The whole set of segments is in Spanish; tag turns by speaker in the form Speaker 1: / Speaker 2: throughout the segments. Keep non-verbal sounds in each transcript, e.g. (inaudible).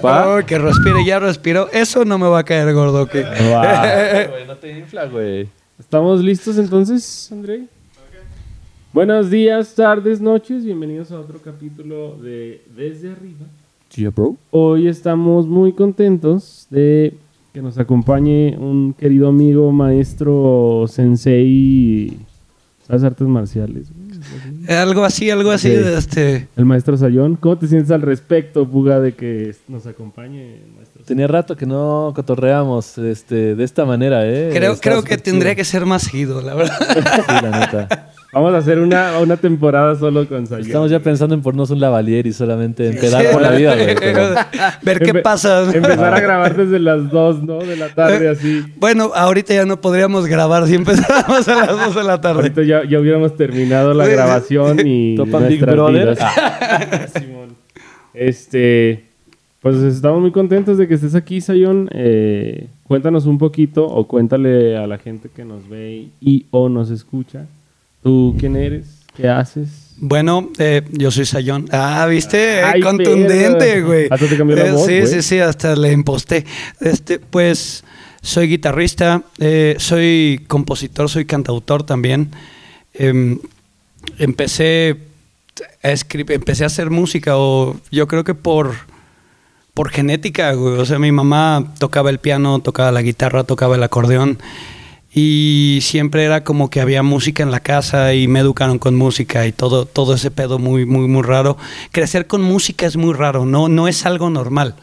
Speaker 1: papá.
Speaker 2: Oh, que respire, ya respiró. Eso no me va a caer gordo, ¿ok? (laughs)
Speaker 1: Güey, no te infla, güey.
Speaker 3: ¿Estamos listos entonces, André? Buenos días, tardes, noches. Bienvenidos a otro capítulo de Desde Arriba.
Speaker 1: Yeah, bro.
Speaker 3: Hoy estamos muy contentos de que nos acompañe un querido amigo, maestro, sensei, las artes marciales. güey?
Speaker 2: Algo así, algo así.
Speaker 3: Sí.
Speaker 2: de Este,
Speaker 3: El maestro Sayón. ¿Cómo te sientes al respecto, Puga, de que nos acompañe el maestro
Speaker 1: Tenía rato que no cotorreamos este, de esta manera, ¿eh?
Speaker 2: creo creo que tendría que ser más seguido, la verdad.
Speaker 1: Sí, la neta.
Speaker 3: Vamos a hacer una, una temporada solo con Sayón.
Speaker 1: Estamos ya pensando en ponernos un lavalier y solamente empedar (laughs) por la vida, güey. pero-
Speaker 2: Ver qué
Speaker 3: Empe-
Speaker 2: pasa.
Speaker 3: Empezar a (laughs) grabar desde las 2, ¿no? De la tarde, así.
Speaker 2: Bueno, ahorita ya no podríamos grabar si empezáramos a las 2 de la tarde.
Speaker 3: Ahorita ya, ya hubiéramos terminado la
Speaker 2: Sí, sí.
Speaker 3: grabación y
Speaker 1: Topan Big
Speaker 3: nuestras
Speaker 1: Brother.
Speaker 3: vidas. (laughs) Simón. Este, pues estamos muy contentos de que estés aquí, Sayón. Eh, cuéntanos un poquito o cuéntale a la gente que nos ve y o nos escucha. ¿Tú quién eres? ¿Qué haces?
Speaker 2: Bueno, eh, yo soy Sayón. Ah, ¿viste? Eh,
Speaker 3: Ay,
Speaker 2: Contundente, güey.
Speaker 3: Hasta te cambió la
Speaker 2: Eh,
Speaker 3: voz,
Speaker 2: Sí, sí, sí, hasta le imposté. Este, pues, soy guitarrista, eh, soy compositor, soy cantautor también. Em, empecé a escribir, empecé a hacer música, o yo creo que por, por genética, güey. O sea, mi mamá tocaba el piano, tocaba la guitarra, tocaba el acordeón. Y siempre era como que había música en la casa y me educaron con música y todo, todo ese pedo muy, muy, muy raro. Crecer con música es muy raro, no, no es algo normal.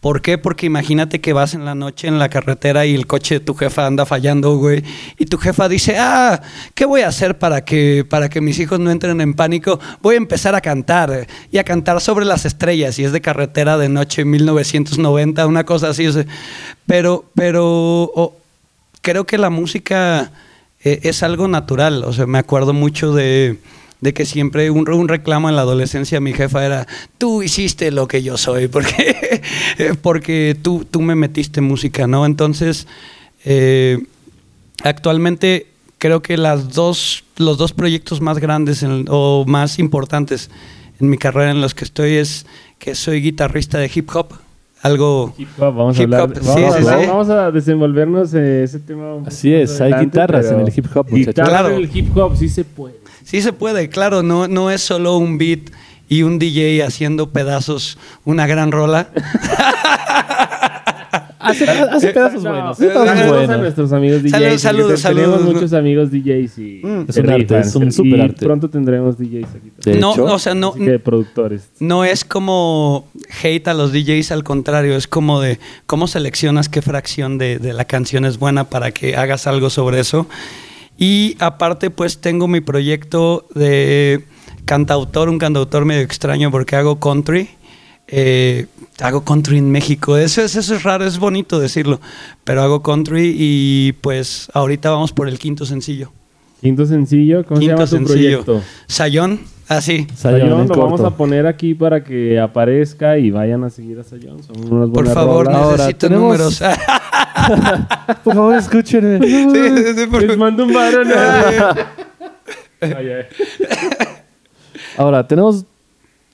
Speaker 2: ¿Por qué? Porque imagínate que vas en la noche en la carretera y el coche de tu jefa anda fallando, güey. Y tu jefa dice, ah, ¿qué voy a hacer para que, para que mis hijos no entren en pánico? Voy a empezar a cantar y a cantar sobre las estrellas. Y es de carretera de noche 1990, una cosa así. Pero, pero creo que la música eh, es algo natural. O sea, me acuerdo mucho de, que siempre un, reclamo en la adolescencia mi jefa era, tú hiciste lo que yo soy, (laughs) porque, porque tú, tú me metiste música, ¿no? Entonces, eh, actualmente creo que las dos, los dos proyectos más grandes o más importantes en mi carrera en los que estoy es que soy guitarrista de hip hop. Algo...
Speaker 3: Hip hop, vamos a
Speaker 2: Hip
Speaker 3: hablar. vamos,
Speaker 2: sí,
Speaker 3: a
Speaker 2: sí,
Speaker 3: hablar-
Speaker 2: sí.
Speaker 3: vamos a desenvolvernos eh, ese tema.
Speaker 1: Así es, hay guitarras
Speaker 3: pero
Speaker 1: en el hip hop, muchachos.
Speaker 3: Guitarras
Speaker 2: Claro.
Speaker 3: en el hip hop sí se puede.
Speaker 2: Sí se puede, claro, no, no es solo un beat y un DJ haciendo pedazos una gran rola. (laughs)
Speaker 1: Hace, hace pedazos
Speaker 3: No,
Speaker 1: buenos.
Speaker 3: saludos
Speaker 1: Hace pedazos
Speaker 3: a
Speaker 1: buenos.
Speaker 3: nuestros amigos DJs.
Speaker 2: Saludos, saludos,
Speaker 3: Tenemos
Speaker 2: saludos.
Speaker 3: muchos amigos DJs y
Speaker 2: Mm.
Speaker 1: Es un arte, es un super arte.
Speaker 3: pronto tendremos DJs aquí. También.
Speaker 2: no,
Speaker 1: hecho,
Speaker 2: o sea, no,
Speaker 3: Así que productores.
Speaker 2: no es como hate a los DJs, al contrario, es como de cómo seleccionas qué fracción de, de la canción es buena para que hagas algo sobre eso. Y aparte, pues tengo mi proyecto de cantautor, un cantautor medio extraño porque hago country. Eh, hago country en México. Eso es, eso es raro, es bonito decirlo. Pero hago country y pues ahorita vamos por el quinto sencillo.
Speaker 3: Quinto sencillo. ¿Cómo
Speaker 2: quinto
Speaker 3: se llama tu
Speaker 2: sencillo.
Speaker 3: proyecto?
Speaker 2: Sayón, así.
Speaker 1: Sayón,
Speaker 3: Sayón,
Speaker 1: en
Speaker 3: lo vamos a poner aquí para que aparezca y vayan a seguir a Sayón. Son unas
Speaker 2: Por favor,
Speaker 3: rolas.
Speaker 1: Ahora,
Speaker 2: necesito
Speaker 1: tenemos-
Speaker 2: números. (laughs) (laughs)
Speaker 1: Por favor, escúchenme.
Speaker 2: Sí, sí, sí, por-
Speaker 3: Les mando un varón. (laughs)
Speaker 1: Ahora, tenemos...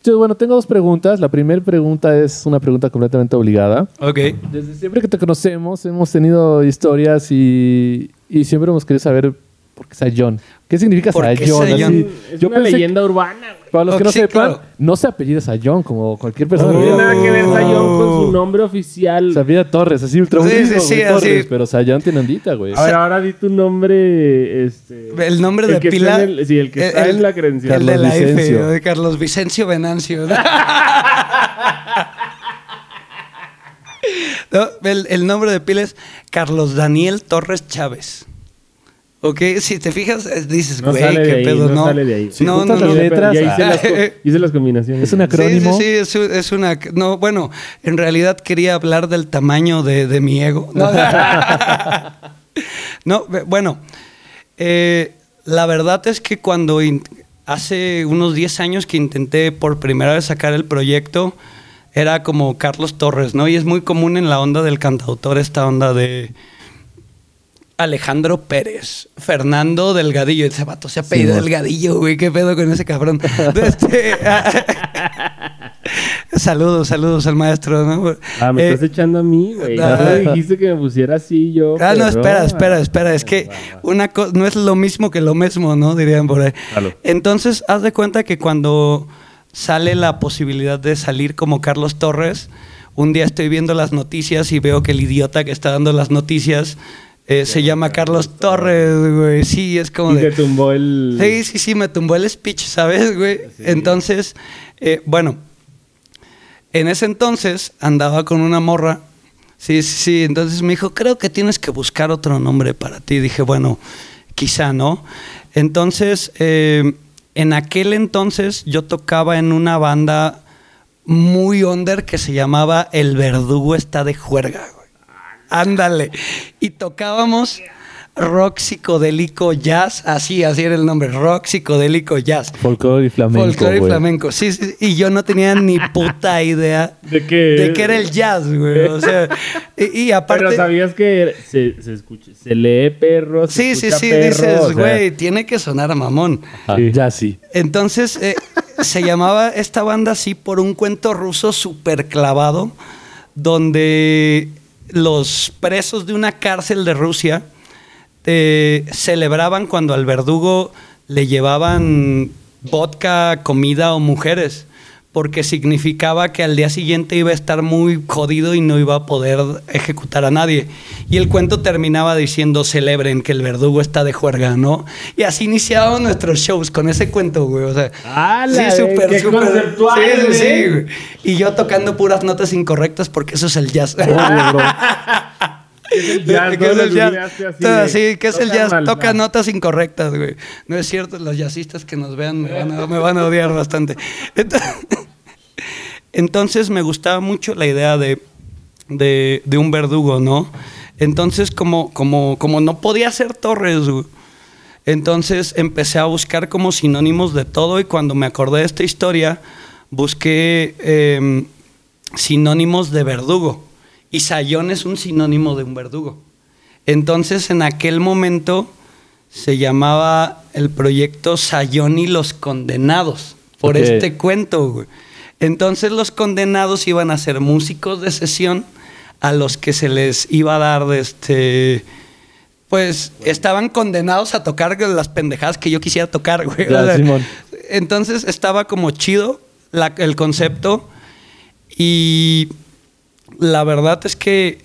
Speaker 1: yo, bueno, tengo dos preguntas. La primera pregunta es una pregunta completamente obligada.
Speaker 2: Ok.
Speaker 1: Desde siempre que te conocemos, hemos tenido historias y, y siempre hemos querido saber por qué Sayón. ¿Qué significa
Speaker 2: ¿Por qué
Speaker 1: Sayón?
Speaker 2: Sayón?
Speaker 1: Así,
Speaker 3: Es
Speaker 1: yo
Speaker 3: una
Speaker 1: pensé-
Speaker 3: leyenda urbana, güey.
Speaker 1: Para los que no
Speaker 2: sí,
Speaker 1: sepan,
Speaker 2: claro.
Speaker 1: no se apellida Sayón como cualquier persona.
Speaker 3: No tiene nada que ver Sayón con su nombre oficial.
Speaker 1: Se apellida Torres, así ultra
Speaker 2: Sí, sí, sí, así.
Speaker 1: Torres, pero Sayón tiene ondita, güey.
Speaker 3: A ver, ahora di tu nombre. Este,
Speaker 2: El nombre de
Speaker 3: que está
Speaker 2: pila.
Speaker 3: en el- sí, el que está
Speaker 2: el-
Speaker 3: en la credencial.
Speaker 2: El de la
Speaker 1: Carlos
Speaker 2: F,
Speaker 1: Vicencio.
Speaker 2: de Carlos Vicencio Venancio. ¿no? (laughs) No, el, el nombre de pila es Carlos Daniel Torres Chávez. Ok, si te fijas, eh, dices,
Speaker 3: No
Speaker 2: güey,
Speaker 3: sale de
Speaker 2: qué
Speaker 3: ahí,
Speaker 2: pedo,
Speaker 3: no
Speaker 2: no.
Speaker 3: sale de ahí.
Speaker 1: Sí,
Speaker 2: no, no, no.
Speaker 1: las letras.
Speaker 3: Ya hice, (laughs) las, co- hice las combinaciones.
Speaker 1: Es un
Speaker 2: Sí,
Speaker 1: acrónimo.
Speaker 2: Sí, sí, es, un- es una... No, bueno, en realidad quería hablar del tamaño de, de mi ego. (laughs) No, No, bueno, eh, la verdad es que cuando in- hace unos 10 años que intenté por primera vez sacar el proyecto, era como Carlos Torres, ¿no? Y es muy común en la onda del cantautor esta onda de... Alejandro Pérez, Fernando Delgadillo, ese vato se apellida
Speaker 1: Simón.
Speaker 2: Delgadillo, güey, qué pedo con ese cabrón. (laughs) Este, (laughs) saludos, saludos al maestro, ¿no?
Speaker 3: Ah, me
Speaker 2: Eh,
Speaker 3: estás echando a mí, güey.
Speaker 2: ah,
Speaker 3: No me dijiste que me pusiera así yo.
Speaker 2: Ah, no, espera, espera, espera. Es que una cosa no es lo mismo que lo mismo, ¿no? Dirían por ahí. Entonces, haz de cuenta que cuando sale la posibilidad de salir como Carlos Torres, un día estoy viendo las noticias y veo que el idiota que está dando las noticias eh, se llama Carlos Torres, güey. Sí, es como
Speaker 3: Y
Speaker 2: de...
Speaker 3: te tumbó el.
Speaker 2: Sí, sí, sí, me tumbó el speech, ¿sabes, güey?
Speaker 3: Sí.
Speaker 2: Entonces, eh, bueno, en ese entonces andaba con una morra. Sí, sí, sí. Entonces me dijo, creo que tienes que buscar otro nombre para ti. Dije, bueno, quizá, ¿no? Entonces, eh, en aquel entonces yo tocaba en una banda muy under que se llamaba El Verdugo está de juerga, güey. Ándale. Y tocábamos rock psicodélico jazz, así, así era el nombre, rock psicodélico jazz.
Speaker 1: Folclore y flamenco.
Speaker 2: Folclore y flamenco, sí, sí, y yo no tenía ni (laughs) puta idea
Speaker 3: ¿De qué?
Speaker 2: de qué era el jazz, güey. O sea, y, y aparte.
Speaker 3: Pero sabías que se, se escucha, se lee perro, se
Speaker 2: sí, sí,
Speaker 3: escucha
Speaker 2: sí,
Speaker 3: perro,
Speaker 2: dices,
Speaker 3: o sea,
Speaker 2: güey, tiene que sonar a mamón.
Speaker 3: Sí.
Speaker 1: Ya sí.
Speaker 2: Entonces, eh, se llamaba esta banda así por un cuento ruso súper clavado, donde los presos de una cárcel de Rusia eh, celebraban cuando al verdugo le llevaban vodka, comida o mujeres, porque significaba que al día siguiente iba a estar muy jodido y no iba a poder ejecutar a nadie. Y el cuento terminaba diciendo, celebren que el verdugo está de juerga, ¿no? Y así iniciábamos nuestros shows con ese cuento, güey. O sea,
Speaker 3: ¡Hala,
Speaker 2: sí, súper,
Speaker 3: ¡Qué
Speaker 2: súper. Sí, sí, sí, güey. Y yo tocando puras notas incorrectas porque eso es el jazz. ¿Qué (laughs) es el jazz? (laughs)
Speaker 3: así,
Speaker 2: ¿qué es el jazz? Toca notas incorrectas, güey. No es cierto, los jazzistas que nos vean me van a, me van a odiar bastante. Entonces, entonces, me gustaba mucho la idea de, de, de un verdugo, ¿no? Entonces, como, como, como no podía ser Torres, güey, entonces empecé a buscar como sinónimos de todo y cuando me acordé de esta historia, busqué em, sinónimos de verdugo. Y sayón es un sinónimo de un verdugo. Entonces, en aquel momento se llamaba el proyecto Sayón y los Condenados, por este cuento. güey. Entonces, los condenados iban a ser músicos de sesión a los que se les iba a dar de este. Pues estaban condenados a tocar las pendejadas que yo quisiera tocar, güey.
Speaker 1: Ya,
Speaker 2: O sea,
Speaker 1: Simón.
Speaker 2: entonces estaba como chido la- el concepto y la verdad es que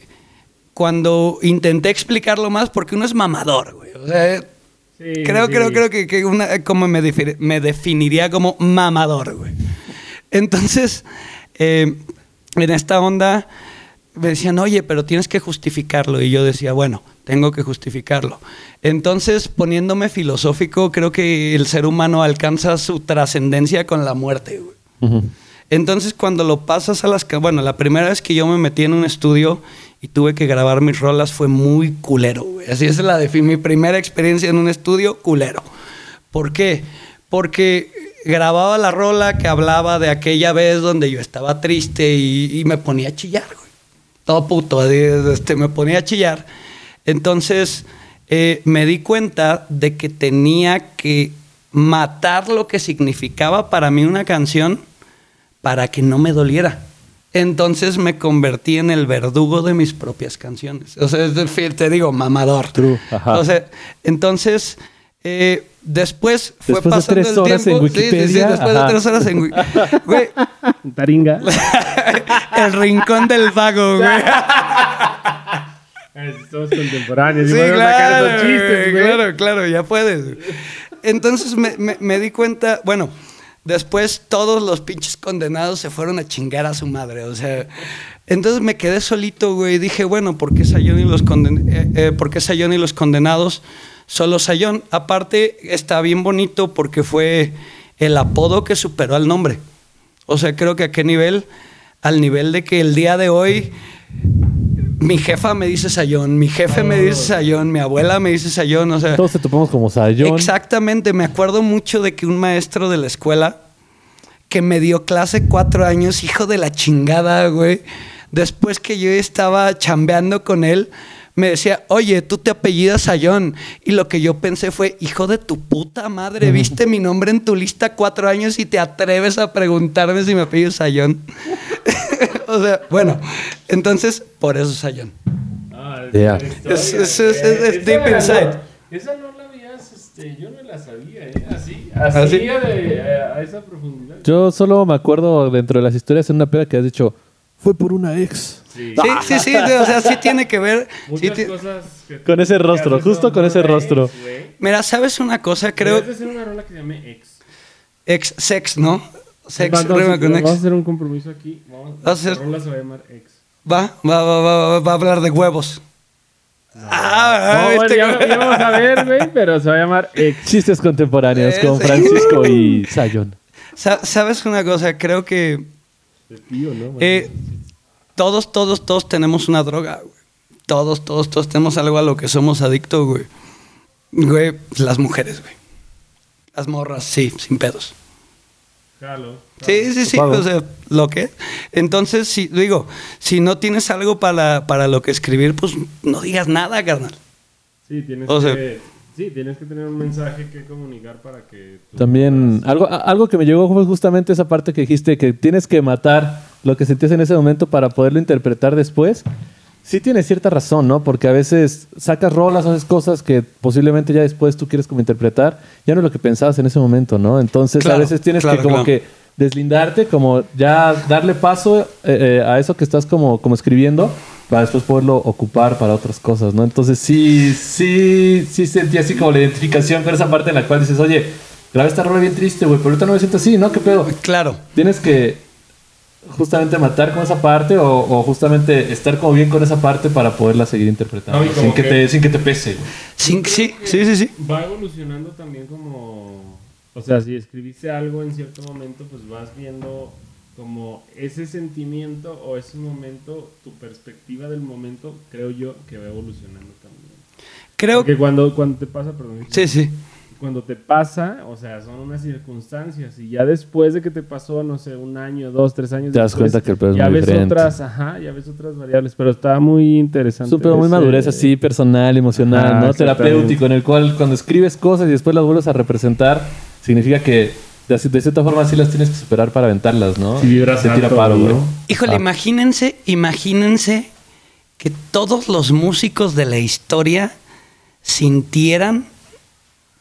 Speaker 2: cuando intenté explicarlo más, porque uno es mamador, güey. O sea,
Speaker 3: Sí,
Speaker 2: creo,
Speaker 3: sí.
Speaker 2: creo, creo que, que una, como me, me definiría como mamador, güey. Entonces, eh, en esta onda me decían, oye, pero tienes que justificarlo. Y yo decía, bueno, tengo que justificarlo. Entonces, poniéndome filosófico, creo que el ser humano alcanza su trascendencia con la muerte, güey. Entonces, cuando lo pasas a las... Bueno, la primera vez que yo me metí en un estudio y tuve que grabar mis rolas fue muy culero, güey. Así es la de mi primera experiencia en un estudio, culero. ¿Por qué? Porque grababa la rola que hablaba de aquella vez donde yo estaba triste y, y me ponía a chillar, güey. Todo puto, este, me ponía a chillar. Entonces, eh, me di cuenta de que tenía que matar lo que significaba para mí una canción para que no me doliera. Entonces me convertí en el verdugo de mis propias canciones. O sea, te digo, mamador.
Speaker 1: True, ajá.
Speaker 2: O sea, entonces, eh, después fue
Speaker 1: Después de
Speaker 2: pasando
Speaker 1: tres
Speaker 2: el
Speaker 1: horas
Speaker 2: tiempo.
Speaker 1: en
Speaker 2: Sí, sí, sí,
Speaker 1: Wikipedia,
Speaker 2: después de tres horas en Wikipedia. (laughs) Güey,
Speaker 3: Taringa. (laughs)
Speaker 2: el rincón del vago, güey. (laughs)
Speaker 3: Somos contemporáneos.
Speaker 2: Sí, claro,
Speaker 3: esos chistes, güey.
Speaker 2: claro, claro, ya puedes. Entonces me, me- me di cuenta, bueno, después todos los pinches condenados se fueron a chingar a su madre, o sea, entonces me quedé solito, güey, y dije, bueno, ¿por qué Sayón y los, conden eh, eh, ¿por qué Sayón y los condenados? Solo Sayón. Aparte, está bien bonito porque fue el apodo que superó al nombre. O sea, creo que a qué nivel, al nivel de que el día de hoy mi jefa me dice Sayón, mi jefe me dice Sayón, mi abuela me dice Sayón, o sea,
Speaker 1: Todos te topamos como Sayón.
Speaker 2: exactamente, me acuerdo mucho de que un maestro de la escuela que me dio clase cuatro años, hijo de la chingada, güey, después que yo estaba chambeando con él, me decía, oye, tú te apellidas Sayón. Y lo que yo pensé fue, hijo de tu puta madre, viste mi nombre en tu lista cuatro años y te atreves a preguntarme si me apellido Sayón. (laughs) o sea, bueno, entonces, por eso Sayón.
Speaker 3: Ah, es
Speaker 1: Yeah.
Speaker 2: Es- es- es- es deep
Speaker 3: Esa
Speaker 2: inside.
Speaker 3: no- Esa no la habías, este, yo no la sabía, ¿eh? Así,
Speaker 2: ¿Así?
Speaker 3: así, de, eh, a esa profundidad.
Speaker 1: Yo solo me acuerdo dentro de las historias en una peda que has dicho, fue por una ex.
Speaker 3: Sí.
Speaker 2: Sí, sí, sí, o sea, sí tiene que ver. sí
Speaker 3: Muchas
Speaker 2: ti-
Speaker 3: cosas que-
Speaker 1: Con ese rostro, justo con ese rostro.
Speaker 3: ex.
Speaker 2: Mira, ¿sabes una cosa? Creo.
Speaker 3: Deberías de hacer una rola que se llame ex.
Speaker 2: Ex, sex, ¿no? Sex,
Speaker 3: Vamos,
Speaker 2: rima con
Speaker 3: vamos a
Speaker 2: ex.
Speaker 3: hacer un compromiso aquí. Vamos,
Speaker 2: a hacer-
Speaker 3: La rola se va a llamar ex.
Speaker 2: Va, va, va, va, va, va a hablar de huevos. Ah,
Speaker 3: No, bueno,
Speaker 2: este
Speaker 3: ya,
Speaker 2: güey.
Speaker 3: ya vamos a ver, güey, pero se va a llamar ex.
Speaker 1: Chistes contemporáneos
Speaker 2: Eh,
Speaker 1: con
Speaker 2: sí.
Speaker 1: Francisco y (laughs) Sayón.
Speaker 2: Sa- ¿Sabes una cosa? Creo que
Speaker 3: De tío, ¿no?
Speaker 2: eh, todos, todos, todos tenemos una droga, güey. Todos, todos, todos tenemos algo a lo que somos adictos, güey. Güey, las mujeres, güey. Las morras, sí, sin pedos.
Speaker 3: Jalo.
Speaker 2: Sí, sí, sí, o sea, lo que. Entonces, si, digo, si no tienes algo para, para lo que escribir, pues no digas nada, carnal.
Speaker 3: Sí, tienes
Speaker 2: O sea-
Speaker 3: que, sí, tienes que tener un mensaje que comunicar para que...
Speaker 1: También
Speaker 3: puedas-
Speaker 1: algo, algo que me llegó fue justamente esa parte que dijiste que tienes que matar lo que sentías en ese momento para poderlo interpretar después. Sí tiene cierta razón, ¿no? Porque a veces sacas rolas, haces cosas que posiblemente ya después tú quieres como interpretar, ya no es lo que pensabas en ese momento, ¿no? Entonces
Speaker 2: Claro,
Speaker 1: a veces tienes
Speaker 2: claro,
Speaker 1: que como
Speaker 2: claro.
Speaker 1: que deslindarte, como ya darle paso eh, eh, a eso que estás como, como escribiendo para después poderlo ocupar para otras cosas, ¿no? Entonces sí, sí, sí sentí así como la identificación con esa parte en la cual dices, oye, grabé esta rola bien triste, güey, pero ahorita no me siento así, ¿no? ¿Qué pedo?
Speaker 2: Claro.
Speaker 1: Tienes que justamente matar con esa parte o, o justamente estar como bien con esa parte para poderla seguir interpretando,
Speaker 3: No,
Speaker 1: sin, que
Speaker 3: que-
Speaker 1: te, sin que te pese, güey.
Speaker 2: Sí, sí, sí, sí, sí.
Speaker 3: Va evolucionando también como... O sea, si escribiste algo en cierto momento, pues vas viendo como ese sentimiento o ese momento, tu perspectiva del momento, creo yo que va evolucionando también.
Speaker 2: Creo
Speaker 3: Porque cuando, cuando te pasa, perdón,
Speaker 2: Sí, sí.
Speaker 3: cuando te pasa, o sea, son unas circunstancias y ya después de que te pasó, no sé, un año, dos, tres años
Speaker 1: Te das
Speaker 3: después,
Speaker 1: cuenta que el pedo es
Speaker 3: ya
Speaker 1: muy
Speaker 3: ves
Speaker 1: diferente.
Speaker 3: otras, ajá, ya ves otras variables, pero está muy interesante.
Speaker 1: Pedo muy madurez así, personal, emocional,
Speaker 3: Ajá,
Speaker 1: ¿no? Terapéutico, en el cual cuando escribes cosas y después las vuelves a representar, significa que de, de cierta forma sí las tienes que superar para aventarlas, ¿no?
Speaker 3: Si vibras
Speaker 1: Se tira
Speaker 3: alto,
Speaker 1: paro,
Speaker 3: ¿no?
Speaker 1: güey.
Speaker 2: Híjole,
Speaker 1: Ah.
Speaker 2: imagínense, imagínense que todos los músicos de la historia sintieran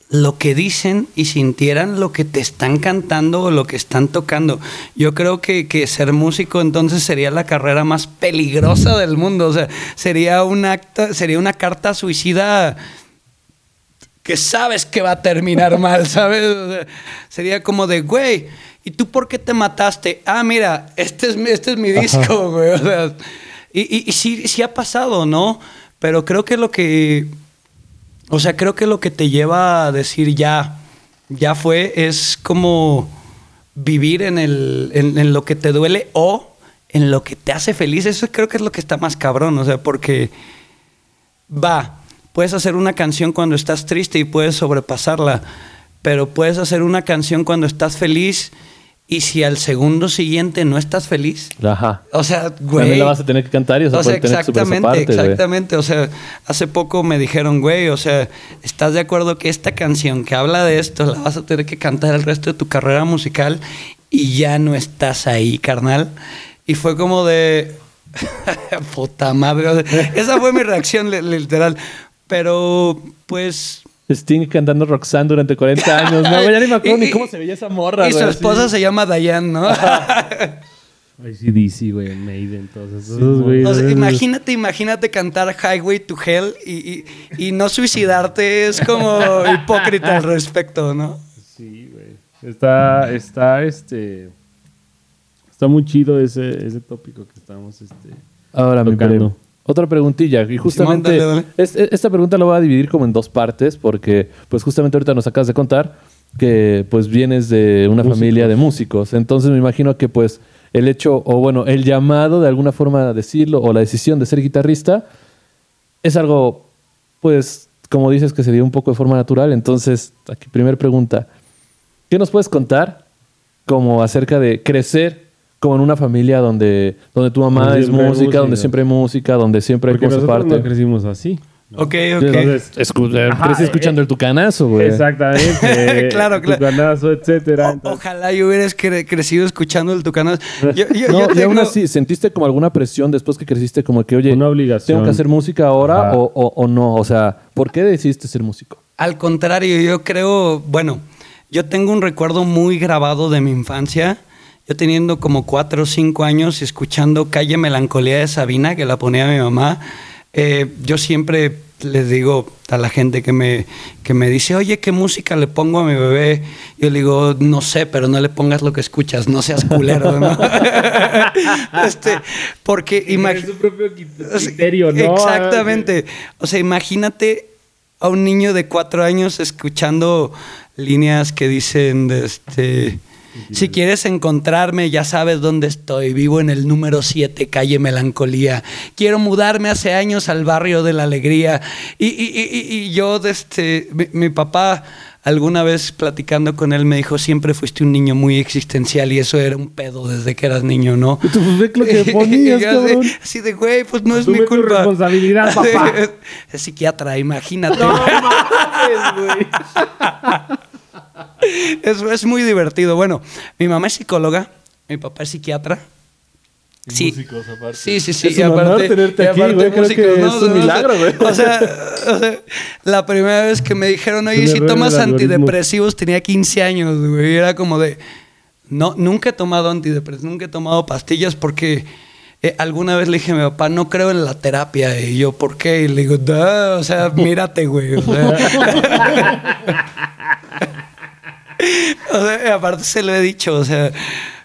Speaker 2: lo que dicen y sintieran lo que te están cantando o lo que están tocando. Yo creo que, que ser músico entonces sería la carrera más peligrosa del mundo. O sea, sería un acta, sería una carta suicida que sabes que va a terminar mal, (laughs) ¿sabes? O sea, sería como de, güey, ¿y tú por qué te mataste? Ah, mira, este es, mi- este es mi disco, güey. O sea, y, y, y sí, sí ha pasado, ¿no? Pero creo que lo que, o sea, creo que lo que te lleva a decir ya, ya fue, es como vivir en, el, en, en lo que te duele o en lo que te hace feliz. Eso creo que es lo que está más cabrón, o sea, porque va, puedes hacer una canción cuando estás triste y puedes sobrepasarla, pero puedes hacer una canción cuando estás feliz y si al segundo siguiente no estás feliz,
Speaker 1: Ajá.
Speaker 2: o sea, güey.
Speaker 1: También la vas a tener que cantar y
Speaker 2: O sea,
Speaker 1: superar esa
Speaker 2: exactamente,
Speaker 1: parte, güey.
Speaker 2: exactamente. O sea, hace poco me dijeron, güey, o sea, ¿estás de acuerdo que esta canción que habla de esto la vas a tener que cantar el resto de tu carrera musical y ya no estás ahí, carnal? Y fue como de. (laughs) Puta madre. o sea, esa fue mi reacción li- literal. Pero, pues.
Speaker 1: Sting cantando Roxanne durante 40 años. No, güey, ya ni me acuerdo (laughs)
Speaker 2: Y-
Speaker 1: ni cómo se veía esa morra,
Speaker 2: Y su
Speaker 1: güey,
Speaker 2: esposa
Speaker 1: así.
Speaker 2: se llama Diane, ¿no? (laughs)
Speaker 3: Ay, sí, DC, güey, Maiden, todos esos, güey.
Speaker 2: O sea,
Speaker 3: ¿sabes?
Speaker 2: imagínate, imagínate cantar Highway to Hell y, y- y no suicidarte es como (laughs) hipócrita al respecto, ¿no?
Speaker 3: Sí, güey. Está, está, este... Está muy chido ese, ese tópico que estamos, este...
Speaker 1: Ahora, mi
Speaker 3: tocando.
Speaker 1: Pere, Otra preguntilla. Y justamente, es- esta pregunta la voy a dividir como en dos partes, porque pues justamente ahorita nos acabas de contar que pues vienes de una
Speaker 3: Músicos.
Speaker 1: familia de músicos. Entonces me imagino que pues el hecho, o bueno, el llamado de alguna forma a decirlo, o la decisión de ser guitarrista, es algo, pues, como dices, que se dio un poco de forma natural. Entonces, aquí, primera pregunta. ¿Qué nos puedes contar como acerca de crecer como en una familia donde, donde tu mamá
Speaker 3: Donde
Speaker 1: es música, donde siempre hay música, donde siempre hay cosas aparte?
Speaker 3: no crecimos así.
Speaker 2: Ok, ok.
Speaker 3: Entonces,
Speaker 1: Escu- eh,
Speaker 3: Ajá,
Speaker 1: crecí
Speaker 3: eh,
Speaker 1: escuchando el tucanazo, güey.
Speaker 3: Exactamente. (laughs)
Speaker 2: Claro, claro.
Speaker 3: Tucanazo, etcétera.
Speaker 2: O-
Speaker 3: Entonces,
Speaker 2: ojalá yo hubieras cre- crecido escuchando el Tucanazo. Yo, yo-
Speaker 1: No,
Speaker 2: yo
Speaker 1: y aún
Speaker 2: tengo-
Speaker 1: así, ¿sentiste como alguna presión después que creciste? Como que, oye,
Speaker 3: Una obligación.
Speaker 1: ¿tengo que hacer música ahora o, o- o no? O sea, ¿por qué decidiste ser músico?
Speaker 2: Al contrario, yo creo, bueno, yo tengo un recuerdo muy grabado de mi infancia. Yo teniendo como cuatro o cinco años escuchando Calle Melancolía de Sabina, que la ponía mi mamá, eh, yo siempre les digo a la gente que me, que me dice, oye, ¿qué música le pongo a mi bebé? Yo le digo, no sé, pero no le pongas lo que escuchas, no seas culero, ¿no? (laughs) este, porque imagínate...
Speaker 3: su propio criterio, ¿no?
Speaker 2: Exactamente. O sea, imagínate a un niño de cuatro años escuchando líneas que dicen, de este, si quieres encontrarme, ya sabes dónde estoy. Vivo en el número 7, calle Melancolía. Quiero mudarme hace años al barrio de la Alegría. Y, y- y- y- yo, este, mi, mi papá, alguna vez platicando con él, me dijo, siempre fuiste un niño muy existencial y eso era un pedo desde que eras niño, ¿no?
Speaker 1: Tú pues, ve lo que (laughs) ponías,
Speaker 2: así-
Speaker 1: cabrón.
Speaker 2: Así de, güey, pues no es
Speaker 3: Asume
Speaker 2: mi
Speaker 3: tu
Speaker 2: culpa.
Speaker 3: responsabilidad, papá. (laughs)
Speaker 2: Es, psiquiatra, imagínate. (laughs) (laughs) es, es muy divertido. Bueno, mi mamá es psicóloga, mi papá es psiquiatra. Sí.
Speaker 3: músicos, aparte.
Speaker 2: Sí, sí, sí.
Speaker 1: Es un honor tenerte
Speaker 2: y
Speaker 1: aquí,
Speaker 2: aparte
Speaker 1: güey. Creo
Speaker 2: músicos,
Speaker 1: que
Speaker 2: ¿no?
Speaker 1: es un milagro, güey.
Speaker 2: O sea, (laughs) o sea, la primera vez que me dijeron, oye, si tomas antidepresivos, tenía 15 años, güey. Y era como de, no, nunca he tomado antidepresivos, nunca he tomado pastillas porque eh, alguna vez le dije a mi papá, no creo en la terapia. Y yo, ¿por qué? Y le digo, "Duh, o sea, (laughs) mírate, güey. O sea, Aparte se lo he dicho, o sea,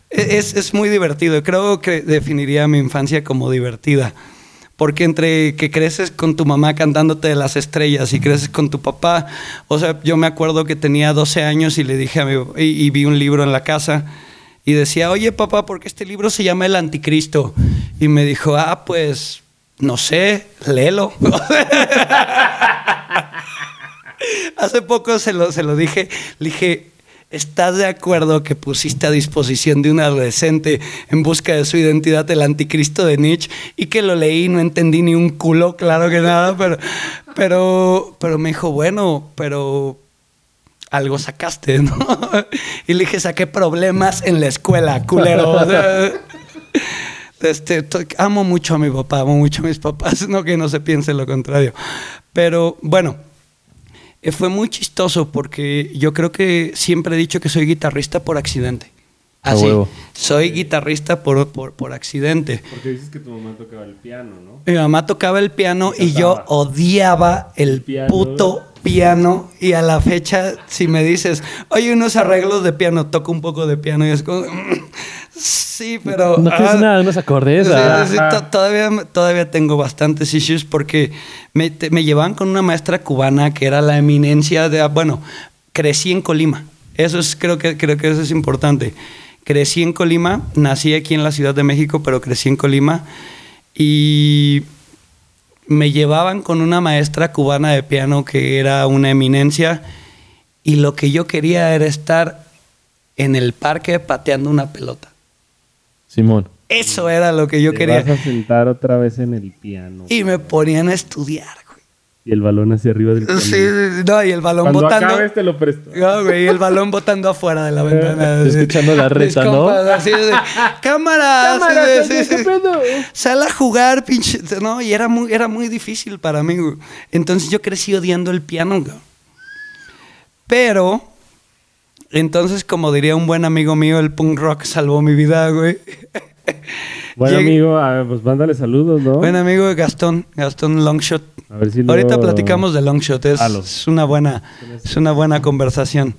Speaker 2: es, es muy divertido. Creo que definiría mi infancia como divertida. Porque entre que creces con tu mamá cantándote de las estrellas y creces con tu papá, o sea, yo me acuerdo que tenía 12 años y le dije a mi y vi un libro en la casa y decía, oye papá, ¿por qué este libro se llama El Anticristo? Y me dijo, ah, pues, no sé, léelo. (laughs) Hace poco se lo, se lo dije, le dije, ¿estás de acuerdo que pusiste a disposición de un adolescente en busca de su identidad el anticristo de Nietzsche? Y que lo leí, no entendí ni un culo, claro que nada, pero, pero, pero me dijo, bueno, pero algo sacaste, ¿no? (laughs) Y le dije, saqué problemas en la escuela, culero. Este, amo mucho a mi papá, amo mucho a mis papás, (laughs) no que no se piense lo contrario. Pero bueno, fue muy chistoso porque yo creo que siempre he dicho que soy guitarrista por accidente.
Speaker 1: A
Speaker 2: Así,
Speaker 1: huevo.
Speaker 2: soy guitarrista por, por, por accidente.
Speaker 3: Porque dices que tu mamá tocaba el piano, ¿no?
Speaker 2: Mi mamá tocaba el piano y yo odiaba el
Speaker 3: piano.
Speaker 2: puto piano. Y a la fecha, si me dices, oye, unos arreglos de piano, toco un poco de piano, y es como, sí, pero.
Speaker 1: No tienes
Speaker 2: ah,
Speaker 1: nada, unos acordes.
Speaker 2: Sí,
Speaker 1: ah.
Speaker 2: sí, sí, to- todavía, todavía tengo bastantes issues porque me, te- me llevaban con una maestra cubana que era la eminencia de... Bueno, crecí en Colima. Eso es, creo que, creo que eso es importante. Crecí en Colima, nací aquí en la Ciudad de México, pero crecí en Colima. Y me llevaban con una maestra cubana de piano que era una eminencia. Y lo que yo quería era estar en el parque pateando una pelota.
Speaker 1: Simón.
Speaker 2: Eso era lo que yo
Speaker 3: Te
Speaker 2: quería.
Speaker 3: vas a sentar otra vez en el piano.
Speaker 2: Y me ponían a estudiar.
Speaker 3: Y el balón hacia arriba del.
Speaker 2: Sí, sí, no, y el balón
Speaker 3: Cuando
Speaker 2: botando.
Speaker 3: acabes te lo presto.
Speaker 2: No, güey, y el balón botando afuera de la (laughs) ventana. (laughs)
Speaker 1: Escuchando la reta, ¿no?
Speaker 2: así de, cámara,
Speaker 3: Cámara,
Speaker 2: sí, sí,
Speaker 3: ¿qué
Speaker 2: sí.
Speaker 3: pedo?
Speaker 2: Sal a jugar, pinche. No, y era muy, era muy difícil para mí, güey. Entonces yo crecí odiando el piano, güey. Pero, entonces, como diría un buen amigo mío, el punk rock salvó mi vida, güey. (laughs) (laughs)
Speaker 3: Buen
Speaker 2: Llegué-
Speaker 3: amigo, a ver, pues mándale saludos, ¿no?
Speaker 2: Buen amigo de Gastón, Gastón Longshot.
Speaker 3: A ver si
Speaker 2: Ahorita platicamos de Longshot, es, una buena, es una buena conversación.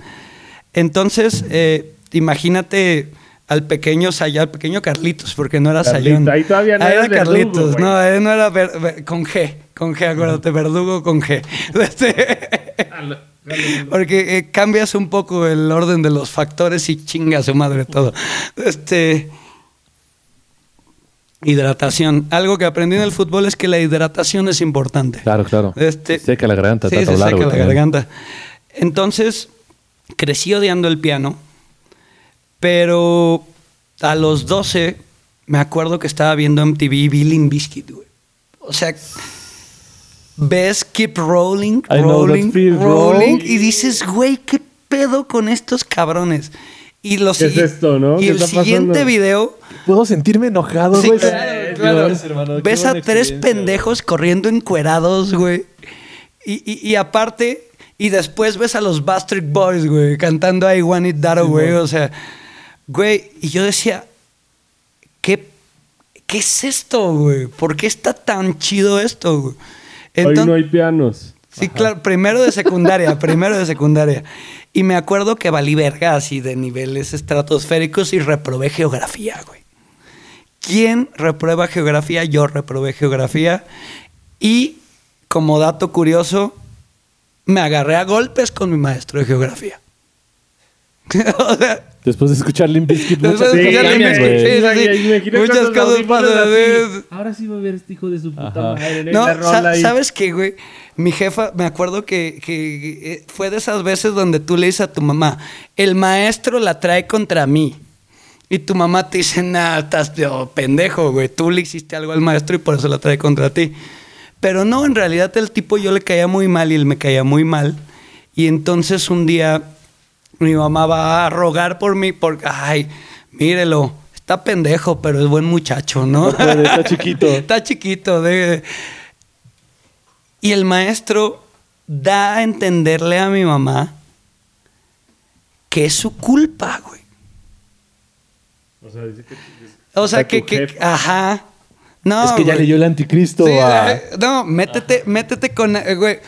Speaker 2: Entonces, eh, imagínate al pequeño Say- al pequeño Carlitos, porque no era Sayón.
Speaker 3: ahí todavía no
Speaker 2: Ahí
Speaker 3: eras
Speaker 2: era
Speaker 3: verdugo,
Speaker 2: Carlitos,
Speaker 3: güey.
Speaker 2: no, él no era ver- ver- con G, con G, acuérdate, verdugo con G. (laughs) Este, porque eh, cambias un poco el orden de los factores y chinga su madre todo. Este hidratación. Algo que aprendí en el fútbol es que la hidratación es importante.
Speaker 1: Claro, claro.
Speaker 2: Este,
Speaker 1: Seca la garganta,
Speaker 2: Sí, se seca la garganta. Entonces, crecí odiando el piano, pero a los 12 me acuerdo que estaba viendo MTV y vi Limp Bizkit, güey. O sea, ves Keep Rolling, Rolling, Rolling, y dices, güey, ¿qué pedo con estos cabrones? Y, los
Speaker 3: ¿Qué es
Speaker 2: sigui-
Speaker 3: esto, no?
Speaker 2: y
Speaker 3: ¿Qué
Speaker 2: el
Speaker 3: está
Speaker 2: siguiente video
Speaker 1: Puedo sentirme enojado,
Speaker 2: Sí,
Speaker 1: güey.
Speaker 2: claro,
Speaker 1: Eh,
Speaker 2: claro.
Speaker 1: Dios, hermano, qué
Speaker 2: Ves a tres pendejos corriendo encuerados, güey. Y, y- y aparte, y después ves a los Bastard Boys, güey, cantando I Want It That Away. o sea, güey, y yo decía, ¿qué, ¿qué es esto, güey? ¿Por qué está tan chido esto, güey?
Speaker 3: Hoy no hay pianos.
Speaker 2: Sí, claro, primero de secundaria, (laughs) primero de secundaria. Y me acuerdo que valí verga así de niveles estratosféricos y reprobé geografía, güey. ¿Quién reprueba geografía? Yo reprobé geografía. Y como dato curioso, me agarré a golpes con mi maestro de geografía. (laughs) o sea,
Speaker 1: Después de escuchar Limp Bizkit,
Speaker 2: Después
Speaker 1: muchas
Speaker 2: de escuchar
Speaker 1: cosas
Speaker 2: Limp Bizkit, sí, sí, sí.
Speaker 3: Imagina
Speaker 2: Muchas cosas pasan.
Speaker 3: Ahora sí va a ver este hijo de su puta
Speaker 1: Ajá.
Speaker 3: madre.
Speaker 2: No, sa-. ¿sabes qué, güey? Mi jefa, me acuerdo que, que, eh, fue de esas veces donde tú le dices a tu mamá, el maestro la trae contra mí. Y tu mamá te dice, nah, estás oh, pendejo, güey. Tú le hiciste algo al maestro y por eso la trae contra ti. Pero no, en realidad el tipo yo le caía muy mal y él me caía muy mal. Y entonces un día mi mamá va a rogar por mí porque, ay, mírelo, está pendejo, pero es buen muchacho, ¿no? (laughs)
Speaker 1: No puede, está (laughs) chiquito.
Speaker 2: está chiquito. de- Y el maestro da a entenderle a mi mamá que es su culpa, güey.
Speaker 3: O sea, dice que...
Speaker 2: O sea, que, que- ajá. No,
Speaker 1: es que ya
Speaker 2: güey.
Speaker 1: leyó el anticristo.
Speaker 2: Sí,
Speaker 1: a-
Speaker 2: eh, no, métete, métete con, eh, güey,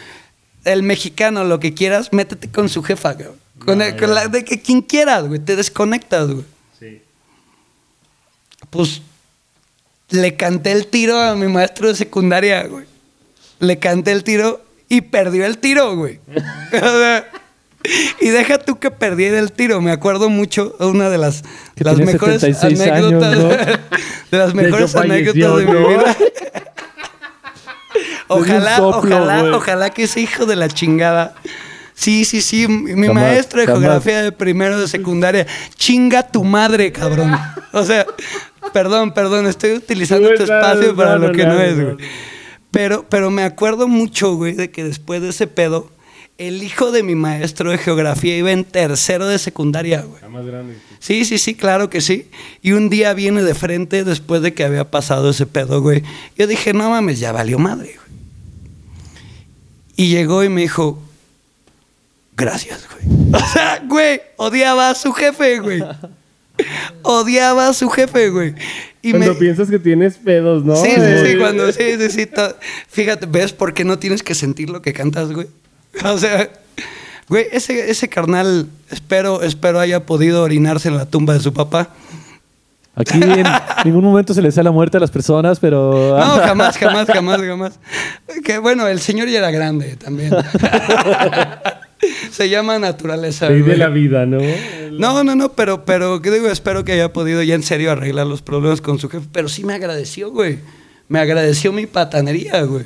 Speaker 2: el mexicano, lo que quieras, métete con su jefa, güey. Con,
Speaker 3: No,
Speaker 2: el- con la de que quien quieras, güey, te desconectas, güey.
Speaker 3: Sí.
Speaker 2: Pues le canté el tiro a mi maestro de secundaria, güey. Le canté el tiro y perdió el tiro, güey. (laughs) O sea, y deja tú que perdiera el tiro. Me acuerdo mucho una de las,
Speaker 1: Que
Speaker 2: las
Speaker 1: tenía
Speaker 2: mejores
Speaker 1: 76 años,
Speaker 2: anécdotas.
Speaker 1: ¿no? (laughs)
Speaker 2: De las mejores anécdotas de mi vida. (laughs) Ojalá,
Speaker 1: soplo,
Speaker 2: ojalá, ojalá que ese hijo de la chingada. Sí, sí, sí. Mi
Speaker 1: Jamás,
Speaker 2: maestro de
Speaker 1: jamás.
Speaker 2: geografía de primero de secundaria. Chinga tu madre, cabrón. O sea, perdón, perdón, estoy utilizando este
Speaker 3: no,
Speaker 2: espacio para lo que
Speaker 3: no,
Speaker 2: es, güey. Pero, pero me acuerdo mucho, güey, de que después de ese pedo, el hijo de mi maestro de geografía iba en tercero de secundaria, güey.
Speaker 3: Está más grande.
Speaker 2: Sí, sí, sí, claro que sí. Y un día viene de frente después de que había pasado ese pedo, güey. Yo dije, no mames, ya valió madre, güey. Y llegó y me dijo, gracias, güey. (laughs) O sea, güey, odiaba a su jefe, güey. Odiaba a su jefe, güey. Y
Speaker 3: Cuando
Speaker 2: me...
Speaker 3: piensas que tienes pedos, ¿no?
Speaker 2: Sí, sí, sí, cuando sí, sí, sí. Fíjate, ¿ves por qué no tienes que sentir lo que cantas, güey? (laughs) O sea, güey, ese, ese carnal, espero, espero haya podido orinarse en la tumba de su papá.
Speaker 1: Aquí en ningún momento se le sale la muerte a las personas, pero.
Speaker 2: No, jamás, jamás, jamás, jamás. Que bueno, el señor ya era grande también. (laughs) Se llama naturaleza.
Speaker 3: Ley de
Speaker 2: güey.
Speaker 3: la vida, ¿no?
Speaker 2: No, no, no, pero, pero, ¿qué digo? Espero que haya podido ya en serio arreglar los problemas con su jefe. Pero sí me agradeció, güey. Me agradeció mi patanería, güey.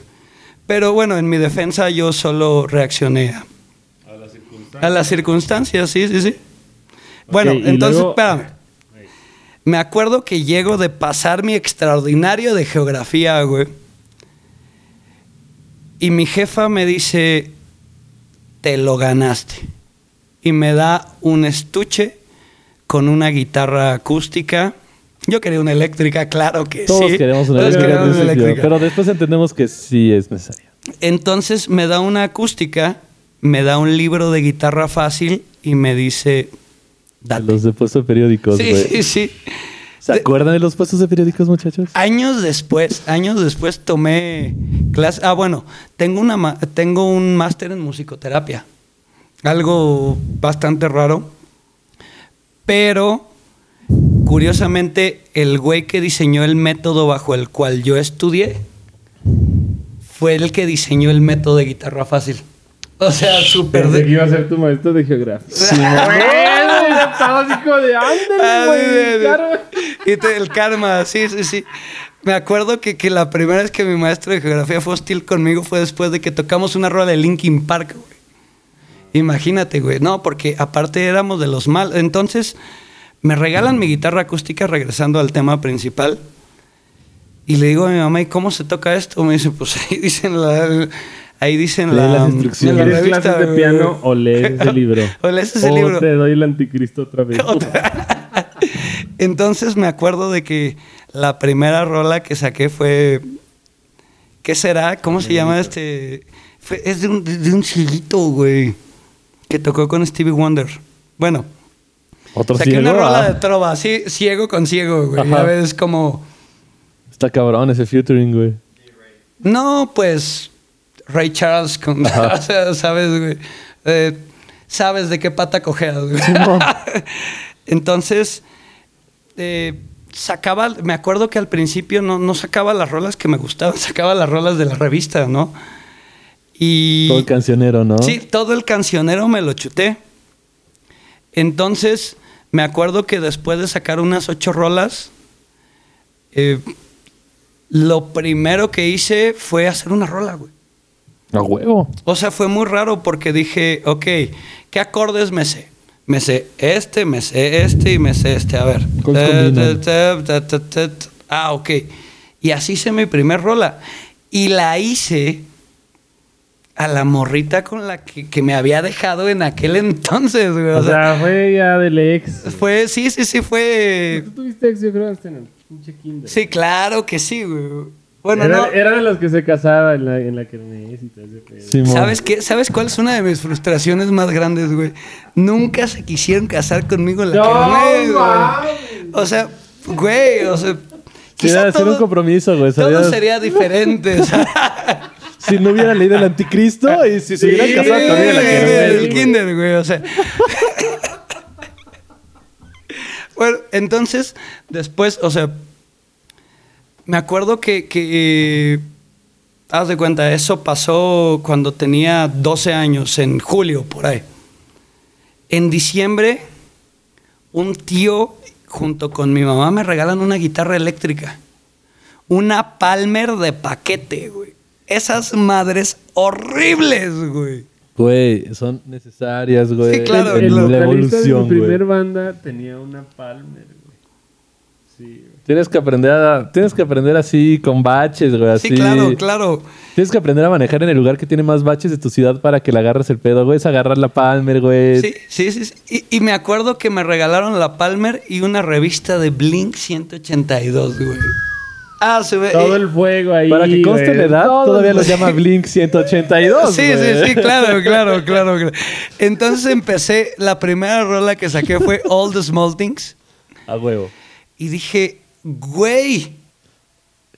Speaker 2: Pero bueno, en mi defensa yo solo reaccioné a,
Speaker 3: A las circunstancias.
Speaker 2: a las circunstancias, sí, sí, sí. Bueno, entonces,
Speaker 3: luego-
Speaker 2: espérame. Me acuerdo que llego de pasar mi extraordinario de geografía, güey. Y mi jefa me dice, te lo ganaste. Y me da un estuche con una guitarra acústica. Yo quería una eléctrica, claro que
Speaker 1: Todos
Speaker 2: sí.
Speaker 1: queremos una
Speaker 2: Todos
Speaker 1: eléctrica
Speaker 2: queremos una eléctrica.
Speaker 1: pero después entendemos que sí es necesaria.
Speaker 2: Entonces me da una acústica, me da un libro de guitarra fácil y me dice, date.
Speaker 1: Los de puestos de periódicos,
Speaker 2: Sí, sí, sí.
Speaker 1: ¿Se acuerdan de los puestos de periódicos, muchachos?
Speaker 2: Años después, años después tomé clase. Ah, bueno, tengo, una, ma- tengo un máster en musicoterapia. Algo bastante raro. Pero, curiosamente, el güey que diseñó el método bajo el cual yo estudié fue el que diseñó el método de guitarra fácil. O sea, súper...
Speaker 3: Pensé
Speaker 2: de-
Speaker 3: que iba a ser tu maestro de geografía.
Speaker 2: Sí,
Speaker 3: estaba así como de ándale,
Speaker 2: Ah. Y te- el karma, sí, sí, sí. Me acuerdo que, que la primera vez que mi maestro de geografía fue hostil conmigo fue después de que tocamos una rueda de Linkin Park, güey. Imagínate, güey. No, porque aparte éramos de los mal. Entonces, me regalan mi guitarra acústica regresando al tema principal. Y le digo a mi mamá, ¿y cómo se toca esto? Me dice, pues ahí dicen la... Ahí dicen
Speaker 1: Lee
Speaker 2: la,
Speaker 1: las instrucciones.
Speaker 2: en la
Speaker 3: ¿Quieres
Speaker 2: revista,
Speaker 3: clases de piano o lees ese (laughs) libro?
Speaker 2: O lees ese
Speaker 3: o
Speaker 2: libro.
Speaker 3: te doy el anticristo otra vez. (laughs)
Speaker 2: Entonces me acuerdo de que la primera rola que saqué fue. ¿Qué será? ¿Cómo se llama este? Fue- es de un, de un güey. Que tocó con Stevie Wonder. Bueno,
Speaker 1: Otro
Speaker 2: saqué
Speaker 1: ciego.
Speaker 2: una rola
Speaker 1: ah.
Speaker 2: de trova, sí, ciego con ciego, güey.
Speaker 1: Ajá.
Speaker 2: A veces como.
Speaker 1: Está cabrón ese featuring, güey.
Speaker 2: No, pues. Ray Charles con. (laughs) o sea, sabes, güey. Eh, sabes de qué pata cojeas, güey. (laughs) Entonces, eh, sacaba, me acuerdo que al principio no, no sacaba las rolas que me gustaban, (laughs) sacaba las rolas de la revista, ¿no? Y...
Speaker 1: Todo el cancionero, ¿no?
Speaker 2: Sí, todo el cancionero me lo chuté. Entonces, me acuerdo que después de sacar unas ocho rolas, eh, lo primero que hice fue hacer una rola, güey.
Speaker 1: A huevo.
Speaker 2: O sea, fue muy raro porque dije, ok, ¿qué acordes me sé? Me sé este, me sé este y me sé este. A ver. Ah, ok. Y así hice mi primer rola. Y la hice a la morrita con la que, que me había dejado en aquel entonces, güey.
Speaker 3: O sea, fue ya del ex.
Speaker 2: fue, sí, sí, sí, fue...
Speaker 3: Tú tuviste ex, yo creo, hasta en el pinche kinder.
Speaker 2: Sí, claro que sí, güey. Bueno,
Speaker 3: era,
Speaker 2: no.
Speaker 3: era de los que se casaba en la, en la kermés y todo ese.
Speaker 2: ¿Sabes qué? ¿Sabes cuál es una de mis frustraciones más grandes, güey? Nunca se quisieron casar conmigo en la
Speaker 3: ¡No,
Speaker 2: kermés, güey. O sea, güey, o sea...
Speaker 1: Sí,
Speaker 2: quizá
Speaker 1: era hacer un compromiso, güey.
Speaker 2: Todo sería diferente, o sea,
Speaker 1: Si no hubiera leído el anticristo y si se hubieran
Speaker 3: Sí,
Speaker 1: casado en la
Speaker 2: el kinder, güey, o sea... bueno, entonces, después, o sea... Me acuerdo que... que haz de cuenta, eso pasó cuando tenía 12 años, en julio, por ahí. En diciembre, un tío junto con mi mamá me regalan una guitarra eléctrica. Una Palmer de paquete, güey. Esas madres horribles, güey.
Speaker 1: Güey, son necesarias, güey.
Speaker 2: Sí, claro,
Speaker 1: en
Speaker 3: el
Speaker 2: claro.
Speaker 1: la
Speaker 3: vocalista de
Speaker 1: evolución,
Speaker 3: mi primer
Speaker 1: güey.
Speaker 3: banda tenía una Palmer, güey. Sí, güey.
Speaker 1: Tienes que aprender a, tienes que aprender así con baches, güey, así.
Speaker 2: Sí, claro, claro.
Speaker 1: Tienes que aprender a manejar en el lugar que tiene más baches de tu ciudad para que le agarres el pedo, güey. Es agarrar la Palmer, güey.
Speaker 2: Sí, sí, sí. sí. Y, y me acuerdo que me regalaron la Palmer y una revista de Blink 182, güey. Ah, se ve.
Speaker 3: Todo
Speaker 2: eh,
Speaker 3: el fuego ahí.
Speaker 1: Para que conste la edad,
Speaker 3: Todo
Speaker 1: todavía
Speaker 3: el
Speaker 1: los llama Blink 182.
Speaker 2: Sí, sí, sí, claro, (laughs) claro, claro, claro. Entonces empecé, la primera rola que saqué fue All the Small Things.
Speaker 1: A huevo.
Speaker 2: Y dije, güey, qué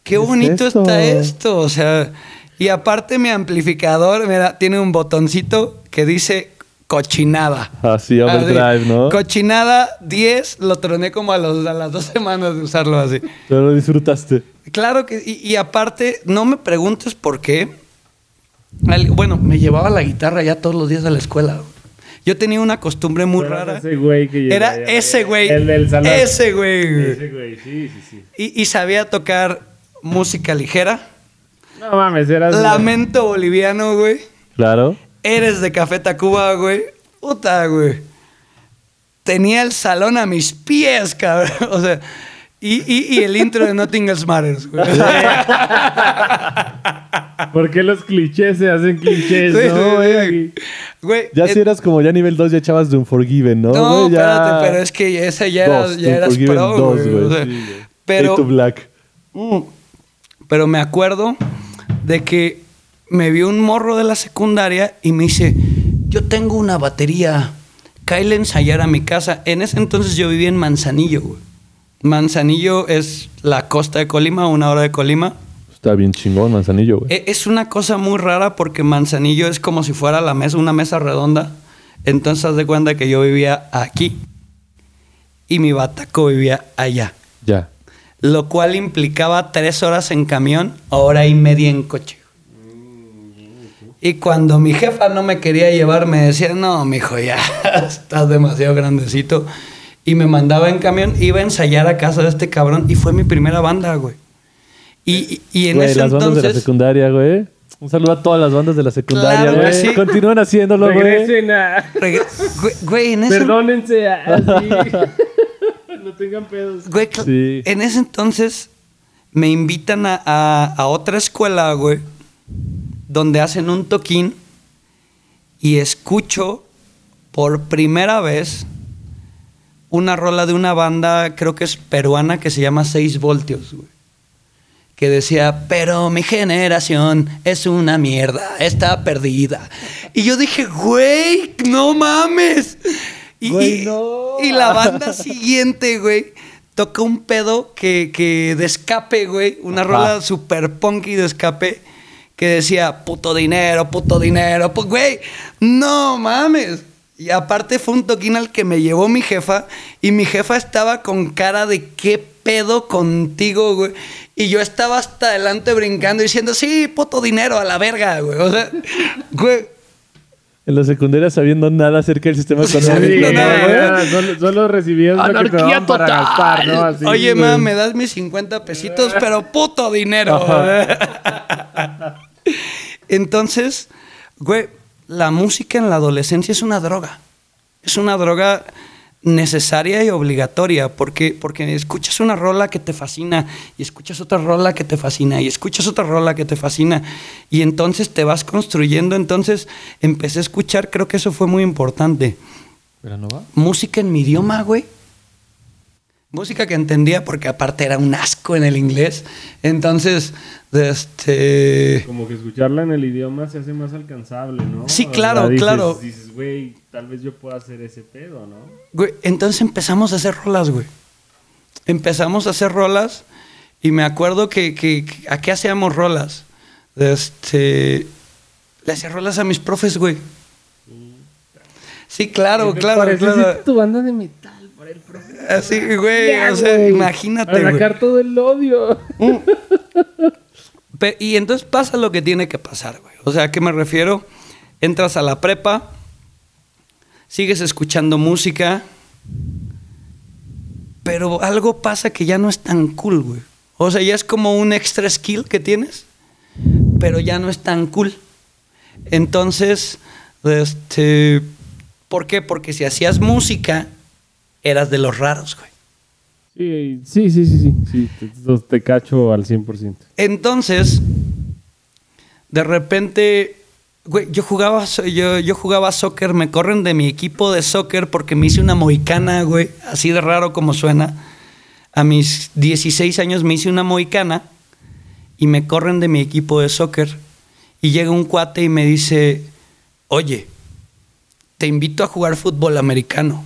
Speaker 1: ¿Qué es
Speaker 2: bonito
Speaker 1: esto?
Speaker 2: está esto. O sea, y aparte mi amplificador, mira, tiene un botoncito que dice cochinada.
Speaker 1: Así, overdrive,
Speaker 2: Así,
Speaker 1: ¿no?
Speaker 2: Cochinada 10, lo troné como a, los- a las dos semanas de usarlo así.
Speaker 1: Pero lo disfrutaste.
Speaker 2: Claro que, y, y aparte, no me preguntes por qué. Bueno, me llevaba la guitarra ya todos los días a la escuela. Yo tenía una costumbre muy rara.
Speaker 3: Ese güey que llegó
Speaker 2: Era ese güey.
Speaker 3: El del salón.
Speaker 2: Ese güey.
Speaker 3: Ese güey, sí, sí, sí.
Speaker 2: Y, y sabía tocar música ligera.
Speaker 3: No mames, eras.
Speaker 2: Lamento boliviano, güey.
Speaker 1: Claro.
Speaker 2: Eres de Café Tacuba, güey. Puta, güey. Tenía el salón a mis pies, cabrón. (laughs) O sea, y, y- y el intro de Nothing Else Matters, güey. (laughs)
Speaker 3: ¿Por qué los clichés se hacen clichés,
Speaker 2: Sí,
Speaker 3: no, güey?
Speaker 2: sí. Güey,
Speaker 1: Ya
Speaker 2: eh,
Speaker 1: si eras como ya nivel 2, ya echabas de Unforgiven, ¿no?
Speaker 2: No,
Speaker 1: güey? Ya-
Speaker 2: espérate, pero es que ese ya, era,
Speaker 1: Dos,
Speaker 2: ya eras pro,
Speaker 1: dos,
Speaker 2: güey.
Speaker 1: güey.
Speaker 2: o sea,
Speaker 1: Sí, güey.
Speaker 2: pero,
Speaker 1: Fade to Black.
Speaker 2: Mm. Pero me acuerdo de que me vio un morro de la secundaria y me dice, yo tengo una batería, cáele ensayar a mi casa. En ese entonces yo vivía en Manzanillo, güey. Manzanillo es la costa de Colima, una hora de Colima.
Speaker 1: Está bien chingón, Manzanillo, güey.
Speaker 2: E- Es una cosa muy rara porque Manzanillo es como si fuera la mesa, una mesa redonda. Entonces haz de cuenta que yo vivía aquí y mi bataco vivía allá.
Speaker 1: Ya.
Speaker 2: Lo cual implicaba tres horas en camión, hora y media en coche. Y cuando mi jefa no me quería llevar, me decía, no, mijo, ya (laughs) estás demasiado grandecito. Y me mandaba en camión, iba a ensayar a casa de este cabrón y fue mi primera banda, güey. Y, y- en
Speaker 1: Güey,
Speaker 2: ese
Speaker 1: las bandas de la
Speaker 2: entonces...
Speaker 1: secundaria, güey. Un saludo a todas las bandas de la secundaria,
Speaker 2: Claro
Speaker 1: güey.
Speaker 2: sí.
Speaker 1: Continúan haciéndolo, güey.
Speaker 3: Regresen a.
Speaker 2: Güey, güey, en ese,
Speaker 3: Perdónense a. (laughs) así. no tengan pedos.
Speaker 2: güey,
Speaker 1: Sí.
Speaker 2: en ese entonces me invitan a, a- a otra escuela, güey, donde hacen un toquín y escucho por primera vez una rola de una banda, creo que es peruana, que se llama 6 voltios, güey. Que decía, pero mi generación es una mierda, está perdida. Y yo dije, güey, no mames. Y,
Speaker 1: Güey,
Speaker 2: y-
Speaker 1: no.
Speaker 2: y la banda siguiente, güey, toca un pedo que, que de escape, güey. Una
Speaker 1: Ajá.
Speaker 2: rola super punky de escape que decía, puto dinero, puto dinero. Pues, güey, no mames. Y aparte fue un toquín al que me llevó mi jefa y mi jefa estaba con cara de qué pedo contigo, güey. Y yo estaba hasta adelante brincando diciendo, sí, puto dinero, a la verga, güey. O sea, (laughs) güey.
Speaker 1: En la secundaria sabiendo nada acerca del sistema
Speaker 2: Sí,
Speaker 1: económico.
Speaker 2: no,
Speaker 3: Sí,
Speaker 2: nada,
Speaker 1: ¿no,
Speaker 2: güey.
Speaker 3: nada, solo, solo recibías lo que te
Speaker 1: Anarquía
Speaker 3: daban para
Speaker 1: total.
Speaker 3: gastar, ¿no? Así,
Speaker 2: Oye, ma, me das mis 50 pesitos, pero puto dinero. (laughs) Entonces, güey, la música en la adolescencia es una droga. Es una droga necesaria y obligatoria porque, porque escuchas una rola que te fascina y escuchas otra rola que te fascina y escuchas otra rola que te fascina y entonces te vas construyendo. Entonces empecé a escuchar, creo que eso fue muy importante.
Speaker 1: ¿Veranova?
Speaker 2: Música en mi idioma, güey. Música que entendía porque aparte era un asco en el inglés. Entonces, este...
Speaker 3: Como que escucharla en el idioma se hace más alcanzable, ¿no?
Speaker 2: Sí, claro,
Speaker 3: dices-
Speaker 2: claro.
Speaker 3: Dices, güey, tal vez yo pueda hacer ese pedo, ¿no?
Speaker 2: Güey, entonces empezamos a hacer rolas, güey. Empezamos a hacer rolas y me acuerdo que, que- que- ¿a qué hacíamos rolas? Este, le hacía rolas a mis profes, güey. Sí, claro,
Speaker 3: ¿Qué te
Speaker 2: claro, claro.
Speaker 3: tu banda de profe?
Speaker 2: Así, güey,
Speaker 3: Ya,
Speaker 2: o sea,
Speaker 3: güey.
Speaker 2: imagínate,
Speaker 3: Para
Speaker 2: güey.
Speaker 3: todo el odio.
Speaker 2: Pe- y entonces pasa lo que tiene que pasar, güey. O sea, ¿a qué me refiero? Entras a la prepa, sigues escuchando música, pero algo pasa que ya no es tan cool, güey. O sea, ya es como un extra skill que tienes, pero ya no es tan cool. Entonces, este, ¿por qué? Porque si hacías música, eras de los raros, güey.
Speaker 3: Sí, sí, sí, sí, sí. sí te, te- cacho al 100%.
Speaker 2: Entonces, de repente, güey, yo jugaba, yo, yo jugaba soccer, me corren de mi equipo de soccer porque me hice una moicana, güey, así de raro como suena. A mis 16 años me hice una moicana y me corren de mi equipo de soccer. Y llega un cuate y me dice, oye, te invito a jugar fútbol americano.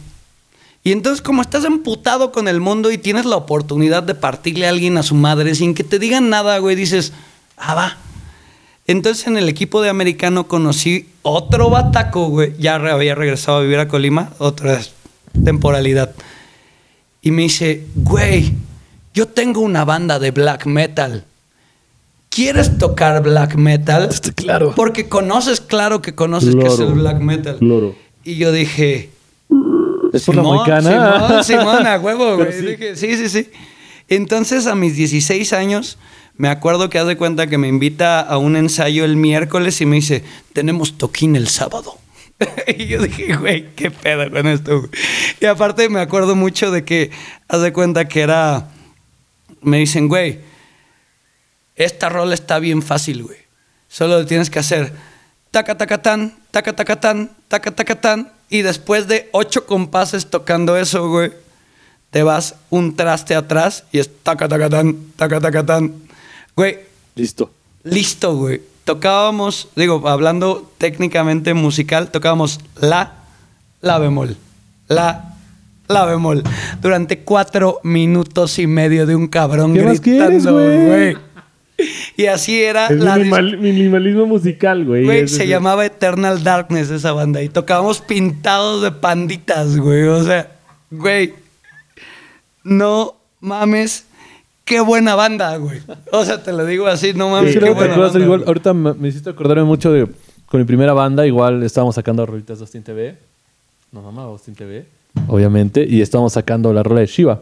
Speaker 2: Y entonces, como estás emputado con el mundo y tienes la oportunidad de partirle a alguien a su madre sin que te digan nada, güey, dices, ah, va. Entonces, en el equipo de americano conocí otro bataco, güey. Ya había regresado a vivir a Colima, otra temporalidad. Y me dice, güey, yo tengo una banda de black metal. ¿Quieres tocar black metal? (laughs)
Speaker 1: Claro.
Speaker 2: Porque conoces, claro que conoces que es el black metal.
Speaker 3: Claro.
Speaker 2: Y yo dije,
Speaker 1: Es por la
Speaker 2: Simón,
Speaker 1: moicana.
Speaker 2: Simón, Simón, a (laughs) huevo, güey.
Speaker 1: sí.
Speaker 2: Dije, sí, sí, sí. Entonces, a mis 16 años, me acuerdo que haz de cuenta que me invita a un ensayo el miércoles y me dice, tenemos toquín el sábado. (laughs) y yo dije, güey, qué pedo con esto. güey?". Y aparte me acuerdo mucho de que, haz de cuenta que era, me dicen, güey, esta rola está bien fácil, güey. Solo tienes que hacer taca taca tan, taca taca tan, taca taca tan. Y después de ocho compases tocando eso, güey, te vas un traste atrás y es taca taca tan, taca taca tan. Güey,
Speaker 1: Listo.
Speaker 2: listo, güey. Tocábamos, digo, hablando técnicamente musical, tocábamos la, la bemol, la, la bemol. Durante cuatro minutos y medio de un cabrón
Speaker 1: ¿Qué más quieres,
Speaker 2: gritando,
Speaker 1: güey?
Speaker 2: güey. (laughs) Y así era
Speaker 3: Es
Speaker 2: la
Speaker 3: minimal- minimalismo musical, güey.
Speaker 2: Güey, se llamaba Eternal Darkness esa banda y tocábamos pintados de panditas, güey. O sea, güey, no mames, qué buena banda, güey. O sea, te lo digo así, no mames,
Speaker 1: Sí,
Speaker 2: qué buena banda,
Speaker 1: igual, ahorita me, me hiciste acordarme mucho de con mi primera banda, igual estábamos sacando rolitas de Austin TV. No mamá, Austin TV, obviamente, y estábamos sacando la rola de Shiva.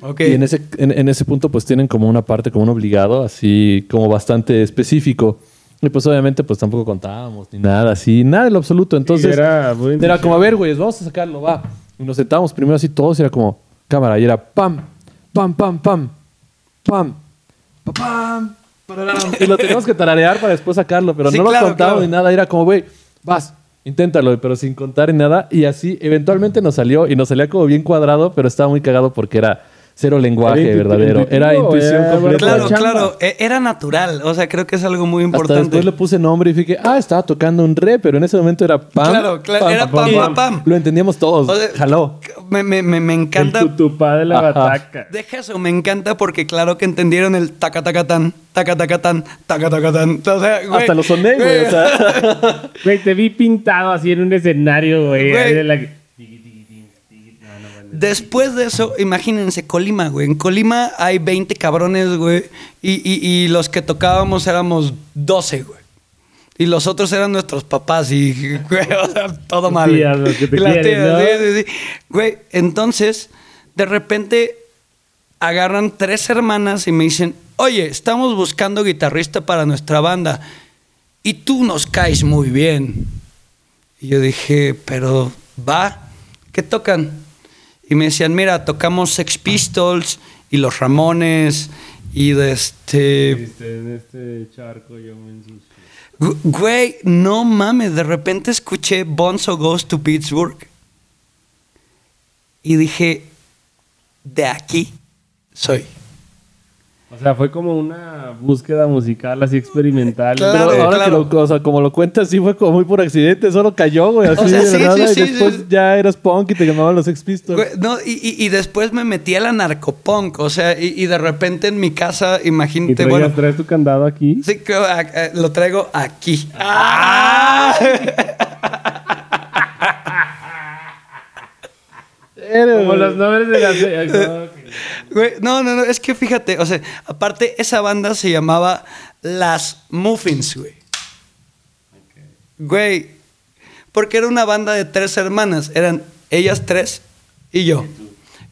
Speaker 2: Ok.
Speaker 1: Y en ese, en, en ese punto, pues tienen como una parte, como un obligado, así como bastante específico. Y pues obviamente, pues tampoco contábamos ni nada así, nada de lo absoluto. Entonces,
Speaker 3: era muy
Speaker 1: era como, a ver, güey, vamos a sacarlo, va. Y nos sentábamos primero así todos y era como, cámara, y era pam, pam, pam, pam, pam,
Speaker 2: Papá. pararam.
Speaker 1: Y lo teníamos que tararear para después sacarlo, pero
Speaker 2: Sí,
Speaker 1: no lo
Speaker 2: claro,
Speaker 1: contábamos
Speaker 2: claro.
Speaker 1: ni nada. Era como, güey, vas, inténtalo, pero sin contar ni nada. Y así, eventualmente nos salió, y nos salía como bien cuadrado, pero estaba muy cagado porque era cero lenguaje
Speaker 3: Era
Speaker 1: verdadero.
Speaker 3: intuitivo,
Speaker 1: Era intuición
Speaker 3: era
Speaker 1: completa.
Speaker 2: Claro,
Speaker 3: chamba.
Speaker 2: claro. e- Era natural. O sea, creo que es algo muy
Speaker 1: Hasta
Speaker 2: importante.
Speaker 1: después le puse nombre y dije, ah, estaba tocando un re, pero en ese momento era pam.
Speaker 2: Claro, claro, era pam, pam, pam.
Speaker 1: Lo entendíamos todos.
Speaker 2: O sea,
Speaker 1: Jaló.
Speaker 2: Me, me, me, me
Speaker 3: El
Speaker 2: encanta.
Speaker 3: tutupá de la
Speaker 1: Ajá.
Speaker 3: bataca.
Speaker 2: Deja eso, me encanta porque claro que entendieron el taca taca tan, taca taca tan, taca taca tan. O sea, güey,
Speaker 1: Hasta lo soné, güey. O sea, (laughs) (laughs)
Speaker 3: Güey, te vi pintado así en un escenario, güey.
Speaker 2: Güey. Después de eso, imagínense Colima, güey. En Colima hay 20 cabrones, güey. Y, y, y los que tocábamos éramos 12, güey. Y los otros eran nuestros papás y, (laughs) güey, o sea, todo mal. güey.
Speaker 3: Tías, los que te (laughs)
Speaker 2: Y las
Speaker 3: quieren,
Speaker 2: tías,
Speaker 3: ¿no?
Speaker 2: sí, sí, sí. Güey, entonces, de repente, agarran tres hermanas y me dicen, oye, estamos buscando guitarrista para nuestra banda. Y tú nos caes muy bien. Y yo dije, pero va, ¿qué tocan? Y me decían, mira, tocamos Sex Pistols y Los Ramones y de este...
Speaker 3: En este charco yo me ensucio.
Speaker 2: Güey, no mames, de repente escuché Bonzo Goes to Pittsburgh y dije, de aquí soy.
Speaker 3: O sea, fue como una búsqueda musical así experimental.
Speaker 2: Claro,
Speaker 1: pero ahora
Speaker 2: claro.
Speaker 1: que lo, o sea, como lo cuentas, sí fue como muy por accidente, solo cayó, güey, así
Speaker 2: O sea,
Speaker 1: de
Speaker 2: sí,
Speaker 1: nada,
Speaker 2: sí,
Speaker 1: y
Speaker 2: sí,
Speaker 1: después
Speaker 2: sí.
Speaker 1: ya eras punk y te llamaban los Ex Pistols.
Speaker 2: Güey, no, y, y- y después me metí a la narcopunk, o sea, y, y de repente en mi casa,
Speaker 3: ¿Y
Speaker 2: imagínate,
Speaker 3: traías,
Speaker 2: bueno,
Speaker 3: traes tu candado aquí?
Speaker 2: sí, creo, lo traigo aquí. ¡Ah! (laughs)
Speaker 3: Como los nombres de las... (laughs)
Speaker 2: Güey, no, no, no, es que fíjate, o sea, aparte esa banda se llamaba Las Muffins, güey. Güey, porque era una banda de tres hermanas, eran ellas tres y yo.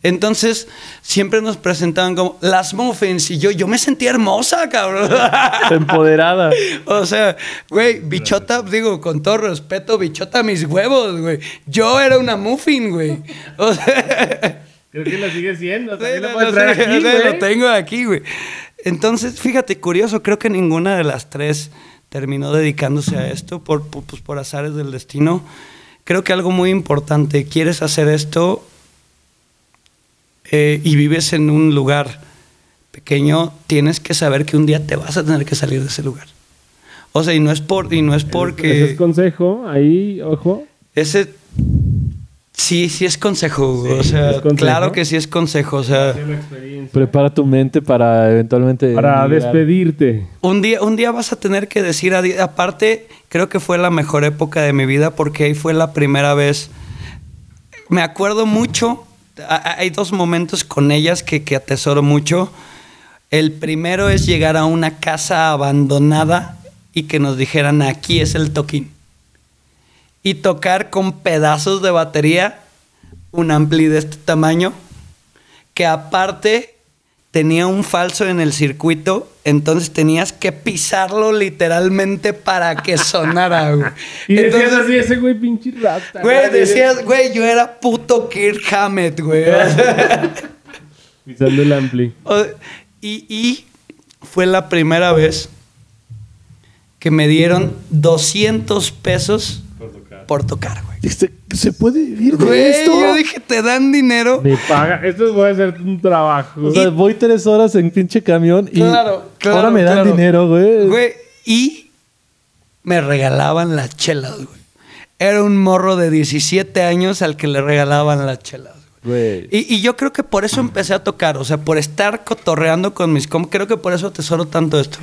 Speaker 2: Entonces, siempre nos presentaban como Las Muffins y yo, yo me sentía hermosa, cabrón. (laughs)
Speaker 1: Empoderada.
Speaker 2: O sea, güey, bichota, digo, con todo respeto, bichota mis huevos, güey. Yo era una muffin, güey. O sea, (laughs)
Speaker 3: Creo que lo sigue siendo.
Speaker 2: Sí,
Speaker 3: lo
Speaker 2: sí,
Speaker 3: aquí,
Speaker 2: lo tengo aquí, güey. Entonces, fíjate, curioso, creo que ninguna de las tres terminó dedicándose a esto por, por, pues, por azares del destino. Creo que algo muy importante, quieres hacer esto eh, y vives en un lugar pequeño, tienes que saber que un día te vas a tener que salir de ese lugar. O sea, y no es por y no es porque
Speaker 3: Ese es consejo, ahí, ojo.
Speaker 2: ese sí, sí es consejo, güey. o sea,
Speaker 3: ¿es consejo?
Speaker 2: claro que sí es consejo, o sea.
Speaker 1: Prepara tu mente para eventualmente.
Speaker 3: Para despedirte.
Speaker 2: Un día, un día vas a tener que decir adiós. Aparte, creo que fue la mejor época de mi vida porque ahí fue la primera vez. Me acuerdo mucho. Hay dos momentos con ellas que, que atesoro mucho. El primero es llegar a una casa abandonada y que nos dijeran aquí es el toquín. Y tocar con pedazos de batería un ampli de este tamaño que aparte tenía un falso en el circuito, entonces tenías que pisarlo literalmente para que (laughs) sonara, güey.
Speaker 3: Y decías así, ese güey pinche rata.
Speaker 2: güey, decías, güey, yo era puto Kirk Hammett, güey. (laughs)
Speaker 3: Pisando el ampli.
Speaker 2: Y, y fue la primera vez que me dieron 200 pesos por tocar, güey.
Speaker 1: Dijiste, ¿Se puede vivir de
Speaker 2: Güey,
Speaker 1: esto?
Speaker 2: yo dije, te dan dinero.
Speaker 3: Me paga. Esto puede ser un trabajo.
Speaker 1: O sea, voy tres horas en pinche camión y
Speaker 2: Claro, claro,
Speaker 1: ahora me dan
Speaker 2: claro.
Speaker 1: dinero, güey.
Speaker 2: Güey, y me regalaban las chelas, güey. Era un morro de 17 años al que le regalaban las chelas. güey. Y, y yo creo que por eso empecé a tocar, o sea, por estar cotorreando con mis compas, creo que por eso atesoro tanto esto.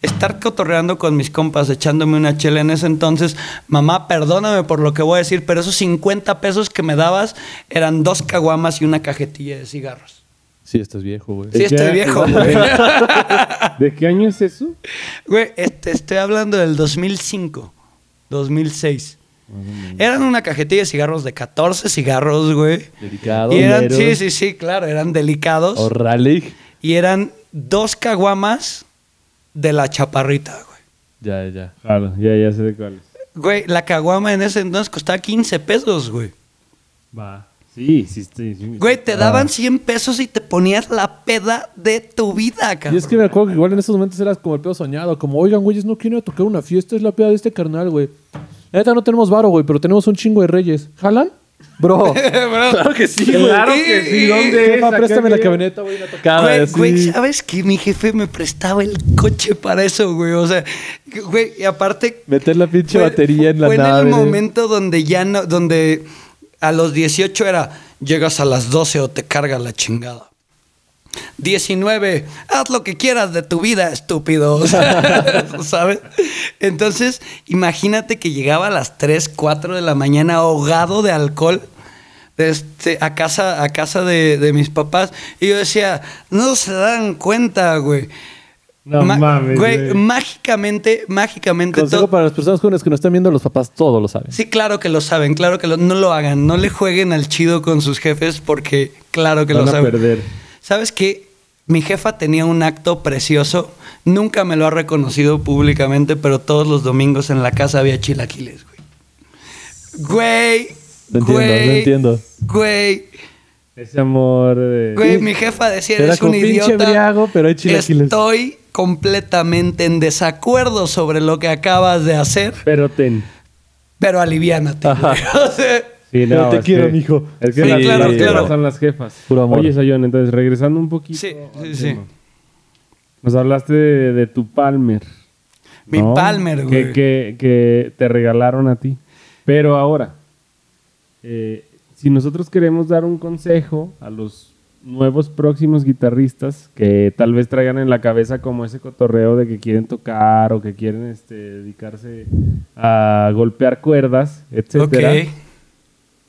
Speaker 2: Estar cotorreando con mis compas, echándome una chela en ese entonces. Mamá, perdóname por lo que voy a decir, pero esos 50 pesos que me dabas eran dos caguamas y una cajetilla de cigarros.
Speaker 1: Sí, estás viejo, güey.
Speaker 2: Sí,
Speaker 3: ¿De
Speaker 2: estoy viejo, güey. (laughs)
Speaker 3: ¿De qué año es eso?
Speaker 2: Güey, este, estoy hablando del 2005, 2006. Eran una cajetilla de cigarros de 14 cigarros, güey.
Speaker 1: Delicado.
Speaker 2: Y eran, sí, sí, sí, claro, eran delicados.
Speaker 1: O rally.
Speaker 2: Y eran dos caguamas de la chaparrita, güey.
Speaker 1: Ya, ya.
Speaker 3: Claro, ya, ya sé de cuál es.
Speaker 2: Güey, la caguama en ese entonces costaba 15 pesos, güey.
Speaker 3: Va. Sí, sí, sí. sí.
Speaker 2: Güey, te daban 100 pesos y te ponías la peda de tu vida, cabrón.
Speaker 1: Y es que me acuerdo que igual en esos momentos eras como el pedo soñado. Como, oigan, güeyes, no a tocar una fiesta. Es la peda de este carnal, güey. La neta no tenemos varo, güey, pero tenemos un chingo de reyes. ¿Jalan? (laughs) Bro. claro que sí, güey.
Speaker 3: Claro que sí. ¿Dónde es?
Speaker 1: Jefa, préstame la camioneta, güey, tocada.
Speaker 2: Güey,
Speaker 1: así.
Speaker 2: güey, ¿sabes qué? Mi jefe me prestaba el coche para eso, güey. O sea, güey, y aparte...
Speaker 1: Meter la pinche
Speaker 2: fue-
Speaker 1: batería en la
Speaker 2: fue
Speaker 1: nave.
Speaker 2: en el momento donde ya no... Donde a los 18 era... Llegas a las 12 o te carga la chingada. 19. Haz lo que quieras de tu vida, estúpido. (laughs) ¿Sabes? Entonces, imagínate que llegaba a las 3, 4 de la mañana ahogado de alcohol este, a casa, a casa de, de mis papás. Y yo decía, no se dan cuenta, güey.
Speaker 3: No
Speaker 2: Ma-
Speaker 3: mames,
Speaker 2: Güey, mágicamente, mágicamente.
Speaker 1: Consejo
Speaker 2: todo-
Speaker 1: para las personas jóvenes que nos están viendo, los papás todo lo saben.
Speaker 2: Sí, claro que lo saben, claro que lo, no lo hagan. No le jueguen al chido con sus jefes porque claro que
Speaker 3: Van
Speaker 2: lo
Speaker 3: a
Speaker 2: saben.
Speaker 3: perder.
Speaker 2: ¿Sabes qué? Mi jefa tenía un acto precioso. Nunca me lo ha reconocido públicamente, pero todos los domingos en la casa había chilaquiles, güey. Güey.
Speaker 1: Lo entiendo,
Speaker 2: güey,
Speaker 1: lo entiendo.
Speaker 2: Güey.
Speaker 3: Ese amor de...
Speaker 2: Güey, mi jefa decía,
Speaker 1: Era
Speaker 2: eres un
Speaker 1: pinche
Speaker 2: idiota.
Speaker 1: briago, pero hay chilaquiles.
Speaker 2: Estoy completamente en desacuerdo sobre lo que acabas de hacer,
Speaker 3: Pero ten.
Speaker 2: pero aliviánate.
Speaker 1: Ajá.
Speaker 2: güey. (laughs) O sea,
Speaker 3: Sí,
Speaker 1: Pero
Speaker 3: no,
Speaker 1: te quiero,
Speaker 3: que-
Speaker 1: mijo.
Speaker 3: Es que
Speaker 2: Sí,
Speaker 3: las,
Speaker 2: claro, claro.
Speaker 3: son las jefas.
Speaker 1: Puro amor.
Speaker 3: Oye, Sayón, entonces regresando un poquito.
Speaker 2: Sí,
Speaker 3: al
Speaker 2: sí, sí.
Speaker 3: tema. Nos hablaste de, de tu Palmer.
Speaker 2: Mi
Speaker 3: ¿no?
Speaker 2: Palmer, güey.
Speaker 3: Que, que te regalaron a ti. Pero ahora, eh, si nosotros queremos dar un consejo a los nuevos próximos guitarristas que tal vez traigan en la cabeza como ese cotorreo de que quieren tocar o que quieren este, dedicarse a golpear cuerdas, etcétera.
Speaker 2: ok.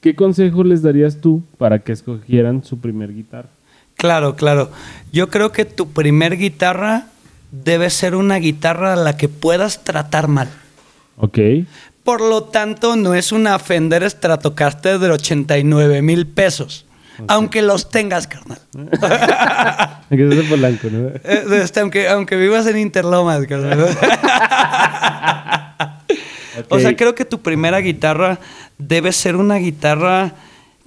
Speaker 3: ¿Qué consejo les darías tú para que escogieran su primer guitarra?
Speaker 2: Claro, claro. Yo creo que tu primer guitarra debe ser una guitarra a la que puedas tratar mal.
Speaker 3: Ok.
Speaker 2: Por lo tanto, no es una Fender Stratocaster de 89 mil pesos. Aunque los tengas, carnal. (laughs)
Speaker 3: Que es de Polanco, ¿no?
Speaker 2: Eh, este, aunque, aunque vivas en Interlomas, carnal. (laughs) O sea, creo que tu primera guitarra debe ser una guitarra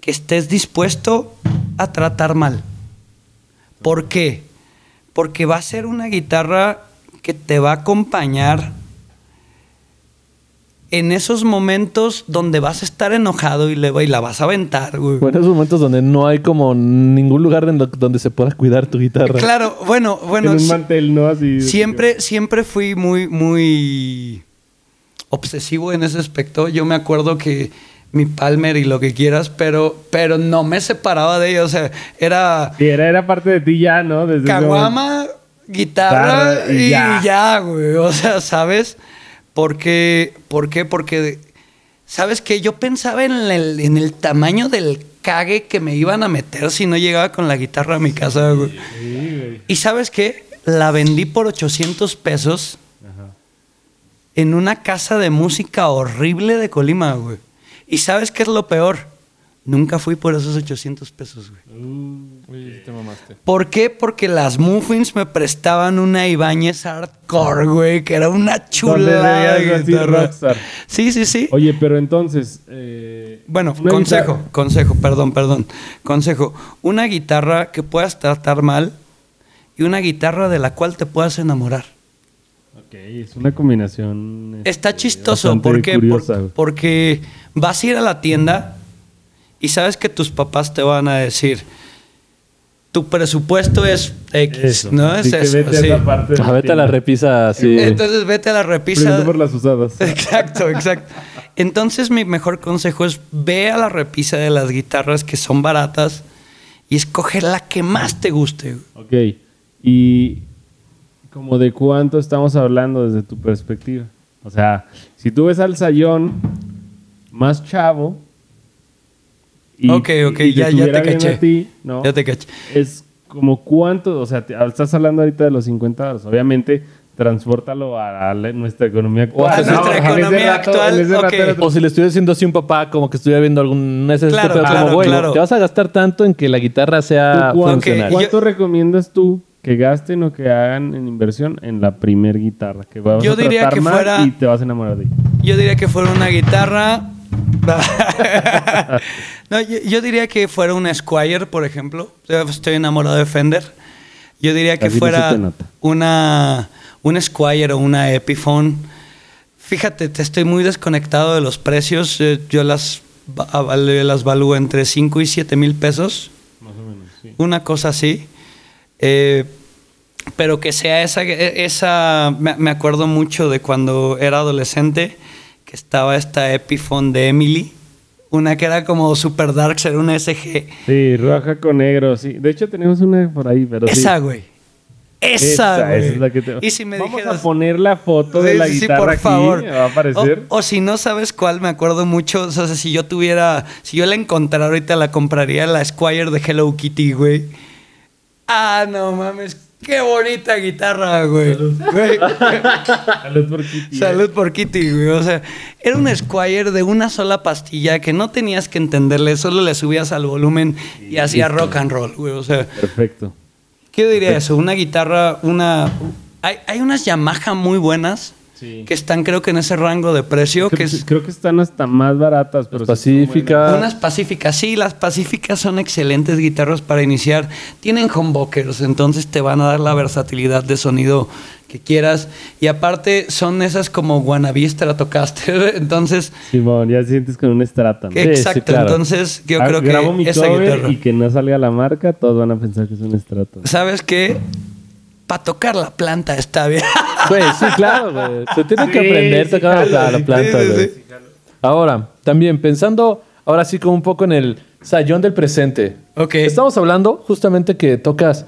Speaker 2: que estés dispuesto a tratar mal. ¿Por qué? Porque va a ser una guitarra que te va a acompañar en esos momentos donde vas a estar enojado y, le, y la vas a aventar, güey.
Speaker 1: Bueno, esos momentos donde no hay como ningún lugar en lo- donde se pueda cuidar tu guitarra.
Speaker 2: Claro, bueno, bueno.
Speaker 3: en un mantel, ¿no? Así.
Speaker 2: Siempre, siempre fui muy, muy obsesivo en ese aspecto. Yo me acuerdo que mi Palmer y lo que quieras, pero, pero no me separaba de ella. O sea, era
Speaker 3: Sí, era, era parte de ti ya, ¿no? Desde
Speaker 2: caguama, guitarra
Speaker 3: y
Speaker 2: y
Speaker 3: ya.
Speaker 2: ya. güey. O sea, ¿sabes? Porque, ¿Por qué? Porque, ¿sabes qué? Yo pensaba en el, en el tamaño del cague que me iban a meter si no llegaba con la guitarra a mi casa, güey.
Speaker 3: Sí, güey.
Speaker 2: ¿Y sabes qué? La vendí por 800 pesos. En una casa de música horrible de Colima, güey. ¿Y sabes qué es lo peor? Nunca fui por esos 800 pesos, güey.
Speaker 1: Uy, te mamaste.
Speaker 2: ¿Por qué? Porque las Muffins me prestaban una Ibáñez Hardcore, güey, que era una chulada de. Sí, sí, sí.
Speaker 3: Oye, pero entonces. eh,
Speaker 2: Bueno, consejo,
Speaker 3: guitarra-
Speaker 2: consejo, perdón, perdón. Consejo. Una guitarra que puedas tratar mal y una guitarra de la cual te puedas enamorar.
Speaker 3: Ok, es una combinación.
Speaker 2: Está
Speaker 3: este,
Speaker 2: chistoso porque,
Speaker 3: curiosa,
Speaker 2: por-
Speaker 3: güey.
Speaker 2: porque vas a ir a la tienda y sabes que tus papás te van a decir, tu presupuesto es X,
Speaker 3: Eso.
Speaker 2: ¿no? Es eso,
Speaker 3: vete a
Speaker 2: sí.
Speaker 3: parte
Speaker 1: Ah, vete a la repisa así.
Speaker 2: Entonces vete a la repisa.
Speaker 3: Por las usadas. (laughs)
Speaker 2: Exacto, exacto. Entonces mi mejor consejo es ve a la repisa de las guitarras que son baratas y escoge la que más te guste.
Speaker 3: Ok. Y como de cuánto estamos hablando desde tu perspectiva. O sea, si tú ves al Sayón más chavo.
Speaker 2: Ok, ok,
Speaker 3: y
Speaker 2: ya- te caché.
Speaker 3: a ti, ¿no?
Speaker 2: Ya te caché.
Speaker 3: Es como cuánto, o sea, te- estás hablando ahorita de los 50 dólares. Obviamente, transpórtalo a, nuestra economía
Speaker 1: O a
Speaker 3: actual.
Speaker 1: nuestra
Speaker 3: en ese
Speaker 2: economía actual,
Speaker 3: rato
Speaker 2: ok.
Speaker 1: O si le estuviera diciendo así a un papá, como que estuviera viendo algún... Ese
Speaker 2: Claro,
Speaker 1: este pedo,
Speaker 2: claro,
Speaker 1: como,
Speaker 2: claro.
Speaker 1: te vas a gastar tanto en que la guitarra sea
Speaker 3: ¿Tú cuán-
Speaker 1: funcional.
Speaker 2: Ok,
Speaker 3: ¿Cuánto recomiendas tú que gasten o que hagan en inversión en la primer guitarra? Que vas
Speaker 2: Yo
Speaker 3: a
Speaker 2: diría
Speaker 3: tratar
Speaker 2: que
Speaker 3: mal
Speaker 2: fuera-
Speaker 3: y te vas a enamorar de ella.
Speaker 2: Yo diría que fuera una guitarra (laughs) no, yo, yo diría que fuera un Squire, por ejemplo. Yo estoy enamorado de Fender. Yo diría que
Speaker 3: Así no
Speaker 2: fuera
Speaker 3: se te nota.
Speaker 2: una, un Squire o una Epiphone. Fíjate, te estoy muy desconectado de los precios. Eh, Yo las, va- aval- las valúo entre 5 y 7 mil pesos.
Speaker 3: Más o menos, sí.
Speaker 2: Una cosa así. Eh, pero que sea esa, esa me, acuerdo mucho de cuando era adolescente, que estaba esta Epiphone de Emily, una que era como super dark, era una SG.
Speaker 3: Sí, roja con negro, sí. De hecho, tenemos una por ahí, pero sí.
Speaker 2: esa, güey. Esa,
Speaker 3: Esa,
Speaker 2: güey.
Speaker 3: esa es la que te-
Speaker 2: Y si me
Speaker 3: Vamos
Speaker 2: dijeras...
Speaker 3: a poner la foto de la
Speaker 2: sí,
Speaker 3: guitarra
Speaker 2: por
Speaker 3: aquí.
Speaker 2: favor.
Speaker 3: Va a aparecer.
Speaker 2: O, o si no sabes cuál, me acuerdo mucho. O sea, si yo tuviera, si yo la encontrara ahorita, la compraría la Squire de Hello Kitty, güey. Ah, no mames, qué bonita guitarra, güey. Güey. (laughs)
Speaker 3: Salud por Kitty.
Speaker 2: Salud por Kitty, güey. O sea, era un Squire de una sola pastilla que no tenías que entenderle, solo le subías al volumen y hacía rock and roll, güey. O sea,
Speaker 3: Perfecto.
Speaker 2: ¿Qué diría eso? Una guitarra, una... Hay, hay unas Yamaha muy buenas
Speaker 3: Sí.
Speaker 2: que están creo que en ese rango de precio,
Speaker 3: Creo,
Speaker 2: que es
Speaker 3: creo que están hasta más baratas, pero
Speaker 1: Las
Speaker 3: sí son
Speaker 1: Pacífica.
Speaker 2: unas pacíficas. Sí, las pacíficas son excelentes guitarras para iniciar. Tienen humbuckers, entonces te van a dar la versatilidad de sonido que quieras. Y aparte son esas como wannabe Stratocaster, (laughs) entonces...
Speaker 3: Simón, ya sientes con un Strata. ¿no?
Speaker 1: sí,
Speaker 2: Exacto,
Speaker 1: claro.
Speaker 2: entonces yo
Speaker 3: Ah,
Speaker 2: creo
Speaker 3: grabo mi
Speaker 2: que esa
Speaker 3: cover
Speaker 2: guitarra...
Speaker 3: y que no salga la marca, todos van a pensar que es un Strata.
Speaker 2: ¿Sabes qué? Para tocar la planta está bien. (laughs)
Speaker 1: Güey, sí, claro, güey. Se tiene que aprender a
Speaker 3: sí,
Speaker 1: tocar la, planta,
Speaker 2: sí,
Speaker 1: güey.
Speaker 2: sí.
Speaker 1: Ahora, también pensando, ahora sí como un poco en el sayón del presente.
Speaker 2: Ok.
Speaker 1: Estamos hablando justamente que tocas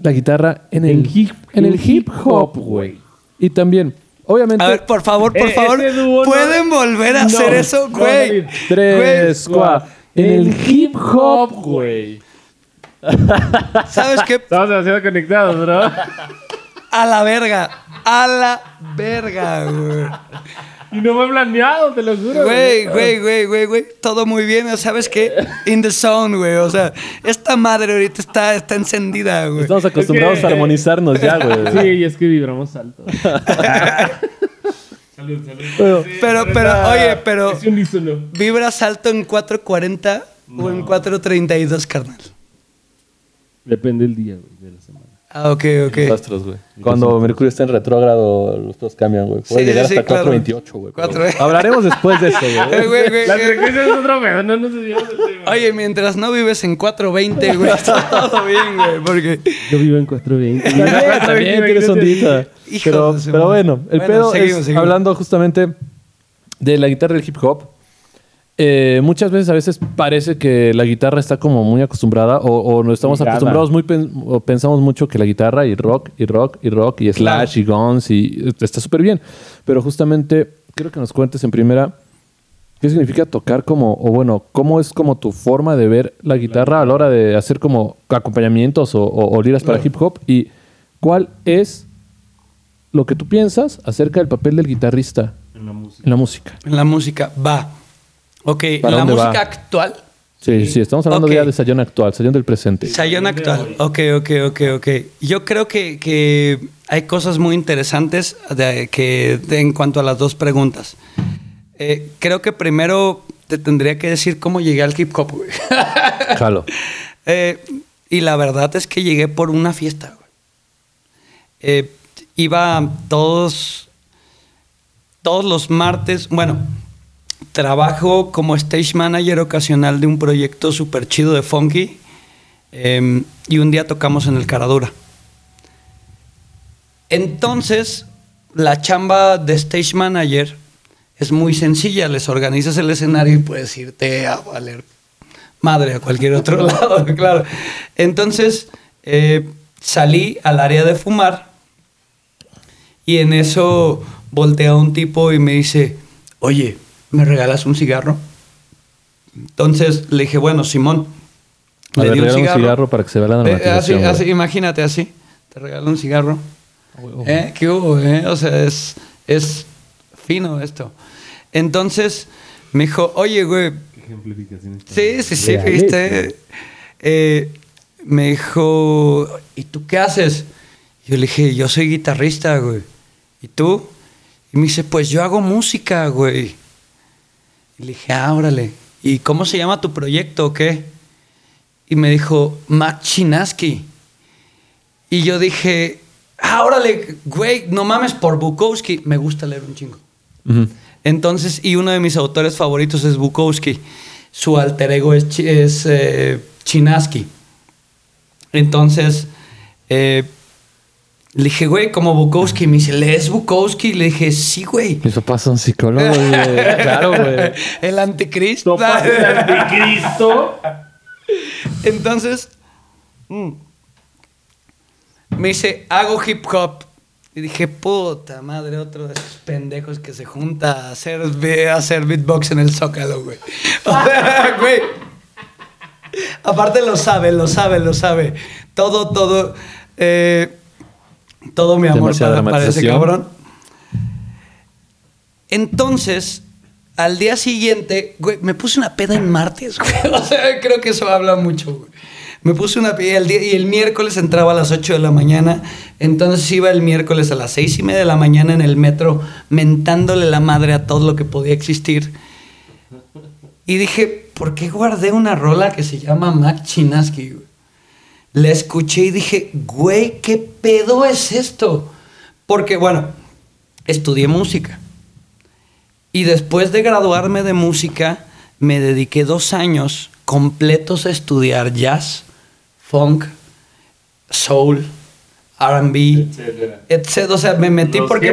Speaker 1: la guitarra en el
Speaker 3: hip-
Speaker 1: en el hip
Speaker 3: hip
Speaker 1: hop, güey. Y también, obviamente,
Speaker 2: A ver, por favor, por
Speaker 3: Eh,
Speaker 2: favor,
Speaker 3: no-
Speaker 2: ¿pueden volver a
Speaker 3: No,
Speaker 2: hacer eso,
Speaker 3: no,
Speaker 2: güey?
Speaker 1: Tres,
Speaker 3: güey.
Speaker 1: cua- en el hip hop, güey.
Speaker 2: ¿Sabes qué?
Speaker 3: Estamos demasiado conectados, bro.
Speaker 2: A la verga. A la verga, güey.
Speaker 3: y no me he planeado, te lo juro.
Speaker 2: Güey, güey, güey, güey, güey. Todo muy bien. ¿Sabes qué? In the zone, güey. O sea, esta madre ahorita está, está encendida, güey.
Speaker 1: Estamos acostumbrados
Speaker 3: Es que-
Speaker 1: a armonizarnos ya, güey. (laughs)
Speaker 3: Sí, y es que vibramos alto. (laughs) salud, salud.
Speaker 1: Pero-
Speaker 2: Pero, pero, oye, pero.
Speaker 3: Es unísono.
Speaker 2: ¿Vibras alto en 440 o en 432, carnal?
Speaker 3: Depende del día, güey, de la semana.
Speaker 2: Ah, ok, ok.
Speaker 1: Los astros, güey. Cuando Mercurio está en retrógrado, los dos cambian, güey. Puede
Speaker 2: Sí,
Speaker 1: llegar
Speaker 2: sí,
Speaker 1: hasta
Speaker 2: claro.
Speaker 1: 428, güey. pero
Speaker 2: Cuatro-
Speaker 1: Hablaremos después de esto,
Speaker 2: Eh, (laughs)
Speaker 1: güey.
Speaker 2: güey, güey,
Speaker 3: Las
Speaker 2: güey.
Speaker 3: frecuencias es otro pedo, no nos desviamos del tema.
Speaker 2: Oye, mientras no vives en 420, güey, (laughs) está todo bien, güey, porque...
Speaker 3: Yo vivo en 420.
Speaker 1: También, también tienes ondita.
Speaker 2: Hijo
Speaker 1: Pero, pero bueno, el
Speaker 2: Bueno,
Speaker 1: pedo
Speaker 2: seguimos,
Speaker 1: es,
Speaker 2: seguimos.
Speaker 1: hablando justamente de la guitarra del hip hop, eh, muchas veces a veces parece que la guitarra está como muy acostumbrada o, o no estamos acostumbrados muy pen- o pensamos mucho que la guitarra y rock y rock y rock y slash y guns y está súper bien. Pero justamente quiero que nos cuentes en primera qué significa tocar como, o bueno, cómo es como tu forma de ver la guitarra a la hora de hacer como acompañamientos o, o- o liras para hip hop y cuál es lo que tú piensas acerca del papel del guitarrista
Speaker 3: En la música.
Speaker 1: en la música.
Speaker 2: En la música, va. Ok,
Speaker 1: ¿Para
Speaker 2: la
Speaker 1: dónde
Speaker 2: música
Speaker 1: va?
Speaker 2: actual,
Speaker 1: Sí, sí, estamos hablando
Speaker 2: Ok.
Speaker 1: ya de sayón actual, sayón del presente.
Speaker 2: Sayón actual. Ok, ok, ok, ok. Yo creo que, que hay cosas muy interesantes de- que, de- en cuanto a las dos preguntas. Eh, creo que primero te tendría que decir cómo llegué al hip hop, güey. (laughs)
Speaker 1: Jalo.
Speaker 2: Eh, y la verdad es que llegué por una fiesta, güey. Eh, iba todos, todos los martes, bueno, trabajo como stage manager ocasional de un proyecto súper chido de funky eh, y un día tocamos en el Caradura. Entonces, la chamba de stage manager es muy sencilla, les organizas el escenario y puedes irte a valer madre a cualquier otro (laughs) lado, claro. Entonces, eh, salí al área de fumar y en eso voltea un tipo y me dice, oye, ¿me regalas un cigarro? Entonces le dije, bueno, Simón.
Speaker 1: A
Speaker 2: Le
Speaker 1: ver,
Speaker 2: di un cigarro.
Speaker 1: para que se vea la
Speaker 2: Eh, así, así, imagínate así. Te regalo un cigarro. ¿Eh? ¿Qué hubo? eh? O sea, es, es fino esto. Entonces me dijo, oye, güey,
Speaker 3: ¿Qué ejemplificación está?
Speaker 2: Sí, sí, sí, viste. Eh, me dijo, ¿y tú qué haces? Yo le dije, yo soy guitarrista, güey. ¿Y tú? Y me dice, pues yo hago música, güey. Y le dije, ah, órale. ¿Y cómo se llama tu proyecto o qué? Y me dijo, Mac Chinaski. Y yo dije, ah, órale, güey, no mames por Bukowski. Me gusta leer un chingo. Entonces, y uno de mis autores favoritos es Bukowski. Su alter ego es, es eh, Chinaski. Entonces, eh, le dije, güey, como Bukowski. Me dice, ¿lees Bukowski? Le dije, sí, güey.
Speaker 1: Mis papás son psicólogos, güey. (laughs) Claro, güey.
Speaker 2: El anticristo.
Speaker 3: El anticristo.
Speaker 2: Entonces, mm, me dice, hago hip hop. Y dije, puta madre, otro de esos pendejos que se junta a hacer, a hacer beatbox en el Zócalo, güey. (laughs) O sea, güey. Aparte lo sabe, lo sabe, lo sabe. Todo, todo. eh, todo mi amor para, para ese cabrón. Entonces, al día siguiente, güey, me puse una peda en martes, güey. (laughs) O sea, creo que eso habla mucho, güey. Me puse una peda y el, día- y el miércoles entraba a las 8 de la mañana. Entonces iba el miércoles a las 6 y media de la mañana en el metro, mentándole la madre a todo lo que podía existir. Y dije, ¿por qué guardé una rola que se llama Mac Chinaski, güey? La escuché y dije, güey, ¿qué pedo es esto? Porque, bueno, estudié música. Y después de graduarme de música, me dediqué dos años completos a estudiar jazz, funk, soul, RB,
Speaker 3: Etcétera.
Speaker 2: etc. O sea, me metí
Speaker 3: Los
Speaker 2: porque.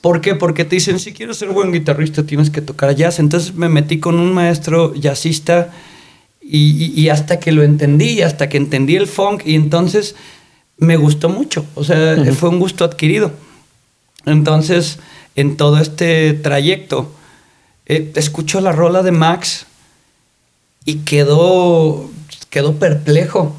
Speaker 2: ¿por qué? Porque te dicen, si quieres ser buen guitarrista, tienes que tocar jazz. Entonces me metí con un maestro jazzista y, hasta que lo entendí, hasta que entendí el funk, y entonces me gustó mucho. O sea, fue un gusto adquirido. Entonces, en todo este trayecto, eh, escucho la rola de Max y quedó, quedó perplejo.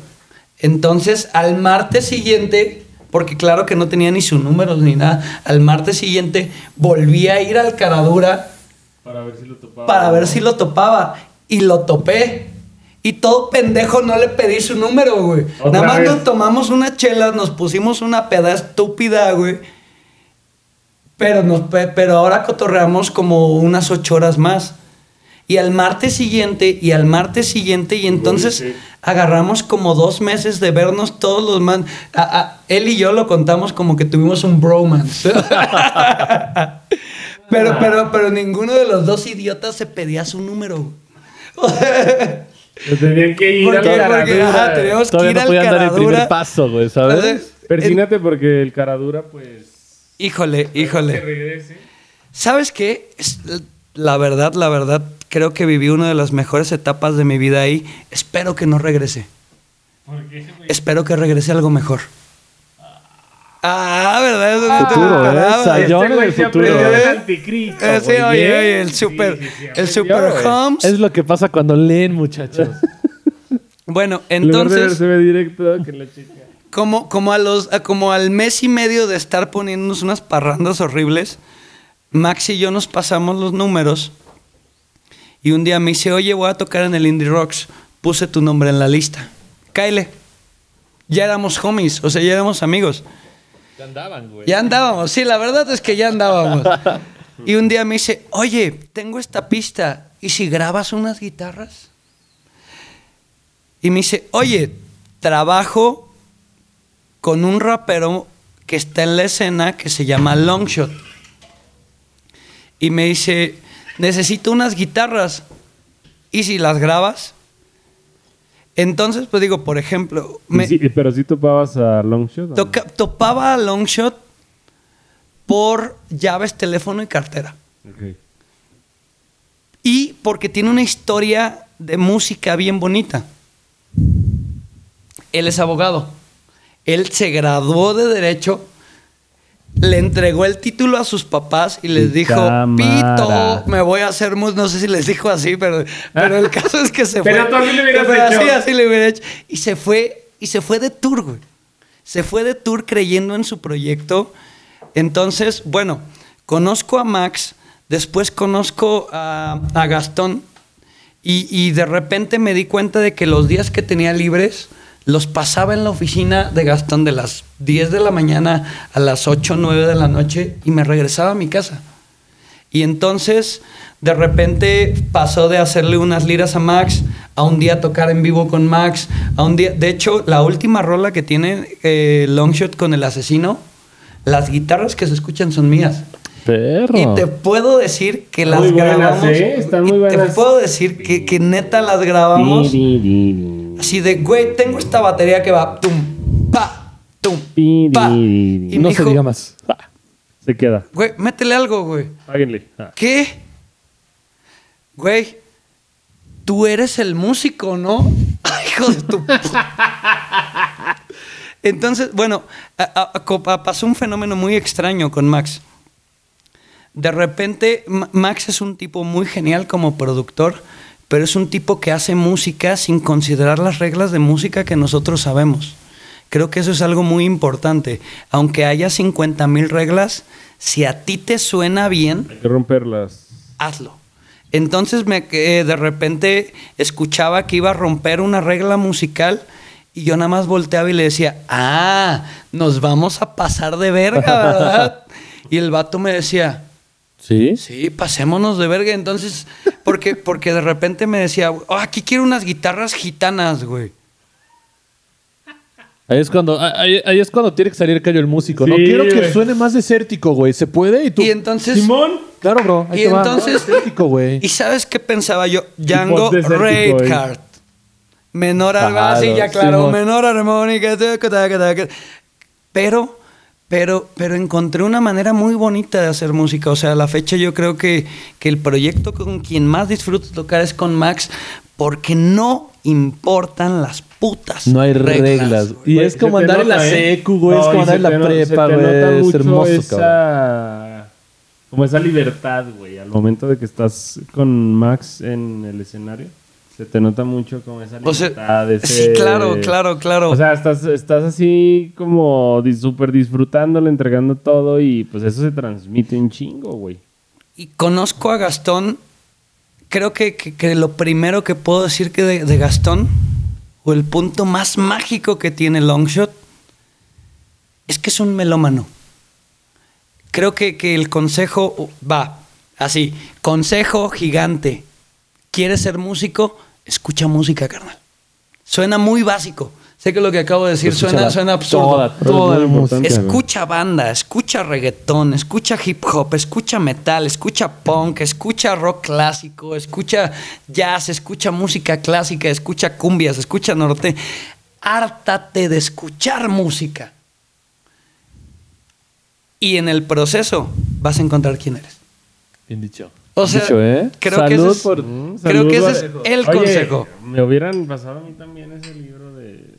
Speaker 2: Entonces, al martes siguiente, porque claro que no tenía ni sus números ni nada, al martes siguiente volví a ir al Caradura
Speaker 3: Para ver si lo topaba.
Speaker 2: para ver si lo topaba. Y lo topé. Y todo pendejo no le pedí su número, güey. Nada más
Speaker 3: vez.
Speaker 2: nos tomamos una chela, nos pusimos una peda estúpida, güey. Pero, nos, pe- pero ahora cotorreamos como unas ocho horas más. Y al martes siguiente, y al martes siguiente, y entonces
Speaker 3: sí.
Speaker 2: agarramos como dos meses de vernos todos los man. a- a- él y yo lo contamos como que tuvimos un bromance. (laughs) pero, pero, pero ninguno de los dos idiotas se pedía su número. (laughs)
Speaker 3: Le tenían que ir
Speaker 2: ¿Por
Speaker 3: a
Speaker 2: Porque,
Speaker 3: caradura.
Speaker 2: ajá, tenemos que
Speaker 1: Todavía
Speaker 2: ir
Speaker 1: no
Speaker 2: al
Speaker 1: podían dar el primer paso, güey, ¿sabes?
Speaker 2: Entonces,
Speaker 3: Persínate porque el caradura, pues.
Speaker 2: Híjole,
Speaker 3: Que
Speaker 2: híjole.
Speaker 3: regrese.
Speaker 2: ¿Sabes qué? La verdad, la verdad, creo que viví una de las mejores etapas de mi vida ahí. Espero que no regrese.
Speaker 3: ¿Por qué, güey?
Speaker 2: Espero que regrese algo mejor. Ah, ¿verdad?
Speaker 1: Futuro, ¿eh?
Speaker 2: Ah,
Speaker 1: Sayón
Speaker 3: Este
Speaker 1: en el
Speaker 3: se
Speaker 1: futuro.
Speaker 2: ¿Eh?
Speaker 3: anticristo.
Speaker 2: Eh, sí, oye,
Speaker 3: Bien.
Speaker 2: oye, el super,
Speaker 3: sí, sí,
Speaker 2: el super. Holmes.
Speaker 1: Es lo que pasa cuando leen, muchachos. (laughs)
Speaker 2: Bueno, entonces,
Speaker 3: verse ve directo que la chica.
Speaker 2: como, como, a los, como al mes y medio de estar poniéndonos unas parrandas horribles, Max y yo nos pasamos los números y un día me dice, oye, voy a tocar en el Indie Rocks, puse tu nombre en la lista. Kyle, ya éramos homies, o sea, ya éramos amigos.
Speaker 1: Ya andaban, güey.
Speaker 2: Ya andábamos, sí, la verdad es que ya andábamos. Y un día me dice, oye, tengo esta pista, ¿y si grabas unas guitarras? Y me dice, oye, trabajo con un rapero que está en la escena que se llama Longshot. Y me dice, necesito unas guitarras. ¿Y si las grabas? Entonces, pues digo, por ejemplo, me,
Speaker 3: Sí, pero sí topabas a Longshot.
Speaker 2: topaba a Longshot por llaves, teléfono y cartera.
Speaker 3: Ok.
Speaker 2: Y porque tiene una historia de música bien bonita. Él es abogado. Él se graduó de Derecho, le entregó el título a sus papás y les dijo,
Speaker 3: cámara.
Speaker 2: Pito, me voy a hacer mus-". No sé si les dijo así, pero, pero el (laughs) caso es que se
Speaker 3: Pero
Speaker 2: fue.
Speaker 3: tú así le hubieras
Speaker 2: Pero así,
Speaker 3: hecho.
Speaker 2: así le hubiera hecho. Y se fue, y se fue de tour, güey. Se fue de tour creyendo en su proyecto. Entonces, bueno, conozco a Max, después conozco a, a Gastón y, y de repente me di cuenta de que los días que tenía libres los pasaba en la oficina de Gastón de las 10 de la mañana a las 8 o 9 de la noche y me regresaba a mi casa. Y entonces, De repente pasó de hacerle unas liras a Max a un día tocar en vivo con Max, a un día... De hecho, la última rola que tiene eh, Longshot con el asesino, las guitarras que se escuchan son mías.
Speaker 1: Perro.
Speaker 2: Y te puedo decir que las
Speaker 3: Muy buenas,
Speaker 2: grabamos.
Speaker 3: ¿eh? Están muy
Speaker 2: y
Speaker 3: buenas.
Speaker 2: Te puedo decir que, que neta las grabamos. Así de, güey, tengo esta batería que va tum, pa, tum, pa. Y
Speaker 1: no
Speaker 2: me
Speaker 1: se
Speaker 2: dijo,
Speaker 1: diga más.
Speaker 3: Se queda.
Speaker 2: güey, métele algo, güey.
Speaker 3: Páguenle. Ah.
Speaker 2: ¿Qué? Güey, tú eres el músico, ¿no? Ay, Hijo de tu. (laughs) Entonces, bueno, a- a- a- pasó un fenómeno muy extraño con Max. De repente, Ma- Max es un tipo muy genial como productor, pero es un tipo que hace música sin considerar las reglas de música que nosotros sabemos. Creo que eso es algo muy importante. Aunque haya 50 mil reglas, si a ti te suena bien,
Speaker 3: Hay que romperlas.
Speaker 2: hazlo. Entonces me eh, de repente escuchaba que iba a romper una regla musical y yo nada más volteaba y le decía, ah, nos vamos a pasar de verga, (laughs) ¿verdad? y el vato me decía,
Speaker 1: ¿Sí?
Speaker 2: sí, pasémonos de verga. Entonces, porque, porque de repente me decía, "Oh, aquí quiero unas guitarras gitanas, güey.
Speaker 1: Ahí es cuando, ahí, ahí es cuando tiene que salir Cayo el músico. no quiero que suene más desértico, güey. ¿Se puede? Y tú.
Speaker 2: Y entonces...
Speaker 3: Simón.
Speaker 1: Claro, bro. Ahí
Speaker 2: Y
Speaker 1: te va.
Speaker 2: entonces-
Speaker 1: Desértico, güey.
Speaker 2: ¿Y sabes qué pensaba yo? Django. Reinhardt. Menor
Speaker 1: Claro,
Speaker 2: armónica, sí, ya claro,
Speaker 1: Simón.
Speaker 2: menor armónica. Pero, pero, pero encontré una manera muy bonita de hacer música. O sea, a la fecha yo creo que, que el proyecto con quien más disfruto tocar es con Max, porque no importan las putas
Speaker 1: No hay reglas.
Speaker 2: güey.
Speaker 1: Y
Speaker 3: Güey,
Speaker 1: es como andar en la
Speaker 3: ¿eh?
Speaker 1: secu, güey. es como andar en la
Speaker 3: no-
Speaker 1: prepa, güey. Es
Speaker 3: mucho
Speaker 1: hermoso, cabrón.
Speaker 3: esa, Como esa libertad, güey, al momento de que estás con Max en el escenario. Se te nota mucho como esa
Speaker 2: O sea,
Speaker 3: libertad. ese-
Speaker 2: sí, claro, claro, claro.
Speaker 3: O sea, estás, estás así como súper disfrutándolo, entregando todo y pues eso se transmite un chingo, güey.
Speaker 2: y conozco a Gastón, creo que, que- que lo primero que puedo decir que de, de Gastón, o el punto más mágico que tiene Longshot, es que es un melómano. Creo que, que el consejo va así, consejo gigante. ¿Quieres ser músico? Escucha música, carnal. Suena muy básico. Sé que lo que acabo de decir suena, absurdo.
Speaker 1: Toda, toda
Speaker 3: es.
Speaker 2: Escucha banda, escucha reggaetón, escucha hip hop, escucha metal, escucha punk, escucha rock clásico, escucha jazz, escucha música clásica, escucha cumbias, escucha norte. Hártate de escuchar música. Y en el proceso vas a encontrar quién eres.
Speaker 1: Bien dicho.
Speaker 2: O sea,
Speaker 1: dicho, ¿eh?
Speaker 2: creo que ese es-
Speaker 1: por...
Speaker 3: Mm,
Speaker 2: Creo que ese es
Speaker 3: saludo a-
Speaker 2: el
Speaker 3: Oye,
Speaker 2: consejo.
Speaker 3: Me hubieran pasado a mí también ese libro de...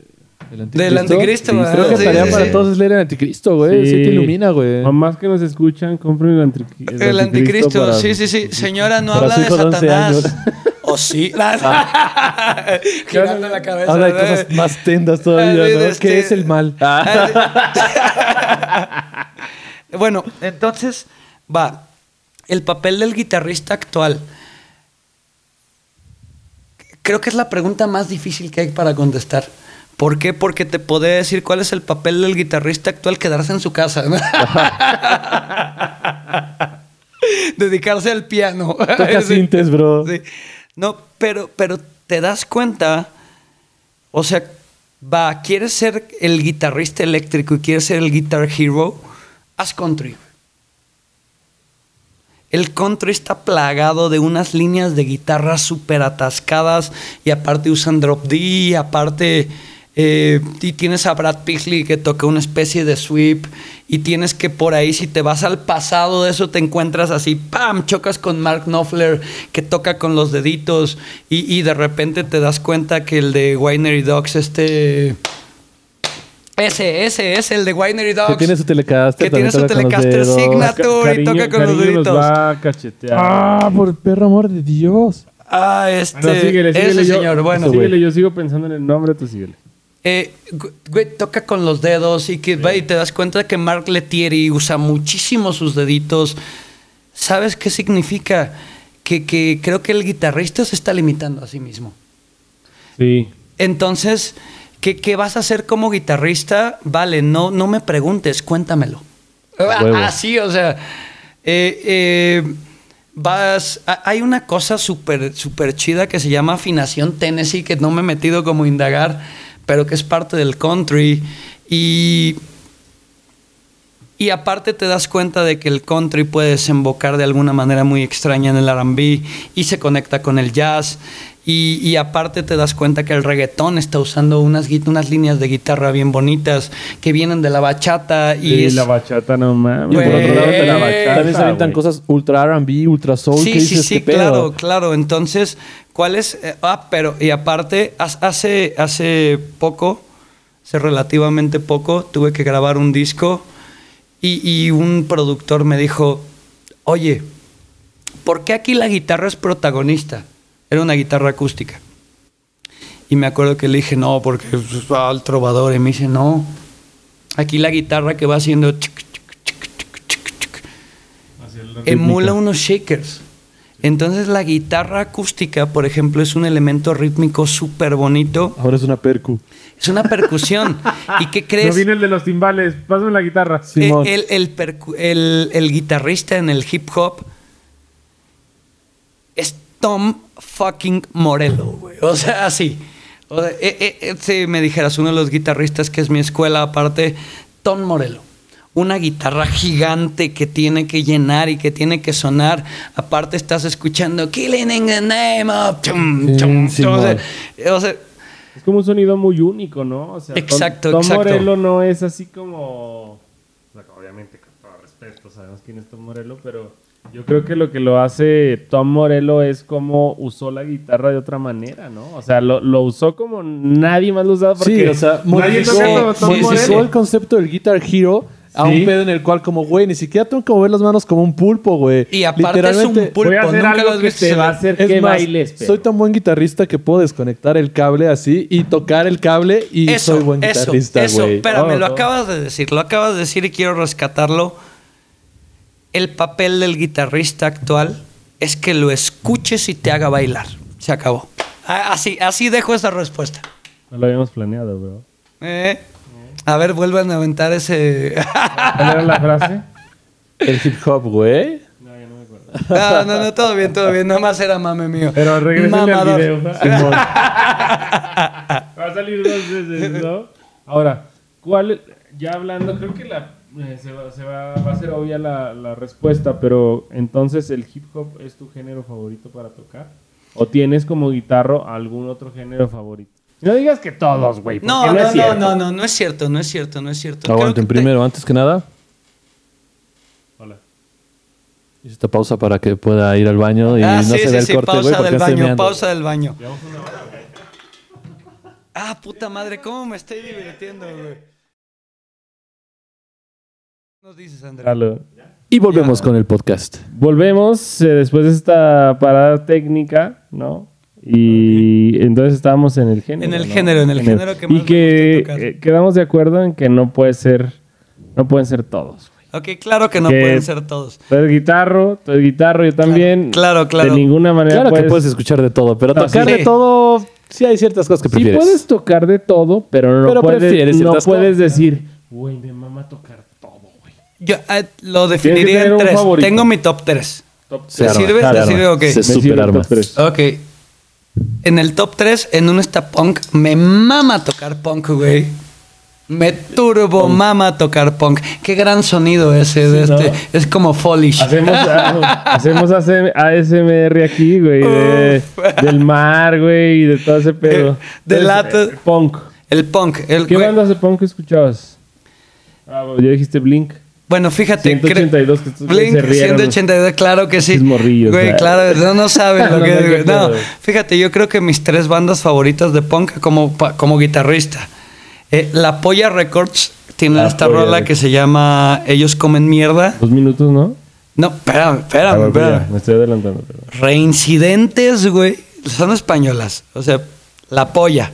Speaker 2: Del anticristo,
Speaker 1: Sí,
Speaker 2: ¿verdad?
Speaker 1: Creo que
Speaker 2: Sí,
Speaker 1: tarea
Speaker 2: sí,
Speaker 1: para
Speaker 2: sí.
Speaker 1: todos es leer el anticristo, güey. Sí. te ilumina, güey.
Speaker 3: Mamás que nos escuchan, compren el, antri-
Speaker 2: El anticristo,
Speaker 3: para-
Speaker 2: sí, sí, sí. Señora, no habla de
Speaker 1: hijo de 11
Speaker 2: Satanás.
Speaker 1: años. (laughs)
Speaker 2: O sí. (laughs) (laughs) Girando la cabeza.
Speaker 1: Habla de cosas más tendas todavía,
Speaker 2: Ah,
Speaker 1: ¿no?
Speaker 2: este-
Speaker 1: ¿Qué es el mal?
Speaker 2: bueno, entonces, va. El papel del guitarrista actual. Creo que es la pregunta más difícil que hay para contestar. ¿Por qué? Porque te podría decir cuál es el papel del guitarrista actual, quedarse en su casa. (laughs) Dedicarse al piano.
Speaker 1: Toca (laughs)
Speaker 2: Sí.
Speaker 1: sintes, bro.
Speaker 2: Sí. No, pero, pero te das cuenta, o sea, va, quieres ser el guitarrista eléctrico y quieres ser el guitar hero, haz country. El country está plagado de unas líneas de guitarra súper atascadas y aparte usan drop D y aparte eh, y tienes a Brad Paisley que toca una especie de sweep y tienes que por ahí si te vas al pasado de eso te encuentras así, ¡pam! Chocas con Mark Knopfler que toca con los deditos y, y de repente te das cuenta que el de Winery Dogs este... Ese, ese, ese, el de Winery Dogs.
Speaker 1: Que tiene su Telecaster.
Speaker 2: Que tiene su
Speaker 1: toca con los
Speaker 2: Telecaster
Speaker 1: dedos.
Speaker 2: Signature y toca con los deditos.
Speaker 3: nos va a cachetear.
Speaker 1: Ah, por el perro amor de Dios.
Speaker 2: Ah, este.
Speaker 3: Bueno, síguele, síguele,
Speaker 2: ese
Speaker 3: yo,
Speaker 2: señor, bueno.
Speaker 3: síguele, yo sigo pensando en el nombre, tú síguele.
Speaker 2: Eh, güey, toca con los dedos y que va y te das cuenta que Mark Letieri usa muchísimo sus deditos. ¿Sabes qué significa? Que, que creo que el guitarrista se está limitando a sí mismo.
Speaker 3: Sí.
Speaker 2: Entonces, ¿qué, qué vas a hacer como guitarrista? Vale, no, no me preguntes, cuéntamelo.
Speaker 1: Huevo.
Speaker 2: Así, o sea, eh, eh, vas. a- Hay una cosa súper súper chida que se llama afinación Tennessee, que no me he metido como a indagar, pero que es parte del country. Y. Y aparte te das cuenta de que el country puede desembocar de alguna manera muy extraña en el RB y se conecta con el jazz. Y, y aparte te das cuenta que el reggaetón está usando unas, unas líneas de guitarra bien bonitas que vienen de la bachata. Y es-
Speaker 3: la bachata no mames. Por otro lado de la bachata,
Speaker 1: También se aventan cosas ultra R&B, ultra soul.
Speaker 2: Sí, sí,
Speaker 1: dices,
Speaker 2: sí,
Speaker 1: ¿qué pedo?
Speaker 2: claro, claro. Entonces, ¿cuál es? Eh, ah, pero, y aparte, hace, hace poco, hace relativamente poco, tuve que grabar un disco y, y un productor me dijo, oye, ¿por qué aquí la guitarra es protagonista? Era una guitarra acústica. Y me acuerdo que le dije, no, porque es al trovador. Y me dice, no, aquí la guitarra que va haciendo... chic, chic, chic, chic, chic, chic, emula
Speaker 3: Rítmica.
Speaker 2: unos shakers. Entonces la guitarra acústica, por ejemplo, es un elemento rítmico súper bonito.
Speaker 1: Ahora es una percu.
Speaker 2: Es una percusión. (laughs) ¿Y qué
Speaker 3: No
Speaker 2: crees?
Speaker 3: viene el de los timbales. Pásame la guitarra.
Speaker 2: Eh,
Speaker 1: Simón.
Speaker 2: el, el percu- el- el guitarrista en el hip hop es Tom fucking Morello, güey. O sea, así. O sea, eh, eh, eh, si me dijeras uno de los guitarristas que es mi escuela, aparte, Tom Morello. Una guitarra gigante que tiene que llenar y que tiene que sonar. Aparte, estás escuchando Killing in the Name of. Chum,
Speaker 1: Sí,
Speaker 2: chum, o sea, o sea,
Speaker 3: Es como un sonido muy único, ¿no? O sea, Tom-
Speaker 2: Exacto,
Speaker 3: Tom,
Speaker 2: exacto.
Speaker 3: Morello no es así como... o sea, obviamente, con todo respeto, sabemos quién es Tom Morello, pero yo creo que lo que lo hace Tom Morello es como usó la guitarra de otra manera, ¿no? O sea, lo, lo usó como nadie más lo usaba porque
Speaker 1: Sí, o sea,
Speaker 3: nadie
Speaker 1: modificó, modificó
Speaker 3: Morello.
Speaker 1: el concepto del Guitar Hero a
Speaker 3: Sí.
Speaker 1: un pedo en el cual como, güey, ni siquiera tengo que mover las manos como un pulpo, güey.
Speaker 2: Y aparte es un
Speaker 1: Literalmente,
Speaker 2: pulpo.
Speaker 3: Voy a hacer
Speaker 2: nunca lo
Speaker 3: algo
Speaker 2: has
Speaker 3: que
Speaker 2: visto
Speaker 3: te
Speaker 2: se
Speaker 3: va a hacer
Speaker 1: Es
Speaker 3: que
Speaker 1: más,
Speaker 3: bailes, pero...
Speaker 1: soy tan buen guitarrista que puedo desconectar el cable así y tocar el cable y
Speaker 2: Eso,
Speaker 1: soy buen
Speaker 2: eso,
Speaker 1: guitarrista,
Speaker 2: eso.
Speaker 1: güey.
Speaker 2: Espérame,
Speaker 3: Oh,
Speaker 2: lo
Speaker 3: oh.
Speaker 2: acabas de decir, lo acabas de decir y quiero rescatarlo. El papel del guitarrista actual es que lo escuches y te haga bailar. Se acabó. Ah, Así, así dejo esa respuesta.
Speaker 3: No lo habíamos planeado, bro.
Speaker 2: Eh, A ver, vuelvan a aventar ese.
Speaker 3: ¿Cuál era la frase?
Speaker 1: El hip hop, güey.
Speaker 3: No, ya no me acuerdo.
Speaker 2: No, (laughs) no, no, todo bien, todo bien. Nada más era mame mío.
Speaker 3: Pero regresen al video. (laughs) Va a salir dos veces, ¿no? Ahora, ¿cuál? Ya hablando, creo que la, eh, se, va, se va- va a ser obvia la, la respuesta, pero entonces el hip hop es tu género favorito para tocar? ¿O tienes como guitarro algún otro género favorito? No digas que todos, güey.
Speaker 2: No,
Speaker 3: es
Speaker 2: no, no,
Speaker 3: cierto.
Speaker 2: no, no, no es cierto, no es cierto, no es cierto.
Speaker 1: Aguanten
Speaker 2: que te-
Speaker 1: primero, antes que nada.
Speaker 3: Hola.
Speaker 1: Hice esta pausa para que pueda ir al baño y
Speaker 2: ah,
Speaker 1: no
Speaker 2: sí,
Speaker 1: se
Speaker 2: sí,
Speaker 1: vea el
Speaker 2: sí,
Speaker 1: corte, güey,
Speaker 2: pausa
Speaker 1: porque
Speaker 2: del baño, pausa del baño. Ah, puta madre, ¿cómo me estoy divirtiendo, güey?
Speaker 1: Y volvemos con el podcast.
Speaker 3: Volvemos eh, después de esta parada técnica, ¿no? Y entonces estábamos en el género.
Speaker 2: En el
Speaker 3: ¿no?
Speaker 2: género, en el género que más
Speaker 3: Y
Speaker 2: me
Speaker 3: que
Speaker 2: gusta tocar.
Speaker 3: eh, quedamos de acuerdo en que no puede ser, no pueden ser todos. güey.
Speaker 2: Ok, claro que no
Speaker 3: Que-
Speaker 2: pueden ser todos.
Speaker 3: Tú eres guitarro, tú eres guitarro, yo también.
Speaker 2: claro, claro.
Speaker 3: De ninguna manera
Speaker 1: Claro
Speaker 3: puedes...
Speaker 1: que puedes escuchar de todo, pero
Speaker 3: No,
Speaker 1: tocar
Speaker 2: sí.
Speaker 1: de todo, sí hay ciertas cosas que
Speaker 3: Sí
Speaker 1: prefieres.
Speaker 3: puedes tocar de todo, pero no
Speaker 1: Pero
Speaker 3: puedes, no puedes decir, güey, me mama tocar.
Speaker 2: Yo eh, lo definiría en tres. Tengo mi top 3.
Speaker 3: Top
Speaker 1: Se se
Speaker 2: ¿Te
Speaker 1: arma.
Speaker 2: sirve o qué?
Speaker 1: Se
Speaker 3: Me sirve
Speaker 1: super
Speaker 3: el
Speaker 1: arma.
Speaker 3: top tres.
Speaker 2: Ok. En el top 3, en un esta punk, me mama tocar punk, güey. Me turbo mama tocar punk. Qué gran sonido ese de
Speaker 3: Sí, ¿no?
Speaker 2: este. Es como Folish.
Speaker 3: Hacemos, hacemos AC ASMR aquí, güey, de- del mar, güey, y de todo ese pedo.
Speaker 2: De
Speaker 3: Entonces, punk.
Speaker 2: El punk. El,
Speaker 3: ¿Qué
Speaker 2: güey,
Speaker 3: bandas de punk escuchabas? Ah, ya dijiste Blink.
Speaker 2: Bueno, fíjate.
Speaker 3: 182 que estos güeyes
Speaker 2: Blink
Speaker 3: se rieron.
Speaker 2: 182, claro que sí.
Speaker 3: Morrillos,
Speaker 2: Güey, claro, no, no sabes (laughs) lo
Speaker 3: No
Speaker 2: que. No,
Speaker 3: pedo.
Speaker 2: fíjate, yo creo que mis tres bandas favoritas de punk como, como guitarrista. Eh, La Polla Records tiene
Speaker 3: La
Speaker 2: esta rola que se llama Ellos comen mierda.
Speaker 3: Dos minutos, ¿no?
Speaker 2: No, espérame, espérame,
Speaker 3: ya,
Speaker 2: espérame.
Speaker 3: me estoy adelantando. pero-
Speaker 2: Reincidentes, güey. Son españolas. O sea, La Polla.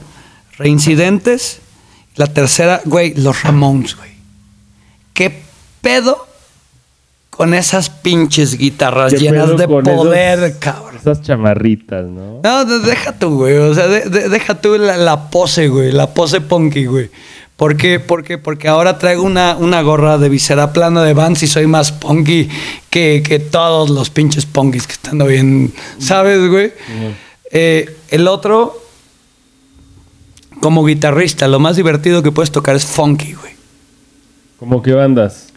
Speaker 2: Reincidentes. La tercera, güey, los Ramones, güey. ¿Qué pedo con esas pinches guitarras
Speaker 3: ¿Qué
Speaker 2: llenas de poder,
Speaker 3: esos-
Speaker 2: cabrón?
Speaker 3: Esas chamarritas, ¿no?
Speaker 2: No, de- deja tú, güey. O sea, de- de- deja tú la, la pose, güey. La pose punky, güey. ¿Por qué? Porque, porque ahora traigo una, una gorra de visera plana de Vans y soy más punky que, que todos los pinches punkis que están bien, ¿sabes, güey? Eh, el otro, como guitarrista, lo más divertido que puedes tocar es funky, güey.
Speaker 3: ¿Cómo qué bandas?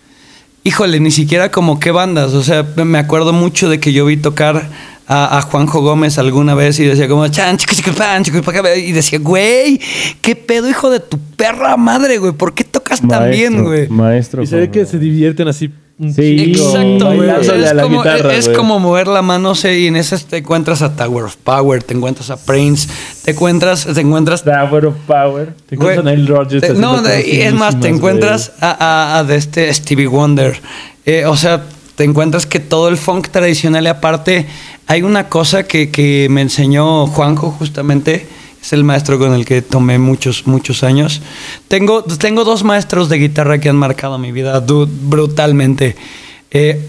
Speaker 2: Híjole, ni siquiera como qué bandas. O sea, me acuerdo mucho de que yo vi tocar a, a Juanjo Gómez alguna vez y decía como chan, chico, chico, pan, chico, pa' acá", y decía, güey, qué pedo, hijo de tu perra madre, güey, ¿por qué tocas tan bien,
Speaker 3: Maestro,
Speaker 2: güey?
Speaker 3: Maestro.
Speaker 1: Y se ve que se divierten así. Un
Speaker 3: Sí,
Speaker 2: Exacto, es,
Speaker 1: a la
Speaker 2: como,
Speaker 1: guitarra,
Speaker 2: es como mover la mano, sé, y en esas te encuentras a Tower of Power, te encuentras a Prince, te encuentras, te encuentras
Speaker 3: Tower of Power.
Speaker 1: Te encuentras a
Speaker 2: Güey,
Speaker 1: Nile Rodgers
Speaker 2: te- no, de- es más, te encuentras a, a- a de este Stevie Wonder. Eh, o sea, te encuentras que todo el funk tradicional y aparte hay una cosa que, que me enseñó Juanjo justamente. Es el maestro con el que tomé muchos, muchos años. Tengo, tengo dos maestros de guitarra que han marcado mi vida brutalmente. Eh,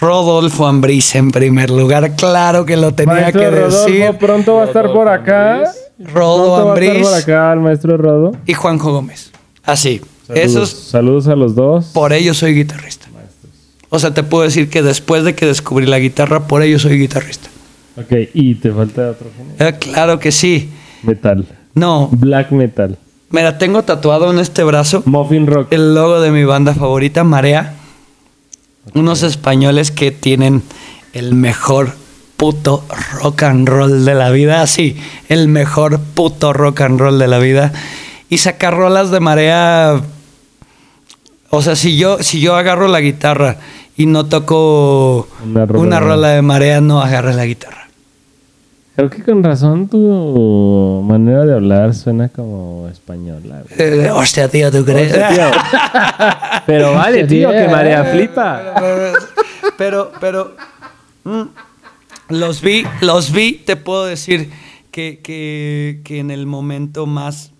Speaker 2: Rodolfo Ambrís en primer lugar, claro que lo tenía
Speaker 3: Maestro
Speaker 2: que
Speaker 3: Rodolfo,
Speaker 2: decir.
Speaker 3: pronto va a estar por acá.
Speaker 2: Rodo
Speaker 3: Pronto va a estar
Speaker 2: Ambrís
Speaker 3: por acá el maestro Rodo.
Speaker 2: y Juanjo Gómez. Así.
Speaker 3: Saludos,
Speaker 2: Esos
Speaker 3: saludos a los dos.
Speaker 2: por ello soy guitarrista. O sea, te puedo decir que después de que descubrí la guitarra, por ello soy guitarrista.
Speaker 3: Ok, y te falta otro género.
Speaker 2: Eh, claro que sí.
Speaker 3: Metal.
Speaker 2: No,
Speaker 3: Black metal.
Speaker 2: mira, tengo tatuado en este brazo
Speaker 3: Muffin rock.
Speaker 2: el logo de mi banda favorita, Marea. Unos españoles que tienen el mejor puto rock and roll de la vida. Sí, el mejor puto rock and roll de la vida. Y sacar rolas de Marea. O sea, si yo, si yo agarro la guitarra y no toco
Speaker 3: Una
Speaker 2: una
Speaker 3: rola.
Speaker 2: rola, de Marea, no agarré la guitarra.
Speaker 3: Creo que con razón tu manera de hablar suena como española. güey.
Speaker 2: Eh, hostia, tío, ¿tú crees? (laughs)
Speaker 1: Pero vale, tío, que marea flipa.
Speaker 2: pero, pero mm, los vi, los vi, te puedo decir que, que, que en el momento más,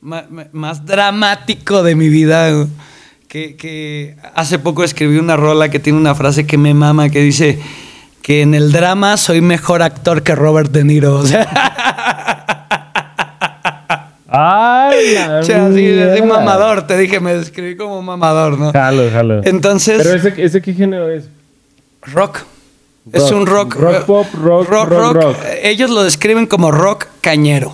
Speaker 2: ma- más, dramático de mi vida, güey, que, que hace poco escribí una rola que tiene una frase que me mama, que dice que en el drama soy mejor actor que Robert De Niro. O sea,
Speaker 3: ¡Ay!
Speaker 2: o sea, así, así
Speaker 3: mierda!
Speaker 2: mamador, te dije, me describí como mamador, ¿no?
Speaker 3: Jalo, jalo.
Speaker 2: Entonces...
Speaker 3: Pero ese, ese qué género es?
Speaker 2: Rock. Es
Speaker 3: Rock.
Speaker 2: un rock.
Speaker 3: Rock pop, rock, rock, rock.
Speaker 2: Ellos lo describen como rock cañero.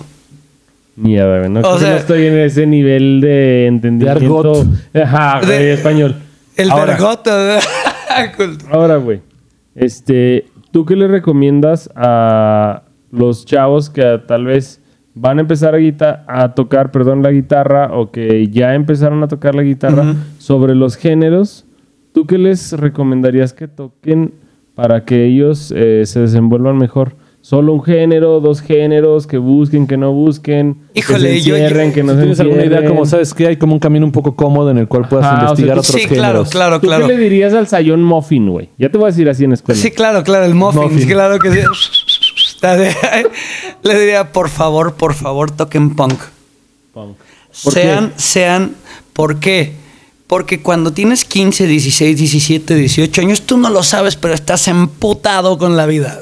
Speaker 3: Mierda, güey. No,
Speaker 2: O sea-
Speaker 3: no estoy en ese nivel de entendimiento.
Speaker 1: argot.
Speaker 3: Ajá,
Speaker 2: De-
Speaker 3: español.
Speaker 2: El
Speaker 3: Ahora,
Speaker 2: vergoto. (laughs)
Speaker 3: Ahora, güey. Este, ¿tú qué le recomiendas a los chavos que tal vez van a empezar a, a tocar, perdón, la guitarra o que ya empezaron a tocar la guitarra sobre los géneros? ¿Tú qué les recomendarías que toquen para que ellos eh, se desenvuelvan mejor? ¿Solo un género, dos géneros, que busquen, que no busquen?
Speaker 2: Híjole,
Speaker 3: que se
Speaker 2: yo- yo-
Speaker 3: encierren, que no
Speaker 1: Si
Speaker 3: se
Speaker 1: ¿Tienes alguna idea
Speaker 3: encierren?
Speaker 1: como sabes que hay como un camino un poco cómodo en el cual puedas
Speaker 3: Ajá, o sea,
Speaker 1: investigar otros
Speaker 2: Sí, claro,
Speaker 1: géneros?
Speaker 2: claro,
Speaker 3: ¿Tú
Speaker 2: claro.
Speaker 3: qué le dirías al sayón muffin, güey? Ya te voy a decir así en escuela.
Speaker 2: Sí, claro, claro, el muffin,
Speaker 1: Muffin.
Speaker 2: claro que sí. (laughs) (laughs) Le diría, por favor, por favor, toquen punk.
Speaker 3: Punk. ¿Por
Speaker 2: Sean,
Speaker 3: qué?
Speaker 2: sean, ¿por qué? Porque cuando tienes 15, 16, 17, 18 años, tú no lo sabes, pero estás emputado con la vida.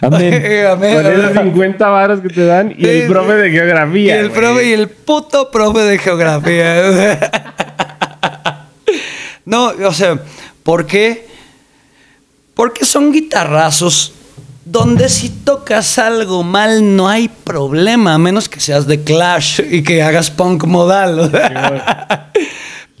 Speaker 2: Güey. (laughs)
Speaker 1: Amén.
Speaker 2: Amén,
Speaker 3: Con esos
Speaker 2: amén.
Speaker 3: 50 varos que te dan y el profe de
Speaker 2: Y
Speaker 3: geografía.
Speaker 2: el,
Speaker 3: güey.
Speaker 2: profe, y el puto profe de geografía. (laughs) no, o sea, ¿por qué? Porque son guitarrazos donde si tocas algo mal no hay problema, a menos que seas de Clash y que hagas punk modal. (laughs)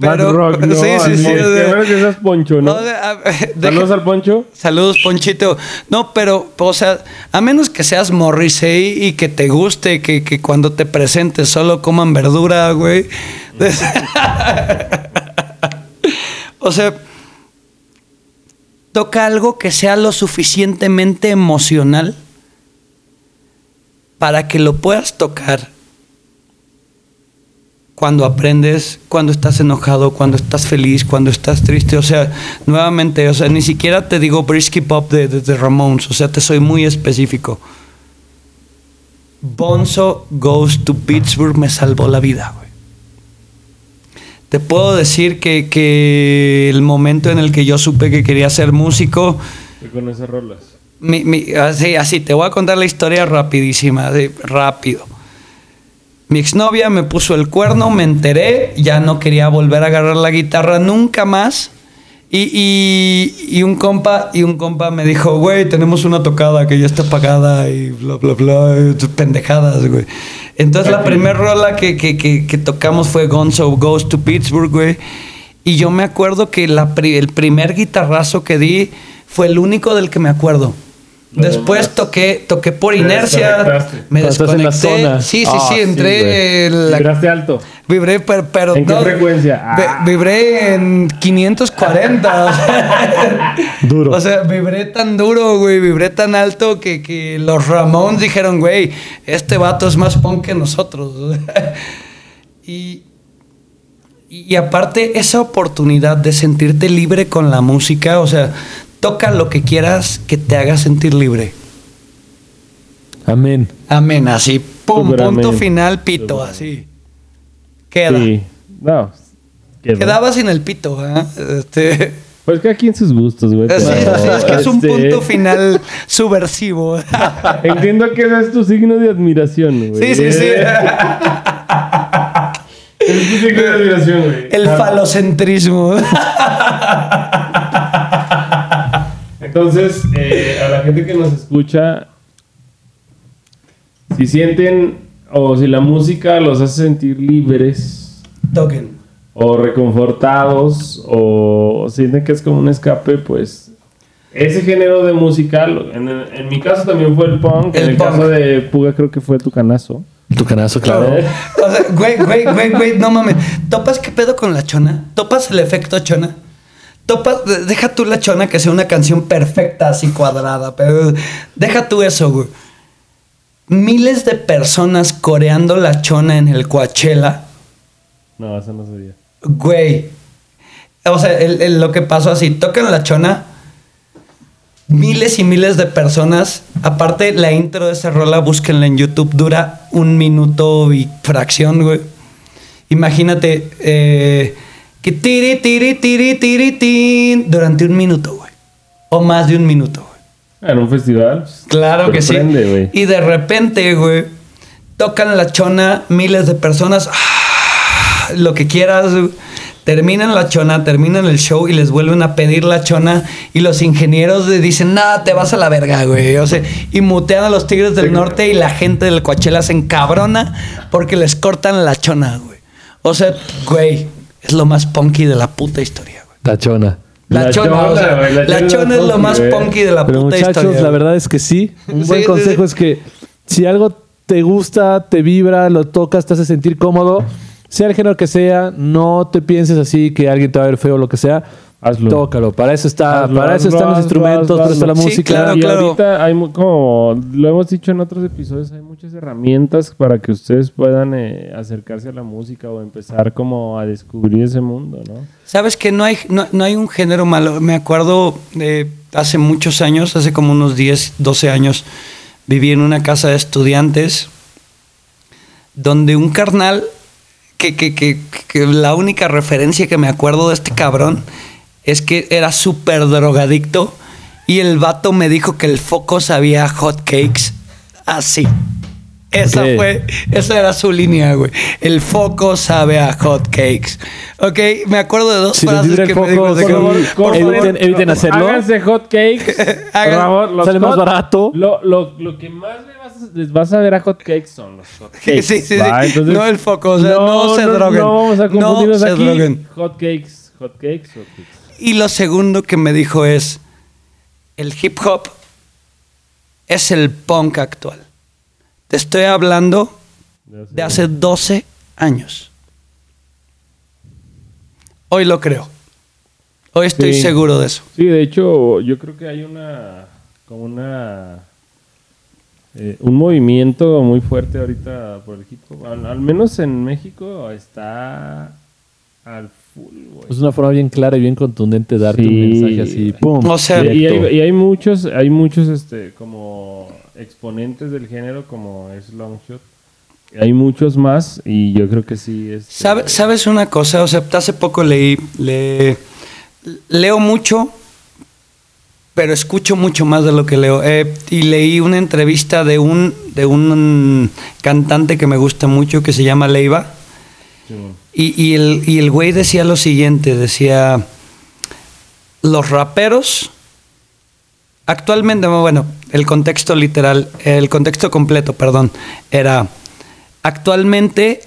Speaker 2: (laughs) o sea.
Speaker 3: Mad rock, no,
Speaker 2: sí, sí, sí.
Speaker 3: Almonte.
Speaker 2: o sea,
Speaker 3: Qué bueno que seas Poncho, ¿no?
Speaker 2: no, de- a- deja-
Speaker 3: Saludos al Poncho.
Speaker 2: Saludos, Ponchito. No, pero, o sea, a menos que seas Morrissey y que te guste que, que cuando te presentes solo coman verdura, güey. (laughs) o sea, toca algo que sea lo suficientemente emocional para que lo puedas tocar cuando aprendes, cuando estás enojado, cuando estás feliz, cuando estás triste. O sea, nuevamente, o sea, ni siquiera te digo Brisky Pop de, de, de Ramones. O sea, te soy muy específico. Bonzo Goes to Pittsburgh me salvó la vida, güey. Te puedo decir que, que el momento en el que yo supe que quería ser músico,
Speaker 3: Y con esas rolas.
Speaker 2: mi- mi- así, así, te voy a contar la historia rapidísima, así, rápido. Mi exnovia me puso el cuerno, me enteré, ya no quería volver a agarrar la guitarra nunca más. Y, y- un compa, y un compa me dijo, güey, tenemos una tocada que ya está pagada y bla, bla, bla, pendejadas, güey. Entonces la primera rola que, que, que, tocamos fue Gonzo Goes to Pittsburgh, güey. Y yo me acuerdo que la el primer guitarrazo que di fue el único del que me acuerdo. Después toqué, toqué por inercia, me desconecté. Sí, sí,
Speaker 1: Ah,
Speaker 2: sí,
Speaker 1: sí,
Speaker 2: entré la-
Speaker 3: Vibraste alto.
Speaker 2: Vibré, pero, pero
Speaker 3: ¿En qué frecuencia? Ah.
Speaker 2: vibré en 540. o sea, (laughs)
Speaker 1: Duro.
Speaker 2: O sea, vibré tan duro, güey. Vibré tan alto que, que los Ramones dijeron, güey, este vato es más punk que nosotros. (laughs) y, y aparte, esa oportunidad de sentirte libre con la música, o sea, toca lo que quieras que te haga sentir libre.
Speaker 1: Amén.
Speaker 2: Amén, así, pum, punto
Speaker 3: amén.
Speaker 2: final, pito, así. Queda.
Speaker 3: Sí. No.
Speaker 2: Quedaba sin el pito, ¿eh? Este,
Speaker 3: Pues que aquí en sus gustos, güey.
Speaker 2: sí,
Speaker 3: pero,
Speaker 2: sí, es que es un
Speaker 3: este,
Speaker 2: punto (laughs) final subversivo. (laughs)
Speaker 3: Entiendo que ese es tu signo de admiración, güey.
Speaker 2: Sí, sí, sí. (laughs)
Speaker 3: Es tu signo de admiración, güey.
Speaker 2: El falocentrismo.
Speaker 3: Entonces, eh, a la gente que nos escucha, si sienten o si la música los hace sentir libres
Speaker 2: Toquen.
Speaker 3: o reconfortados o sienten que es como un escape, pues ese género de música, lo- en, en mi caso también fue el punk, en
Speaker 2: El punk.
Speaker 3: caso de Puga creo que fue tu canazo.
Speaker 1: Tu canazo, claro.
Speaker 2: O sea, güey, güey, güey, güey, no mames. ¿Topas qué pedo con la chona? ¿Topas el efecto chona? Topas, deja tú la chona que sea una canción perfecta, así cuadrada, pero deja tú eso, güey. Miles de personas coreando la chona en el Coachella.
Speaker 3: No, eso no sabía.
Speaker 2: Güey. O sea, el- el- lo que pasó así, tocan la chona. Miles y miles de personas. Aparte, la intro de esa rola, búsquenla en YouTube, dura un minuto y fracción, güey. Imagínate eh, que tiri, tiri, tiri, tiri, tin, durante un minuto, güey. O más de un minuto, güey.
Speaker 3: En un festival.
Speaker 2: Claro que sí. Y de repente, güey, tocan la chona miles de personas, ah, (sighs) lo que quieras, terminan la chona, terminan el show y les vuelven a pedir la chona y los ingenieros le dicen, nada, te vas a la verga, güey. O sea, y mutean a los Tigres del Norte y la gente del Coachella se encabrona porque les cortan la chona, güey. O sea, güey, es lo más punky de la puta historia, güey.
Speaker 1: Tachona.
Speaker 2: La,
Speaker 3: La
Speaker 2: chona, o
Speaker 3: chona,
Speaker 2: sea,
Speaker 3: la
Speaker 2: la
Speaker 3: chona
Speaker 2: chona es lo más punky de la
Speaker 1: Pero
Speaker 2: puta
Speaker 1: muchachos,
Speaker 2: historia.
Speaker 1: la verdad es que sí. Un
Speaker 2: Sí,
Speaker 1: buen
Speaker 2: sí,
Speaker 1: consejo
Speaker 2: sí.
Speaker 1: es que si algo te gusta, te vibra, lo tocas, te hace sentir cómodo, sea el género que sea, no te pienses así que alguien te va a ver feo o lo que sea.
Speaker 3: Hazlo.
Speaker 1: Tócalo. Para eso está,
Speaker 3: Hazlo,
Speaker 1: para eso
Speaker 3: hazlo,
Speaker 1: están los
Speaker 3: hazlo,
Speaker 1: instrumentos,
Speaker 3: hazlo,
Speaker 1: para eso está la
Speaker 3: hazlo.
Speaker 2: Sí,
Speaker 1: música.
Speaker 2: claro,
Speaker 3: y
Speaker 2: claro.
Speaker 3: ahorita hay como lo hemos dicho en otros episodios, hay muchas herramientas para que ustedes puedan eh, acercarse a la música o empezar como a descubrir ese mundo, ¿no?
Speaker 2: Sabes que no hay, no, no hay un género malo. Me acuerdo de hace muchos años, hace como unos 10, 12 años, viví en una casa de estudiantes donde un carnal, que, que, que, que la única referencia que me acuerdo de este cabrón es que era súper drogadicto y el vato me dijo que el foco sabía hot cakes así. Esa
Speaker 1: Ok.
Speaker 2: fue, esa era su línea, güey. El foco sabe a hot cakes. Ok, me acuerdo de dos
Speaker 1: Si les
Speaker 2: frases que
Speaker 1: foco,
Speaker 2: me dijo.
Speaker 1: que-
Speaker 2: cabrón.
Speaker 1: por
Speaker 2: Por
Speaker 1: eviten-
Speaker 2: favor,
Speaker 1: eviten hacerlo.
Speaker 3: Háganse hot cakes. (laughs) por favor, los
Speaker 1: Sale más
Speaker 3: hot-
Speaker 1: barato.
Speaker 3: Lo, lo, lo que más le vas a- les vas a ver a hot cakes son los hot (laughs) cakes.
Speaker 2: Sí, sí, sí.
Speaker 3: ¿va? Entonces,
Speaker 2: No el foco, o sea, no se droguen.
Speaker 3: No vamos a
Speaker 2: No
Speaker 3: confundirnos
Speaker 2: se
Speaker 3: aquí.
Speaker 2: droguen.
Speaker 3: Hot cakes, hot cakes, hot cakes.
Speaker 2: Y lo segundo que me dijo es, el hip hop es el punk actual. Te estoy hablando de hace 12 años. Hoy lo creo. Hoy estoy
Speaker 3: Sí.
Speaker 2: seguro de eso.
Speaker 3: Sí, de hecho, yo creo que hay una. como una. eh, un movimiento muy fuerte ahorita por el hip hop. Al, al menos en México está al güey.
Speaker 1: Es una forma bien clara y bien contundente de darte
Speaker 3: Sí.
Speaker 1: un mensaje así. ¡Pum!
Speaker 2: O sea,
Speaker 3: y, hay, y hay muchos, hay muchos este, como exponentes del género, como es Longshot. Hay muchos más, y yo creo que sí es.
Speaker 2: ¿Sabe- ¿Sabes una cosa? O sea, hace poco leí, le- leo mucho, pero escucho mucho más de lo que leo. Eh, y leí una entrevista de un, de un cantante que me gusta mucho que se llama Leiva. Y, el, el güey decía lo siguiente, decía, los raperos, actualmente, bueno, el contexto literal, el contexto completo, perdón, era, actualmente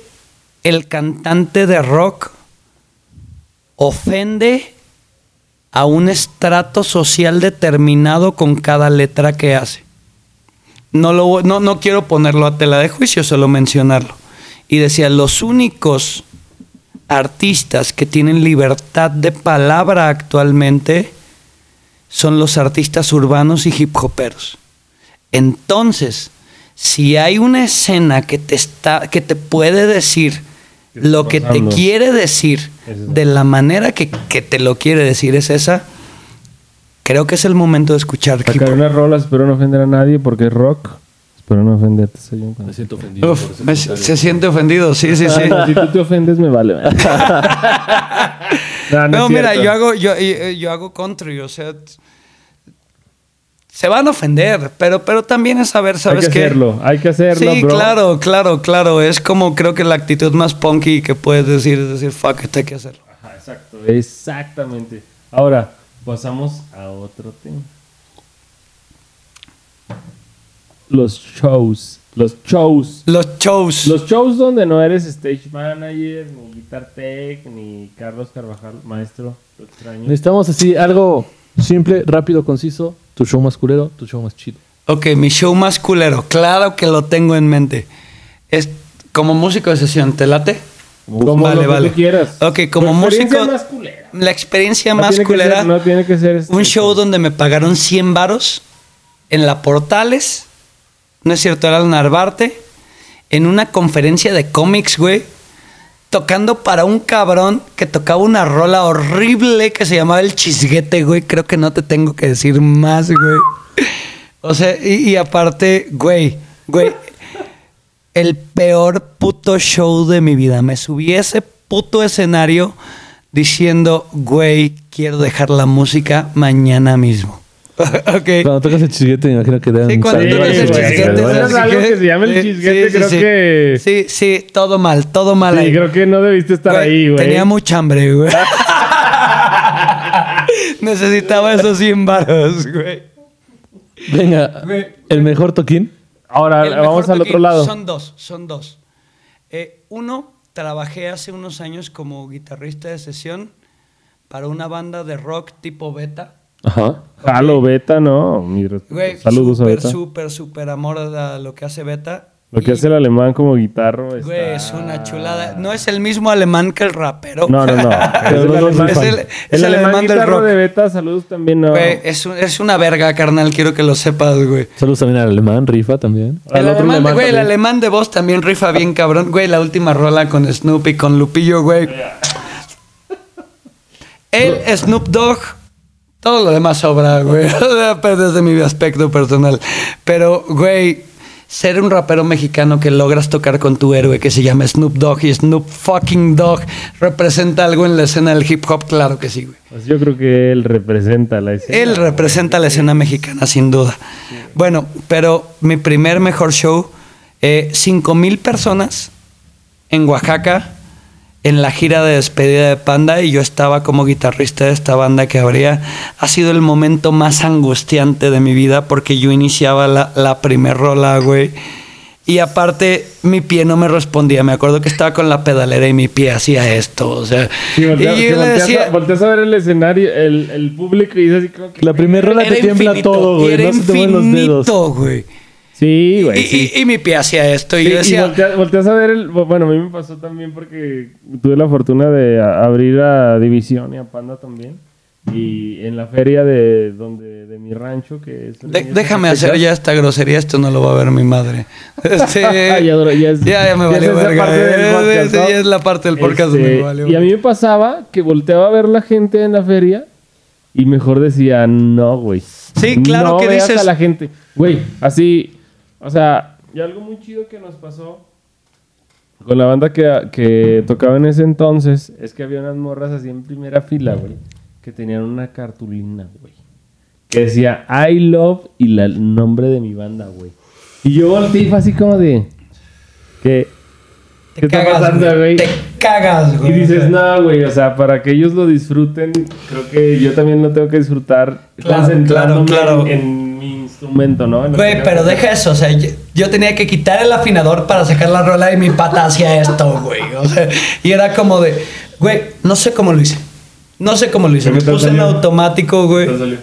Speaker 2: el cantante de rock ofende a un estrato social determinado con cada letra que hace. No, lo, no, no quiero ponerlo a tela de juicio, solo mencionarlo. Y decía, los únicos artistas que tienen libertad de palabra actualmente son los artistas urbanos y hip hoperos. Entonces, si hay una escena que te está que te puede decir lo que te quiere decir de la manera que, que te lo quiere decir es esa, creo que es el momento de escuchar hip
Speaker 3: Sacar
Speaker 2: hop.
Speaker 3: una rola, espero no ofender a nadie porque es rock. Espero no ofenderte, Sayón.
Speaker 1: Me siento ofendido.
Speaker 2: Uf,
Speaker 1: por ese
Speaker 2: me-
Speaker 1: comentario.
Speaker 2: se siente ofendido, sí, sí, sí.
Speaker 3: Si tú te ofendes, me vale. (laughs) no, no
Speaker 2: mira, yo hago, yo, yo- yo hago country, o sea, se van a ofender, pero, pero también es saber,
Speaker 3: Hay
Speaker 2: ¿sabes
Speaker 3: que
Speaker 2: qué?
Speaker 3: hacerlo, hay que hacerlo,
Speaker 2: Sí,
Speaker 3: bro.
Speaker 2: claro, claro, claro. Es como creo que la actitud más punky que puedes decir es decir, fuck it, hay que hacerlo.
Speaker 3: Ajá, exacto, exactamente. Ahora, pasamos a otro tema. Los shows, los shows.
Speaker 2: Los shows.
Speaker 3: Los shows donde no eres stage manager, ni guitar tech, ni Carlos Carvajal, maestro, lo extraño.
Speaker 1: Necesitamos así algo simple, rápido, conciso. Tu show más culero, tu show más chido.
Speaker 2: Ok, mi show más culero, claro que lo tengo en mente. Es como músico de sesión, ¿te late?
Speaker 3: Como
Speaker 2: Vale,
Speaker 3: lo que
Speaker 2: vale.
Speaker 3: tú quieras.
Speaker 2: Ok, como músico-
Speaker 3: más culera.
Speaker 2: La experiencia
Speaker 3: No
Speaker 2: más
Speaker 3: tiene que
Speaker 2: culera.
Speaker 3: ser- no tiene que ser este-
Speaker 2: Un show donde me pagaron 100 varos en la Portales, no es cierto, era el Narvarte, en una conferencia de cómics, güey, tocando para un cabrón que tocaba una rola horrible que se llamaba El Chisguete, güey. Creo que no te tengo que decir más, güey. O sea, y, y aparte, güey, güey, el peor puto show de mi vida. Me subí a ese puto escenario diciendo, güey, quiero dejar la música mañana mismo. (laughs) ok.
Speaker 1: Cuando tocas el chisguete, me imagino que dan
Speaker 2: Sí, cuando
Speaker 3: Sí,
Speaker 2: tocas el chisguete.
Speaker 3: cuando
Speaker 2: ¿sabes
Speaker 3: tocas algo
Speaker 2: qué?
Speaker 3: que se llama el
Speaker 2: Sí,
Speaker 3: chisguete,
Speaker 2: sí,
Speaker 3: creo
Speaker 2: sí.
Speaker 3: que-
Speaker 2: Sí, sí, todo mal, todo mal
Speaker 3: Sí,
Speaker 2: ahí.
Speaker 3: creo que no debiste estar
Speaker 2: Güey,
Speaker 3: ahí, güey.
Speaker 2: Tenía mucha hambre, güey. (laughs) Necesitaba esos 100 varos, güey.
Speaker 1: Venga, el mejor toquín.
Speaker 3: Ahora
Speaker 2: El
Speaker 3: vamos al otro lado.
Speaker 2: Son dos, son dos. Eh, uno, trabajé hace unos años como guitarrista de sesión para una banda de rock tipo beta.
Speaker 1: Ajá.
Speaker 3: Jalo, Beta, no. mi respeto.
Speaker 2: Güey,
Speaker 3: Saludos a
Speaker 2: súper,
Speaker 3: Beta.
Speaker 2: súper, súper amor a lo que hace beta.
Speaker 3: Lo que
Speaker 2: Y,
Speaker 3: hace el alemán como guitarro.
Speaker 2: Güey,
Speaker 3: está-
Speaker 2: es una chulada. No es el mismo alemán que el rapero.
Speaker 3: No, no, no. Es (laughs)
Speaker 1: Pero
Speaker 3: el alemán.
Speaker 2: Es el-
Speaker 3: el
Speaker 2: es el
Speaker 3: alemán
Speaker 2: alemán del
Speaker 3: guitarro
Speaker 2: rock.
Speaker 3: de Beta, saludos también, no.
Speaker 2: Güey, es, un- es una verga, carnal. Quiero que lo sepas, güey.
Speaker 1: Saludos también al alemán, rifa también.
Speaker 2: El alemán,
Speaker 3: alemán
Speaker 2: güey, el alemán de voz también rifa bien cabrón. Güey, la última rola con Snoopy, con Lupillo, güey. Él, Snoop Dogg, todo lo demás sobra, güey. (laughs) Desde mi aspecto personal. Pero, güey, ser un rapero mexicano que logras tocar con tu héroe que se llama Snoop Dogg y Snoop fucking Dogg representa algo en la escena del hip hop, claro que sí, güey.
Speaker 3: Pues yo creo que él representa la escena.
Speaker 2: Él representa la escena mexicana, sin duda. Bueno, pero mi primer mejor show, eh, 5 mil personas en Oaxaca, en la gira de despedida de Panda, y yo estaba como guitarrista de esta banda que habría. Ha sido el momento más angustiante de mi vida porque yo iniciaba la, la primer rola, güey. Y aparte, mi pie no me respondía. Me acuerdo que estaba con la pedalera y mi pie hacía esto. O sea,
Speaker 3: Sí, voltea-
Speaker 2: y yo le
Speaker 3: volteas,
Speaker 2: decía,
Speaker 3: a, volteas a ver el escenario, el, el público y dices así como que...
Speaker 1: La primera rola te tiembla
Speaker 2: infinito,
Speaker 1: todo, güey.
Speaker 2: Era
Speaker 1: No se te los dedos.
Speaker 2: infinito, güey.
Speaker 3: Sí, güey,
Speaker 2: Y,
Speaker 3: sí.
Speaker 2: y- y mi pie hacía esto. Y
Speaker 3: Sí,
Speaker 2: yo decía,
Speaker 3: volteas, volteas a ver el... Bueno, a mí me pasó también porque tuve la fortuna de a- abrir a División y a Panda también. Y en la feria de donde de mi rancho, que es...
Speaker 2: "De- déjame hacer ya esta grosería, esto no lo va a ver mi madre. (laughs) Este,
Speaker 3: ya, ya es-
Speaker 2: ya, ya me valió verga. eh,
Speaker 3: podcast, ¿no?
Speaker 2: ya es la parte del podcast
Speaker 3: Este,
Speaker 2: me valió
Speaker 3: y a mí me pasaba que volteaba a ver la gente en la feria y mejor decía, no, güey.
Speaker 2: Sí, claro
Speaker 3: no
Speaker 2: que
Speaker 3: veas
Speaker 2: dices-
Speaker 3: a la gente. Güey, así, o sea, y algo muy chido que nos pasó con la banda que, que tocaba en ese entonces es que había unas morras así en primera fila, güey, que tenían una cartulina, güey. que decía I love y la- el nombre de mi banda, güey. Y yo volteé y fue así como de. ¿Qué?
Speaker 2: Te
Speaker 3: ¿Qué está
Speaker 2: cagas,
Speaker 3: pasando,
Speaker 2: güey. Te cagas,
Speaker 3: Y
Speaker 2: güey.
Speaker 3: dices, no, güey, o sea, para que ellos lo disfruten, creo que yo también lo tengo que disfrutar
Speaker 2: Claro,
Speaker 3: concentrándome
Speaker 2: claro, claro.
Speaker 3: En mi instrumento, ¿no?
Speaker 2: Güey, pero deja eso, o sea, yo, yo tenía que quitar el afinador para sacar la rola y mi pata hacía esto, güey. O sea, y era como de, güey, no sé cómo lo hice. No sé cómo lo hice.
Speaker 3: ¿Qué
Speaker 2: Me puse en automático, güey.
Speaker 3: ¿Qué tal salió?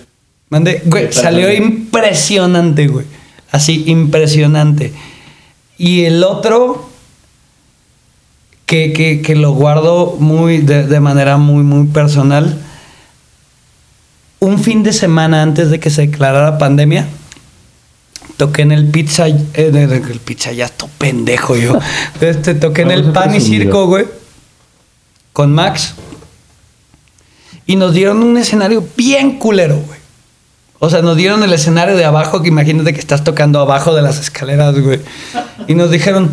Speaker 2: Mandé, güey,
Speaker 3: ¿Qué tal
Speaker 2: salió
Speaker 3: salió?
Speaker 2: impresionante, güey. Así, impresionante. Y el otro, que, que, que lo guardo muy, de, de manera muy, muy personal. Un fin de semana antes de que se declarara pandemia, toqué en el pizza, eh, de- de- el pizza ya estoy pendejo yo. (laughs) Este, toqué en el
Speaker 3: Vamos a
Speaker 2: pan y circo, güey, con Max. Y nos dieron un escenario bien culero, güey. O sea, nos dieron el escenario de abajo, que imagínate que estás tocando abajo de las escaleras, güey. Y nos dijeron,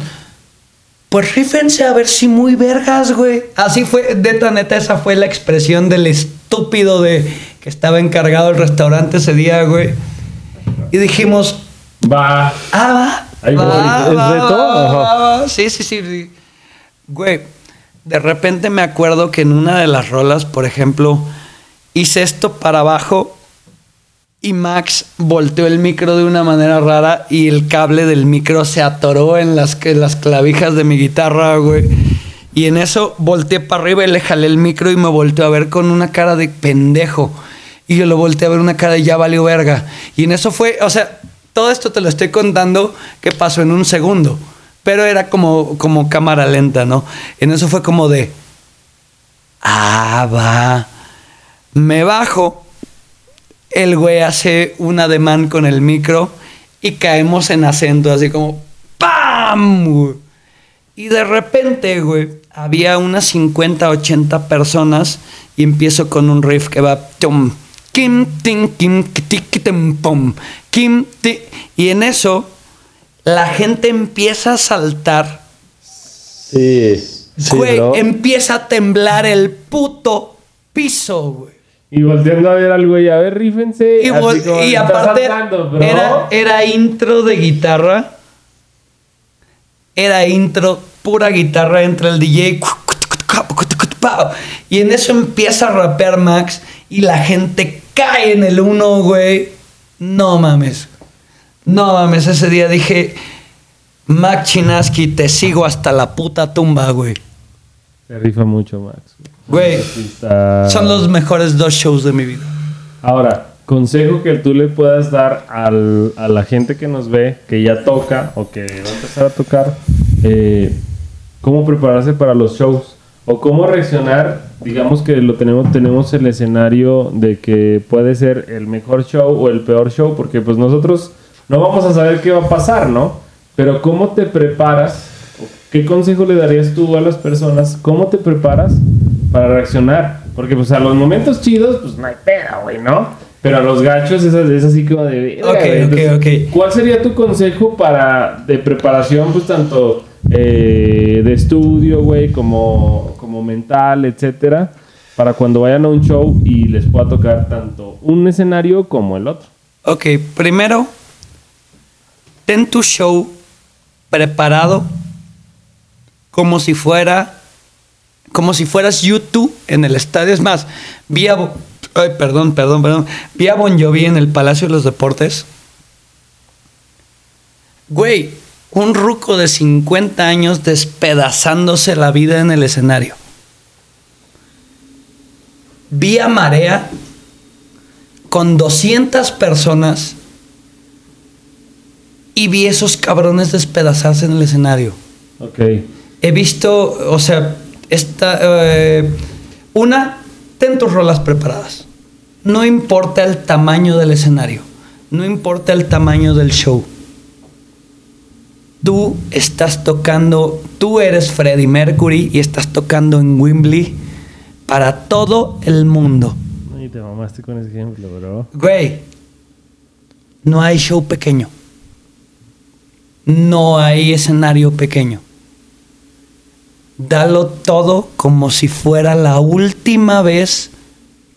Speaker 2: pues rífense a ver si muy vergas, güey. Así fue, neta, neta, esa fue la expresión del estúpido de que estaba encargado el restaurante ese día, güey. Y dijimos,
Speaker 3: Va.
Speaker 2: ah, va.
Speaker 3: Ahí
Speaker 2: va,
Speaker 1: ¿Es
Speaker 2: va, sí, sí, sí. Güey, de repente me acuerdo que en una de las rolas, por ejemplo, hice esto para abajo y Max volteó el micro de una manera rara y el cable del micro se atoró en las, en las clavijas de mi guitarra, güey. Y en eso volteé para arriba y le jalé el micro y me volteó a ver con una cara de pendejo. Y yo lo volteé a ver una cara de ya valió verga. Y en eso fue, o sea, todo esto te lo estoy contando que pasó en un segundo. Pero era como, como cámara lenta, ¿no? En eso fue como de, ah, va. Me bajo el güey hace un ademán con el micro y caemos en acento, así como ¡PAM! Y de repente, güey, había unas 50, 80 personas y empiezo con un riff que va tum, kim, tin, kim, pum, kim, ti. Y en eso, la gente empieza a saltar.
Speaker 1: Sí. Sí,
Speaker 2: güey,
Speaker 1: bro.
Speaker 2: empieza a temblar el puto piso, güey.
Speaker 3: Y volteando a ver al güey, a ver, rífense.
Speaker 2: Y,
Speaker 3: así
Speaker 2: vol-
Speaker 3: como,
Speaker 2: y
Speaker 3: "Está
Speaker 2: aparte
Speaker 3: saltando, bro".
Speaker 2: era, era intro de guitarra. Era intro, pura guitarra entre el DJ. Y en eso empieza a rapear Max y la gente cae en el uno, güey. No mames. No mames, ese día dije, Max Chinaski, te sigo hasta la puta tumba, güey.
Speaker 3: Se rifa mucho, Max.
Speaker 2: Güey, son los mejores dos shows de mi vida.
Speaker 3: Ahora, consejo que tú le puedas dar al- a la gente que nos ve, que ya toca o que va a empezar a tocar, eh, cómo prepararse para los shows o cómo reaccionar. Digamos que lo tenemos, tenemos el escenario de que puede ser el mejor show o el peor show, porque pues nosotros no vamos a saber qué va a pasar, ¿no? Pero cómo te preparas, qué consejo le darías tú a las personas, cómo te preparas para reaccionar. Porque pues a los momentos chidos, pues no hay pedo, güey, ¿no? Pero a los gachos es, es así como de...
Speaker 2: Ok,
Speaker 3: güey.
Speaker 2: ok,
Speaker 3: Entonces,
Speaker 2: ok.
Speaker 3: ¿Cuál sería tu consejo para de preparación, pues tanto eh, de estudio, güey, como, mental, etcétera, para cuando vayan a un show y les pueda tocar tanto un escenario como el otro?
Speaker 2: Ok, primero, ten tu show preparado como si fuera, como si fueras YouTube en el estadio. Es más, vi a, ay, perdón, perdón, perdón, vi a Bon Jovi en el Palacio de los Deportes. Güey, un ruco de 50 años despedazándose la vida en el escenario. Vi a Marea con 200 personas y vi esos cabrones despedazarse en el escenario.
Speaker 3: Ok.
Speaker 2: He visto, o sea, esta, eh, una, ten tus rolas preparadas. No importa el tamaño del escenario, no importa el tamaño del show. Tú estás tocando, tú eres Freddie Mercury y estás tocando en Wembley para todo el mundo.
Speaker 3: Y te mamaste con ese ejemplo, bro.
Speaker 2: Güey, no hay show pequeño. No hay escenario pequeño. Dalo todo como si fuera la última vez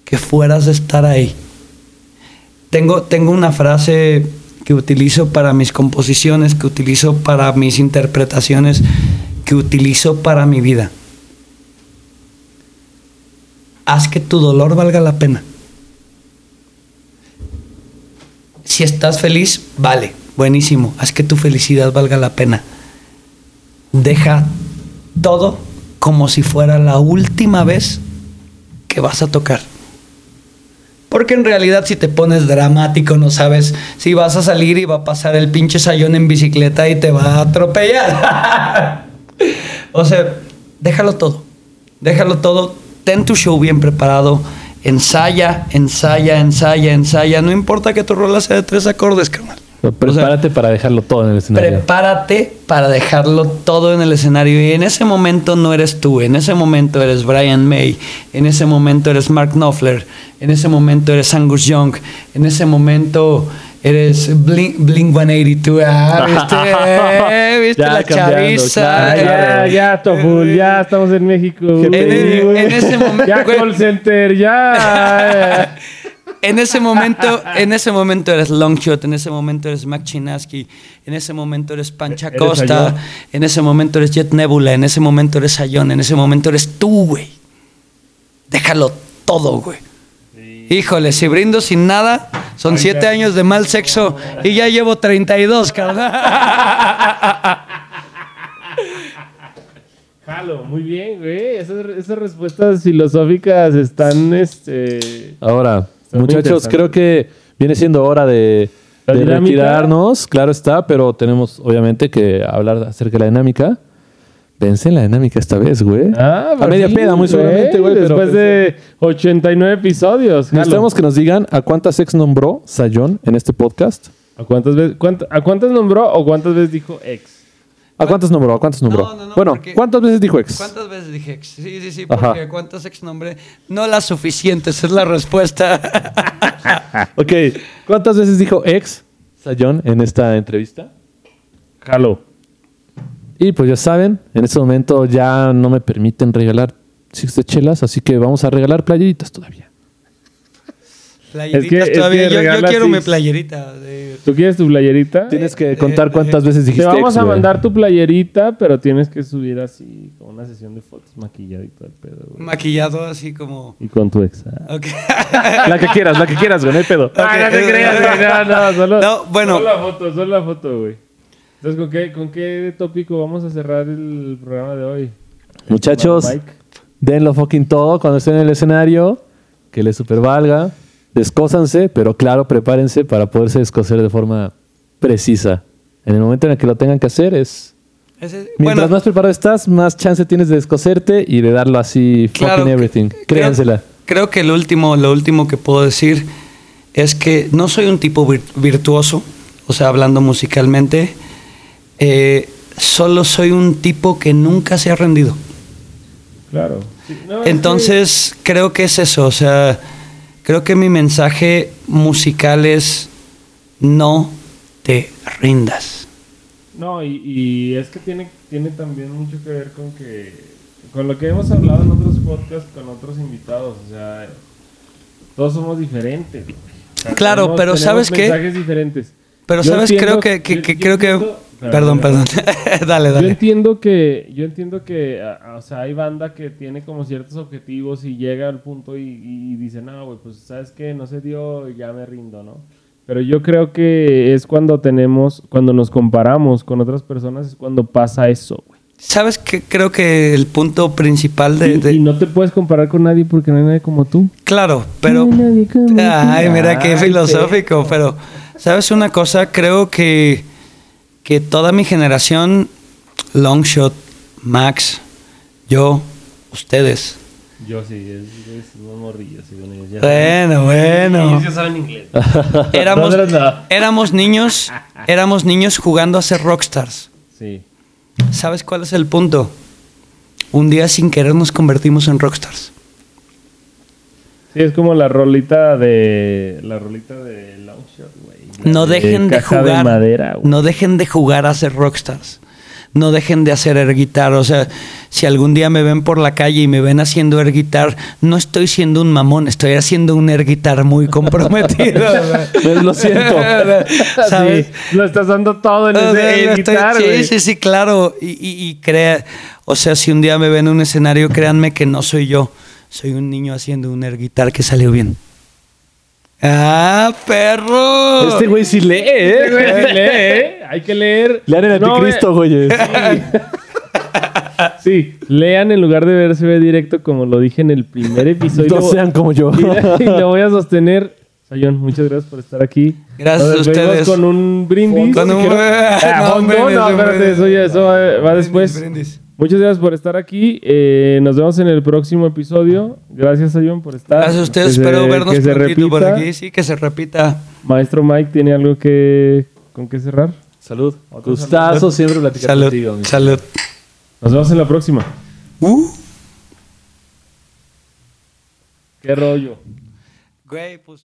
Speaker 2: que fueras a estar ahí. tengo, tengo una frase que utilizo para mis composiciones, que utilizo para mis interpretaciones, que utilizo para mi vida. Haz que tu dolor valga la pena. Si estás feliz, vale, buenísimo. Haz que tu felicidad valga la pena. Deja todo como si fuera la última vez que vas a tocar. Porque en realidad si te pones dramático no sabes si vas a salir y va a pasar el pinche sayón en bicicleta y te va a atropellar. (laughs) o sea, déjalo todo. Déjalo todo. Ten tu show bien preparado. Ensaya, ensaya, ensaya, ensaya. No importa que tu rola sea de tres acordes, carnal.
Speaker 1: Pero prepárate para dejarlo todo en el escenario.
Speaker 2: Prepárate para dejarlo todo en el escenario. Y en ese momento no eres tú. En ese momento eres Brian May. En ese momento eres Mark Knopfler. En ese momento eres Angus Young. En ese momento eres Blink, Blink 182. Ah, ¿viste? (laughs) ¿Viste
Speaker 1: Ya
Speaker 2: la
Speaker 1: cambiando,
Speaker 2: chaviza?
Speaker 1: claro.
Speaker 3: Ya, ya, Toful, ya estamos en México.
Speaker 2: En, ese momento,
Speaker 3: Ya,
Speaker 2: güey,
Speaker 3: call center, ya. (laughs)
Speaker 2: en ese momento, en ese momento eres Longshot, en ese momento eres Mac Chinaski, en ese momento eres Pancha
Speaker 3: Eres
Speaker 2: Costa, en ese momento eres Jet Nebula, en ese momento eres Ayón, en ese momento eres tú, güey. Déjalo todo, güey. Híjole, si brindo sin nada, son siete años de mal sexo y ya llevo 32, carnal. (laughs)
Speaker 3: Jalo, muy bien, güey. Esas, esas respuestas filosóficas están, este...
Speaker 1: Ahora, muchachos, creo que viene siendo hora de,
Speaker 3: ¿La
Speaker 1: de retirarnos. Claro está, pero tenemos obviamente que hablar acerca de la dinámica. Pensé en la dinámica esta vez, güey.
Speaker 3: Ah,
Speaker 1: a media
Speaker 3: sí,
Speaker 1: peda, muy seguramente, güey.
Speaker 3: Después de 89 episodios.
Speaker 1: Necesitamos que nos digan a cuántas ex nombró Sayón en este podcast.
Speaker 3: ¿A cuántas veces, cuánt- ¿A cuántas nombró o cuántas veces dijo ex?
Speaker 1: ¿A cuántas nombró? ¿A cuántas nombró?
Speaker 2: No, no, no,
Speaker 1: bueno,
Speaker 2: porque-
Speaker 1: ¿cuántas veces dijo ex?
Speaker 2: ¿Cuántas veces dije ex? Sí, sí, sí,
Speaker 1: Ajá.
Speaker 2: porque ¿cuántas ex nombré? No las suficientes, es la respuesta. (laughs)
Speaker 1: Ok, ¿cuántas veces dijo ex Sayón en esta entrevista?
Speaker 3: Jalo.
Speaker 1: Y pues ya saben, en este momento ya no me permiten regalar six de chelas, así que vamos a regalar playeritas todavía.
Speaker 2: Playeritas
Speaker 3: es que
Speaker 2: todavía. yo, quiero mi playerita. de-
Speaker 3: ¿Tú quieres tu playerita?
Speaker 1: Tienes que contar cuántas veces
Speaker 3: Te
Speaker 1: dijiste
Speaker 3: vamos
Speaker 1: ex,
Speaker 3: a
Speaker 1: güey.
Speaker 3: mandar tu playerita, pero tienes que subir así, con una sesión de fotos maquillado y todo el pedo, güey.
Speaker 2: Maquillado así como.
Speaker 3: Y con tu ex. ah. (laughs)
Speaker 1: La que quieras, la que quieras, güey, no hay pedo.
Speaker 3: Ah, no te creas, güey. No, no, solo,
Speaker 2: No, bueno.
Speaker 3: solo la foto, solo la foto, güey. Entonces, ¿con qué, ¿con qué tópico vamos a cerrar el programa de hoy?
Speaker 1: Muchachos, denlo fucking todo cuando estén en el escenario, que les supervalga, descósanse, pero claro, prepárense para poderse descoser de forma precisa. En el momento en el que lo tengan que hacer es...
Speaker 2: Ese-
Speaker 1: Mientras
Speaker 2: bueno,
Speaker 1: más preparado estás, más chance tienes de descoserte y de darlo así
Speaker 2: claro,
Speaker 1: fucking everything.
Speaker 2: creo-
Speaker 1: Créansela.
Speaker 2: Creo que lo último, lo último que puedo decir es que no soy un tipo vir- virtuoso, o sea, hablando musicalmente. Eh, solo soy un tipo que nunca se ha rendido.
Speaker 3: Claro. No,
Speaker 2: Entonces, creo que es eso, o sea, creo que mi mensaje musical es no te rindas.
Speaker 3: no, y, y es que tiene, tiene también mucho que ver con que. Con lo que hemos hablado en otros podcasts con otros invitados. O sea, todos somos diferentes. güey. O sea,
Speaker 2: Claro,
Speaker 3: tenemos-
Speaker 2: pero
Speaker 3: tenemos
Speaker 2: ¿sabes qué?
Speaker 3: mensajes diferentes.
Speaker 2: Pero
Speaker 3: Yo
Speaker 2: sabes,
Speaker 3: entiendo-
Speaker 2: creo que, que-
Speaker 3: yo-
Speaker 2: que-
Speaker 3: yo
Speaker 2: creo que, perdón, (laughs) perdón, (laughs) dale,
Speaker 3: Yo
Speaker 2: dale.
Speaker 3: entiendo que, yo entiendo que, a- a- o sea, hay banda que tiene como ciertos objetivos y llega al punto y, y dice, no, güey, pues sabes que no se dio, ya me rindo, ¿no? Pero yo creo que es cuando tenemos, cuando nos comparamos con otras personas, es cuando pasa eso, güey.
Speaker 2: ¿Sabes que creo que el punto principal de,
Speaker 3: Y,
Speaker 2: de-
Speaker 3: y no te puedes comparar con nadie porque no hay nadie como tú.
Speaker 2: Claro, pero...
Speaker 3: No hay nadie como tú.
Speaker 2: Ay, mira qué
Speaker 3: Ay,
Speaker 2: filosófico, pero... ¿Sabes una cosa? Creo que, que toda mi generación, Longshot, Max, yo, ustedes...
Speaker 3: Yo sí, es, morrillos. sí, bueno, ya-
Speaker 2: Bueno, bueno.
Speaker 3: Ellos ya saben inglés. (laughs)
Speaker 2: Éramos,
Speaker 3: no.
Speaker 2: éramos niños, éramos niños jugando a ser rockstars.
Speaker 3: Sí.
Speaker 2: ¿Sabes cuál es el punto? Un día sin querer nos convertimos en rockstars.
Speaker 3: Sí, es como la rolita de. La rolita de Longshot, güey.
Speaker 2: No dejen de jugar.
Speaker 3: de madera, güey.
Speaker 2: no dejen de jugar a ser rockstars. no dejen de hacer air guitar. O sea, si algún día me ven por la calle y me ven haciendo air guitar, no estoy siendo un mamón, estoy haciendo un air guitar muy comprometido. (laughs)
Speaker 1: Pues lo siento. (laughs)
Speaker 2: ¿Sabes?
Speaker 3: Sí, lo estás dando todo en
Speaker 2: O sea,
Speaker 3: ese
Speaker 2: estoy-
Speaker 3: guitar,
Speaker 2: sí, sí, sí, claro. Y, y- y crea, o sea, si un día me ven en un escenario, créanme que no soy yo. Soy un niño haciendo un air guitar que salió bien. ¡Ah, perro!
Speaker 1: Este güey sí lee,
Speaker 3: Este güey
Speaker 1: ¿eh?
Speaker 3: sí lee, ¿eh? Hay que leer.
Speaker 1: Lean el
Speaker 3: No,
Speaker 1: anticristo, güey. (laughs)
Speaker 3: Sí, lean en lugar de ver se ve directo, como lo dije en el primer episodio.
Speaker 1: No sean como yo.
Speaker 3: Y, y lo voy a sostener. Sayón, muchas gracias por estar aquí.
Speaker 2: Gracias
Speaker 3: Nos
Speaker 2: a ustedes.
Speaker 3: con un brindis.
Speaker 2: Con un- (laughs)
Speaker 3: Ah,
Speaker 2: No, brindis,
Speaker 3: no, espérate,
Speaker 2: brindis.
Speaker 3: eso, ya, eso va, va
Speaker 2: Brindis,
Speaker 3: después.
Speaker 2: brindis.
Speaker 3: Muchas gracias por estar aquí. Eh, nos vemos en el próximo episodio. Gracias, Sayón, por estar.
Speaker 2: Gracias a ustedes,
Speaker 3: Que se-
Speaker 2: espero vernos
Speaker 3: que se
Speaker 2: prontito por
Speaker 3: repita.
Speaker 2: aquí. Sí, que se repita.
Speaker 3: Maestro Mike, ¿tiene algo que con qué cerrar?
Speaker 1: Salud. Gustazo siempre platicar
Speaker 2: Salud.
Speaker 1: contigo. mi-
Speaker 2: Salud.
Speaker 3: Nos vemos en la próxima.
Speaker 2: Uh.
Speaker 3: ¿Qué rollo?
Speaker 2: Güey, pues.